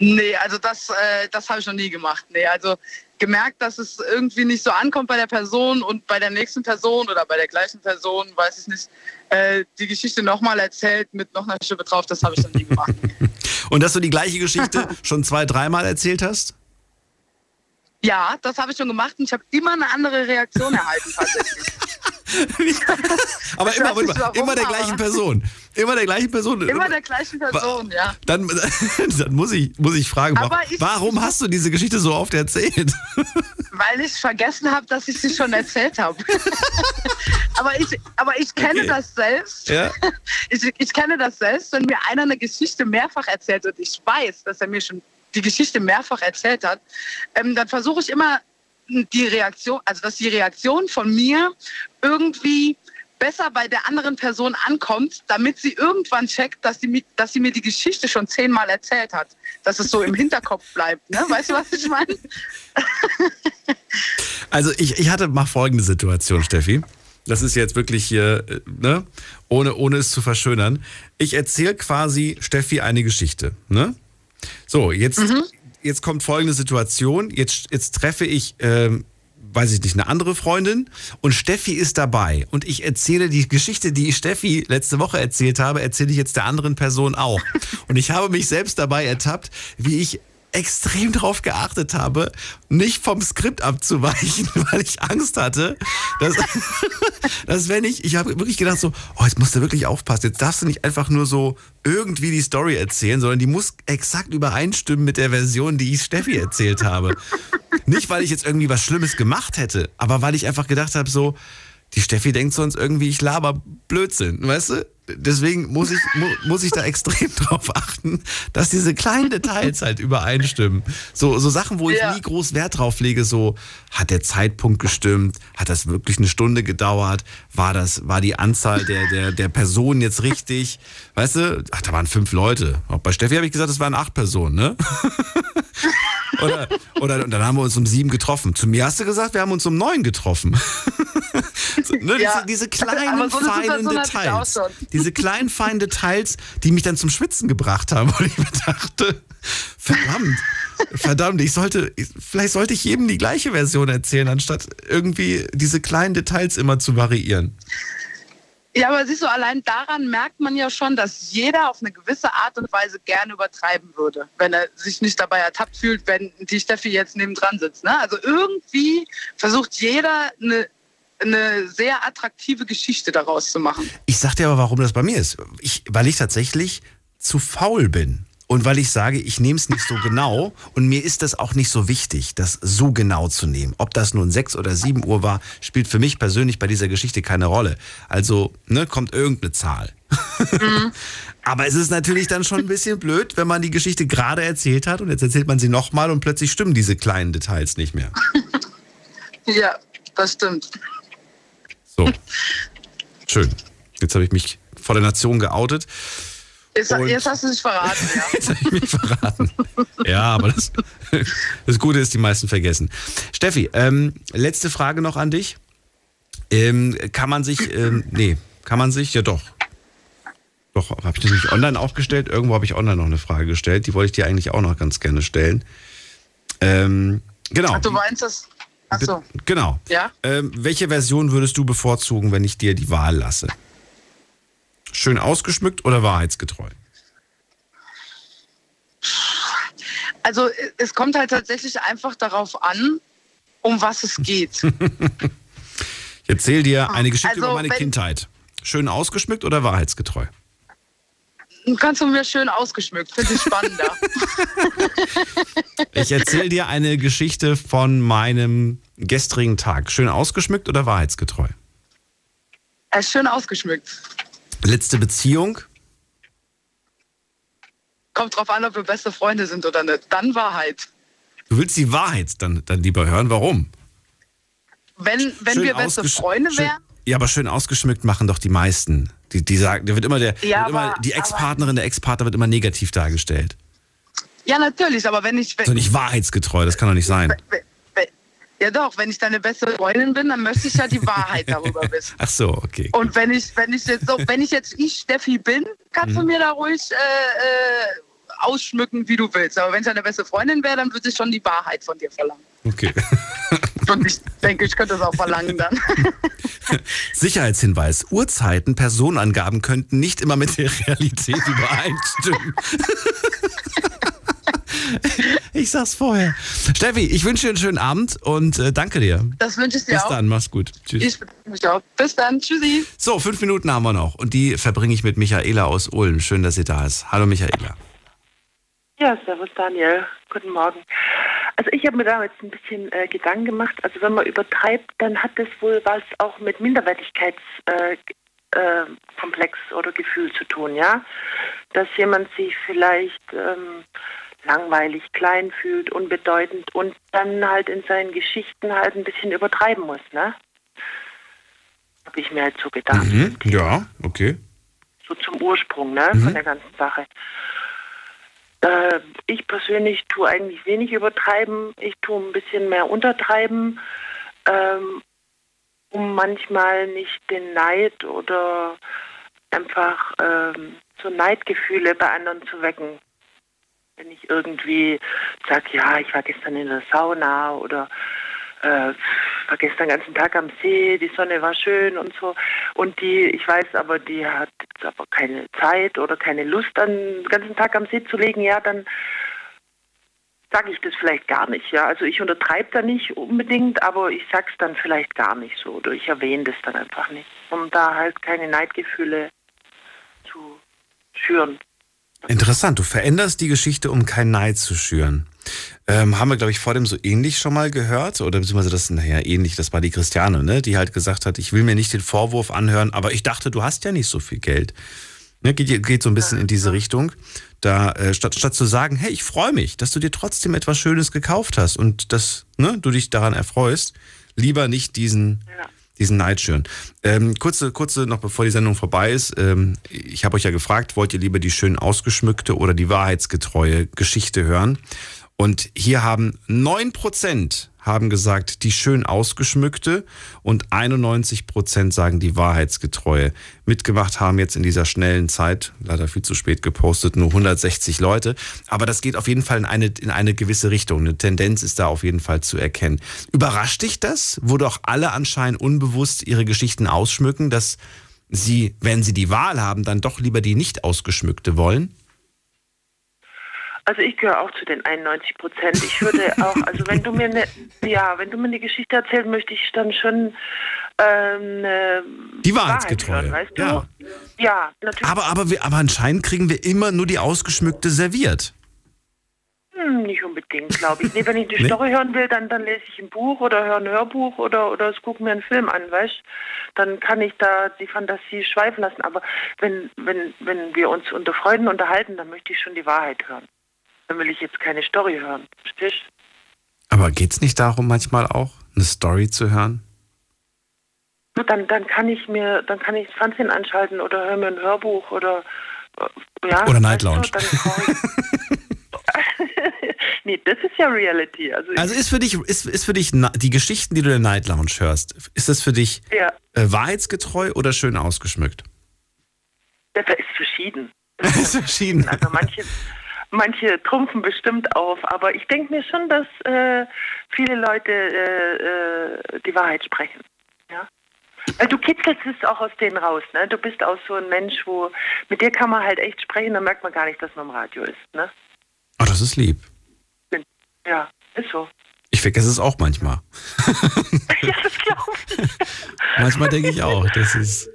Nee, also das, äh, das habe ich noch nie gemacht. Nee, also gemerkt, dass es irgendwie nicht so ankommt bei der Person und bei der nächsten Person oder bei der gleichen Person, weiß ich nicht, äh, die Geschichte nochmal erzählt mit noch einer Schippe drauf, das habe ich noch nie gemacht. Und dass du die gleiche Geschichte schon zwei, dreimal erzählt hast? Ja, das habe ich schon gemacht und ich habe immer eine andere Reaktion erhalten tatsächlich. Aber immer, nicht warum, immer der gleichen Person. Immer der gleichen Person. Immer der gleichen Person, ja. Dann, dann muss, ich, muss ich fragen, wa- Aber ich- warum hast du diese Geschichte so oft erzählt? Weil ich vergessen habe, dass ich sie schon erzählt habe. aber, ich, aber ich kenne Okay. das selbst. Ja. Ich, ich kenne das selbst, wenn mir einer eine Geschichte mehrfach erzählt und ich weiß, dass er mir schon die Geschichte mehrfach erzählt hat, ähm, dann versuche ich immer die Reaktion, also dass die Reaktion von mir irgendwie besser bei der anderen Person ankommt, damit sie irgendwann checkt, dass sie, dass sie mir die Geschichte schon zehnmal erzählt hat. Dass es so im Hinterkopf bleibt. Ne? Weißt du, was ich meine? Also ich, ich hatte mal folgende Situation, Steffi. Das ist jetzt wirklich hier, äh, ne? Ohne, ohne es zu verschönern. Ich erzähle quasi Steffi eine Geschichte, ne? So, jetzt, jetzt kommt folgende Situation. Jetzt, jetzt treffe ich, ähm, weiß ich nicht, eine andere Freundin und Steffi ist dabei. Und ich erzähle die Geschichte, die ich Steffi letzte Woche erzählt habe, erzähle ich jetzt der anderen Person auch. Und ich habe mich selbst dabei ertappt, wie ich extrem darauf geachtet habe, nicht vom Skript abzuweichen, weil ich Angst hatte, dass, dass wenn ich, ich habe wirklich gedacht so, oh, jetzt musst du wirklich aufpassen, jetzt darfst du nicht einfach nur so irgendwie die Story erzählen, sondern die muss exakt übereinstimmen mit der Version, die ich Steffi erzählt habe. Nicht, weil ich jetzt irgendwie was Schlimmes gemacht hätte, aber weil ich einfach gedacht habe so, die Steffi denkt sonst irgendwie, ich laber Blödsinn, weißt du? Deswegen muss ich, mu, muss ich da extrem drauf achten, dass diese kleinen Details halt übereinstimmen. So, so Sachen, wo ich Ja. nie groß Wert drauf lege, so, hat der Zeitpunkt gestimmt? Hat das wirklich eine Stunde gedauert? War das, war die Anzahl der, der, der Personen jetzt richtig? Weißt du? Ach, da waren fünf Leute. Auch bei Steffi habe ich gesagt, es waren acht Personen, ne? Oder, oder und dann haben wir uns um sieben getroffen. Zu mir hast du gesagt, wir haben uns um neun getroffen. so, ne, Ja, diese, diese kleinen, so eine feinen Details. Diese kleinen, feinen Details, die mich dann zum Schwitzen gebracht haben, wo ich mir dachte, verdammt, verdammt, ich sollte, vielleicht sollte ich jedem die gleiche Version erzählen, anstatt irgendwie diese kleinen Details immer zu variieren. Ja, aber siehst du, allein daran merkt man ja schon, dass jeder auf eine gewisse Art und Weise gerne übertreiben würde, wenn er sich nicht dabei ertappt fühlt, wenn die Steffi jetzt nebendran sitzt. Ne? Also irgendwie versucht jeder eine, eine sehr attraktive Geschichte daraus zu machen. Ich sag dir aber, warum das bei mir ist. Ich, weil ich tatsächlich zu faul bin, und weil ich sage, ich nehme es nicht so genau und mir ist das auch nicht so wichtig, das so genau zu nehmen. Ob das nun 6 oder 7 Uhr war, spielt für mich persönlich bei dieser Geschichte keine Rolle. Also, ne, kommt irgendeine Zahl. Mhm. Aber es ist natürlich dann schon ein bisschen blöd, wenn man die Geschichte gerade erzählt hat und jetzt erzählt man sie nochmal und plötzlich stimmen diese kleinen Details nicht mehr. Ja, das stimmt. So. Schön. Jetzt habe ich mich vor der Nation geoutet. Jetzt, jetzt hast du dich verraten, ja. jetzt habe ich mich verraten. Ja, aber das, das Gute ist, die meisten vergessen. Steffi, ähm, letzte Frage noch an dich. Ähm, kann man sich, ähm, nee, kann man sich, ja doch. Doch, habe ich natürlich online auch gestellt. Irgendwo habe ich online noch eine Frage gestellt. Die wollte ich dir eigentlich auch noch ganz gerne stellen. Ähm, genau. Ach, du meinst das? Achso. Genau. Ja? Ähm, welche Version würdest du bevorzugen, wenn ich dir die Wahl lasse? Schön ausgeschmückt oder wahrheitsgetreu? Also es kommt halt tatsächlich einfach darauf an, um was es geht. ich erzähle dir eine Geschichte Also, über meine Kindheit. Schön ausgeschmückt oder wahrheitsgetreu? Kannst du mir schön ausgeschmückt, finde ich spannender. Ich erzähle dir eine Geschichte von meinem gestrigen Tag. Schön ausgeschmückt oder wahrheitsgetreu? Ist schön ausgeschmückt. Letzte Beziehung? Kommt drauf an, ob wir beste Freunde sind oder nicht. Dann Wahrheit. Du willst die Wahrheit dann, dann lieber hören. Warum? Wenn, wenn Schön wir beste Freunde wären, Ja, aber schön ausgeschmückt machen doch die meisten. Die, die sagen, der wird immer der, Ja, wird immer, aber- die Ex-Partnerin, der Ex-Partner wird immer negativ dargestellt. ja natürlich, aber wenn ich, wenn, So nicht wahrheitsgetreu, das kann doch nicht sein. wenn, ja doch, wenn ich deine beste Freundin bin, dann möchte ich ja die Wahrheit darüber wissen. Ach so, okay. Und wenn ich, wenn ich jetzt so, wenn ich jetzt ich Steffi bin, kannst du Mhm. mir da ruhig äh, äh, ausschmücken, wie du willst. Aber wenn ich deine beste Freundin wäre, dann würde ich schon die Wahrheit von dir verlangen. Okay. Und ich denke, ich könnte es auch verlangen dann. Sicherheitshinweis. Uhrzeiten, Personenangaben könnten nicht immer mit der Realität übereinstimmen. Ich sag's vorher. Steffi, ich wünsche dir einen schönen Abend und äh, danke dir. Das wünsche ich dir Bis auch. dann, mach's gut. Tschüss. Ich bedanke mich auch. Bis dann. Tschüssi. So, fünf Minuten haben wir noch und die verbringe ich mit Michaela aus Ulm. Schön, dass sie da ist. Hallo Michaela. Ja, servus Daniel. Guten Morgen. Also ich habe mir da jetzt ein bisschen äh, Gedanken gemacht. Also wenn man übertreibt, dann hat das wohl was auch mit Minderwertigkeitskomplex äh, Komplex oder Gefühl zu tun, ja? Dass jemand sich vielleicht ähm, langweilig, klein fühlt, unbedeutend und dann halt in seinen Geschichten halt ein bisschen übertreiben muss, ne? Habe ich mir halt so gedacht. Mhm. Ja, okay. So zum Ursprung, ne? Mhm. Von der ganzen Sache. Äh, ich persönlich tue eigentlich wenig übertreiben. Ich tue ein bisschen mehr untertreiben, ähm, um manchmal nicht den Neid oder einfach ähm, so Neidgefühle bei anderen zu wecken. Wenn ich irgendwie sage, ja, ich war gestern in der Sauna oder äh, war gestern den ganzen Tag am See, die Sonne war schön und so. Und die, ich weiß aber, die hat jetzt aber keine Zeit oder keine Lust, den ganzen Tag am See zu legen, ja, dann sage ich das vielleicht gar nicht. Ja, also ich untertreibe da nicht unbedingt, aber ich sag's dann vielleicht gar nicht so oder ich erwähne das dann einfach nicht, um da halt keine Neidgefühle zu schüren. Interessant, du veränderst die Geschichte, um keinen Neid zu schüren. Ähm, haben wir, glaube ich, vor dem so ähnlich schon mal gehört? Oder beziehungsweise das, naja, ähnlich, das war die Christiane, ne? Die halt gesagt hat, ich will mir nicht den Vorwurf anhören, aber ich dachte, du hast ja nicht so viel Geld. Ne, geht, geht so ein bisschen in diese Richtung. Da, äh, statt, statt zu sagen, hey, ich freue mich, dass du dir trotzdem etwas Schönes gekauft hast und dass ne, du dich daran erfreust, lieber nicht diesen, diesen Neid. Ähm, kurze, kurze, noch bevor die Sendung vorbei ist, ähm, ich habe euch ja gefragt, wollt ihr lieber die schön ausgeschmückte oder die wahrheitsgetreue Geschichte hören? Und hier haben 9% haben gesagt, die schön ausgeschmückte und 91% sagen die wahrheitsgetreue. Mitgemacht haben jetzt in dieser schnellen Zeit, leider viel zu spät gepostet, nur 160 Leute. Aber das geht auf jeden Fall in eine, in eine gewisse Richtung. Eine Tendenz ist da auf jeden Fall zu erkennen. Überrascht dich das, wo doch alle anscheinend unbewusst ihre Geschichten ausschmücken, dass sie, wenn sie die Wahl haben, dann doch lieber die nicht ausgeschmückte wollen? Also ich gehöre auch zu den 91 Prozent. Ich würde auch, also wenn du mir eine, ja, wenn du mir eine Geschichte erzählen möchte ich dann schon ähm, äh, Die Wahrheitsgetreue. Wahrheit hören, weißt du? Ja. Ja, natürlich. Aber, aber, wir, aber anscheinend kriegen wir immer nur die ausgeschmückte serviert. Hm, nicht unbedingt, glaube ich. Nee, wenn ich eine Nee? Story hören will, dann, dann lese ich ein Buch oder höre ein Hörbuch oder, oder es gucke mir einen Film an, weißt Dann kann ich da die Fantasie schweifen lassen. Aber wenn, wenn, wenn wir uns unter Freunden unterhalten, dann möchte ich schon die Wahrheit hören. Dann will ich jetzt keine Story hören. Verstehst Aber geht's nicht darum, manchmal auch eine Story zu hören? Dann, dann kann ich mir, dann kann ich das Fernsehen anschalten oder höre mir ein Hörbuch oder äh, ja. Oder Night Lounge. nee, das ist ja Reality. Also, Also ist für dich, ist, ist für dich die Geschichten, die du in der Night Lounge hörst, ist das für dich ja, äh, wahrheitsgetreu oder schön ausgeschmückt? das ist verschieden. Das ist verschieden. Also manche, manche trumpfen bestimmt auf, aber ich denke mir schon, dass äh, viele Leute äh, äh, die Wahrheit sprechen. Ja? Weil du kitzelst es auch aus denen raus. Ne? Du bist auch so ein Mensch, wo mit dir kann man halt echt sprechen, dann merkt man gar nicht, dass man im Radio ist. Ne? Oh, das ist lieb. Ja, ist so. Ich vergesse es auch manchmal. ja, das glaube ich. Manchmal denke ich auch, das ist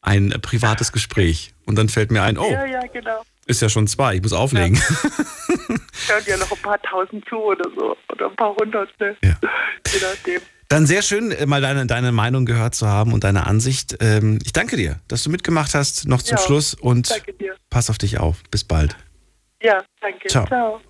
ein privates Gespräch. Und dann fällt mir ein, oh, Ja, ja, genau. Ist ja schon zwei, ich muss auflegen. Hören ja noch ein paar tausend zu oder so. Oder ein paar hundert, ne? Je nachdem. Dann sehr schön, äh, mal deine, deine Meinung gehört zu haben und deine Ansicht. Ähm, ich danke dir, dass du mitgemacht hast, noch zum Ja, Schluss und danke dir. pass auf dich auf. Bis bald. Ja, danke. Ciao. Ciao.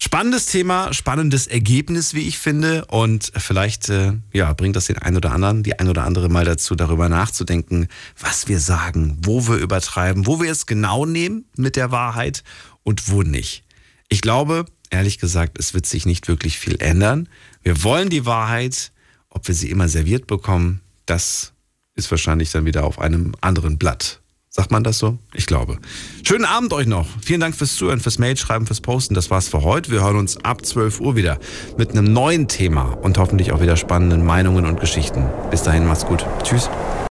Spannendes Thema, spannendes Ergebnis, wie ich finde. Und vielleicht äh, ja, bringt das den einen oder anderen, die ein oder andere mal dazu, darüber nachzudenken, was wir sagen, wo wir übertreiben, wo wir es genau nehmen mit der Wahrheit und wo nicht. Ich glaube, ehrlich gesagt, es wird sich nicht wirklich viel ändern. Wir wollen die Wahrheit, ob wir sie immer serviert bekommen, das ist wahrscheinlich dann wieder auf einem anderen Blatt. Sagt man das so? Ich glaube. Schönen Abend euch noch. Vielen Dank fürs Zuhören, fürs Mailschreiben, fürs Posten. Das war's für heute. Wir hören uns ab 12 Uhr wieder mit einem neuen Thema und hoffentlich auch wieder spannenden Meinungen und Geschichten. Bis dahin, macht's gut. Tschüss.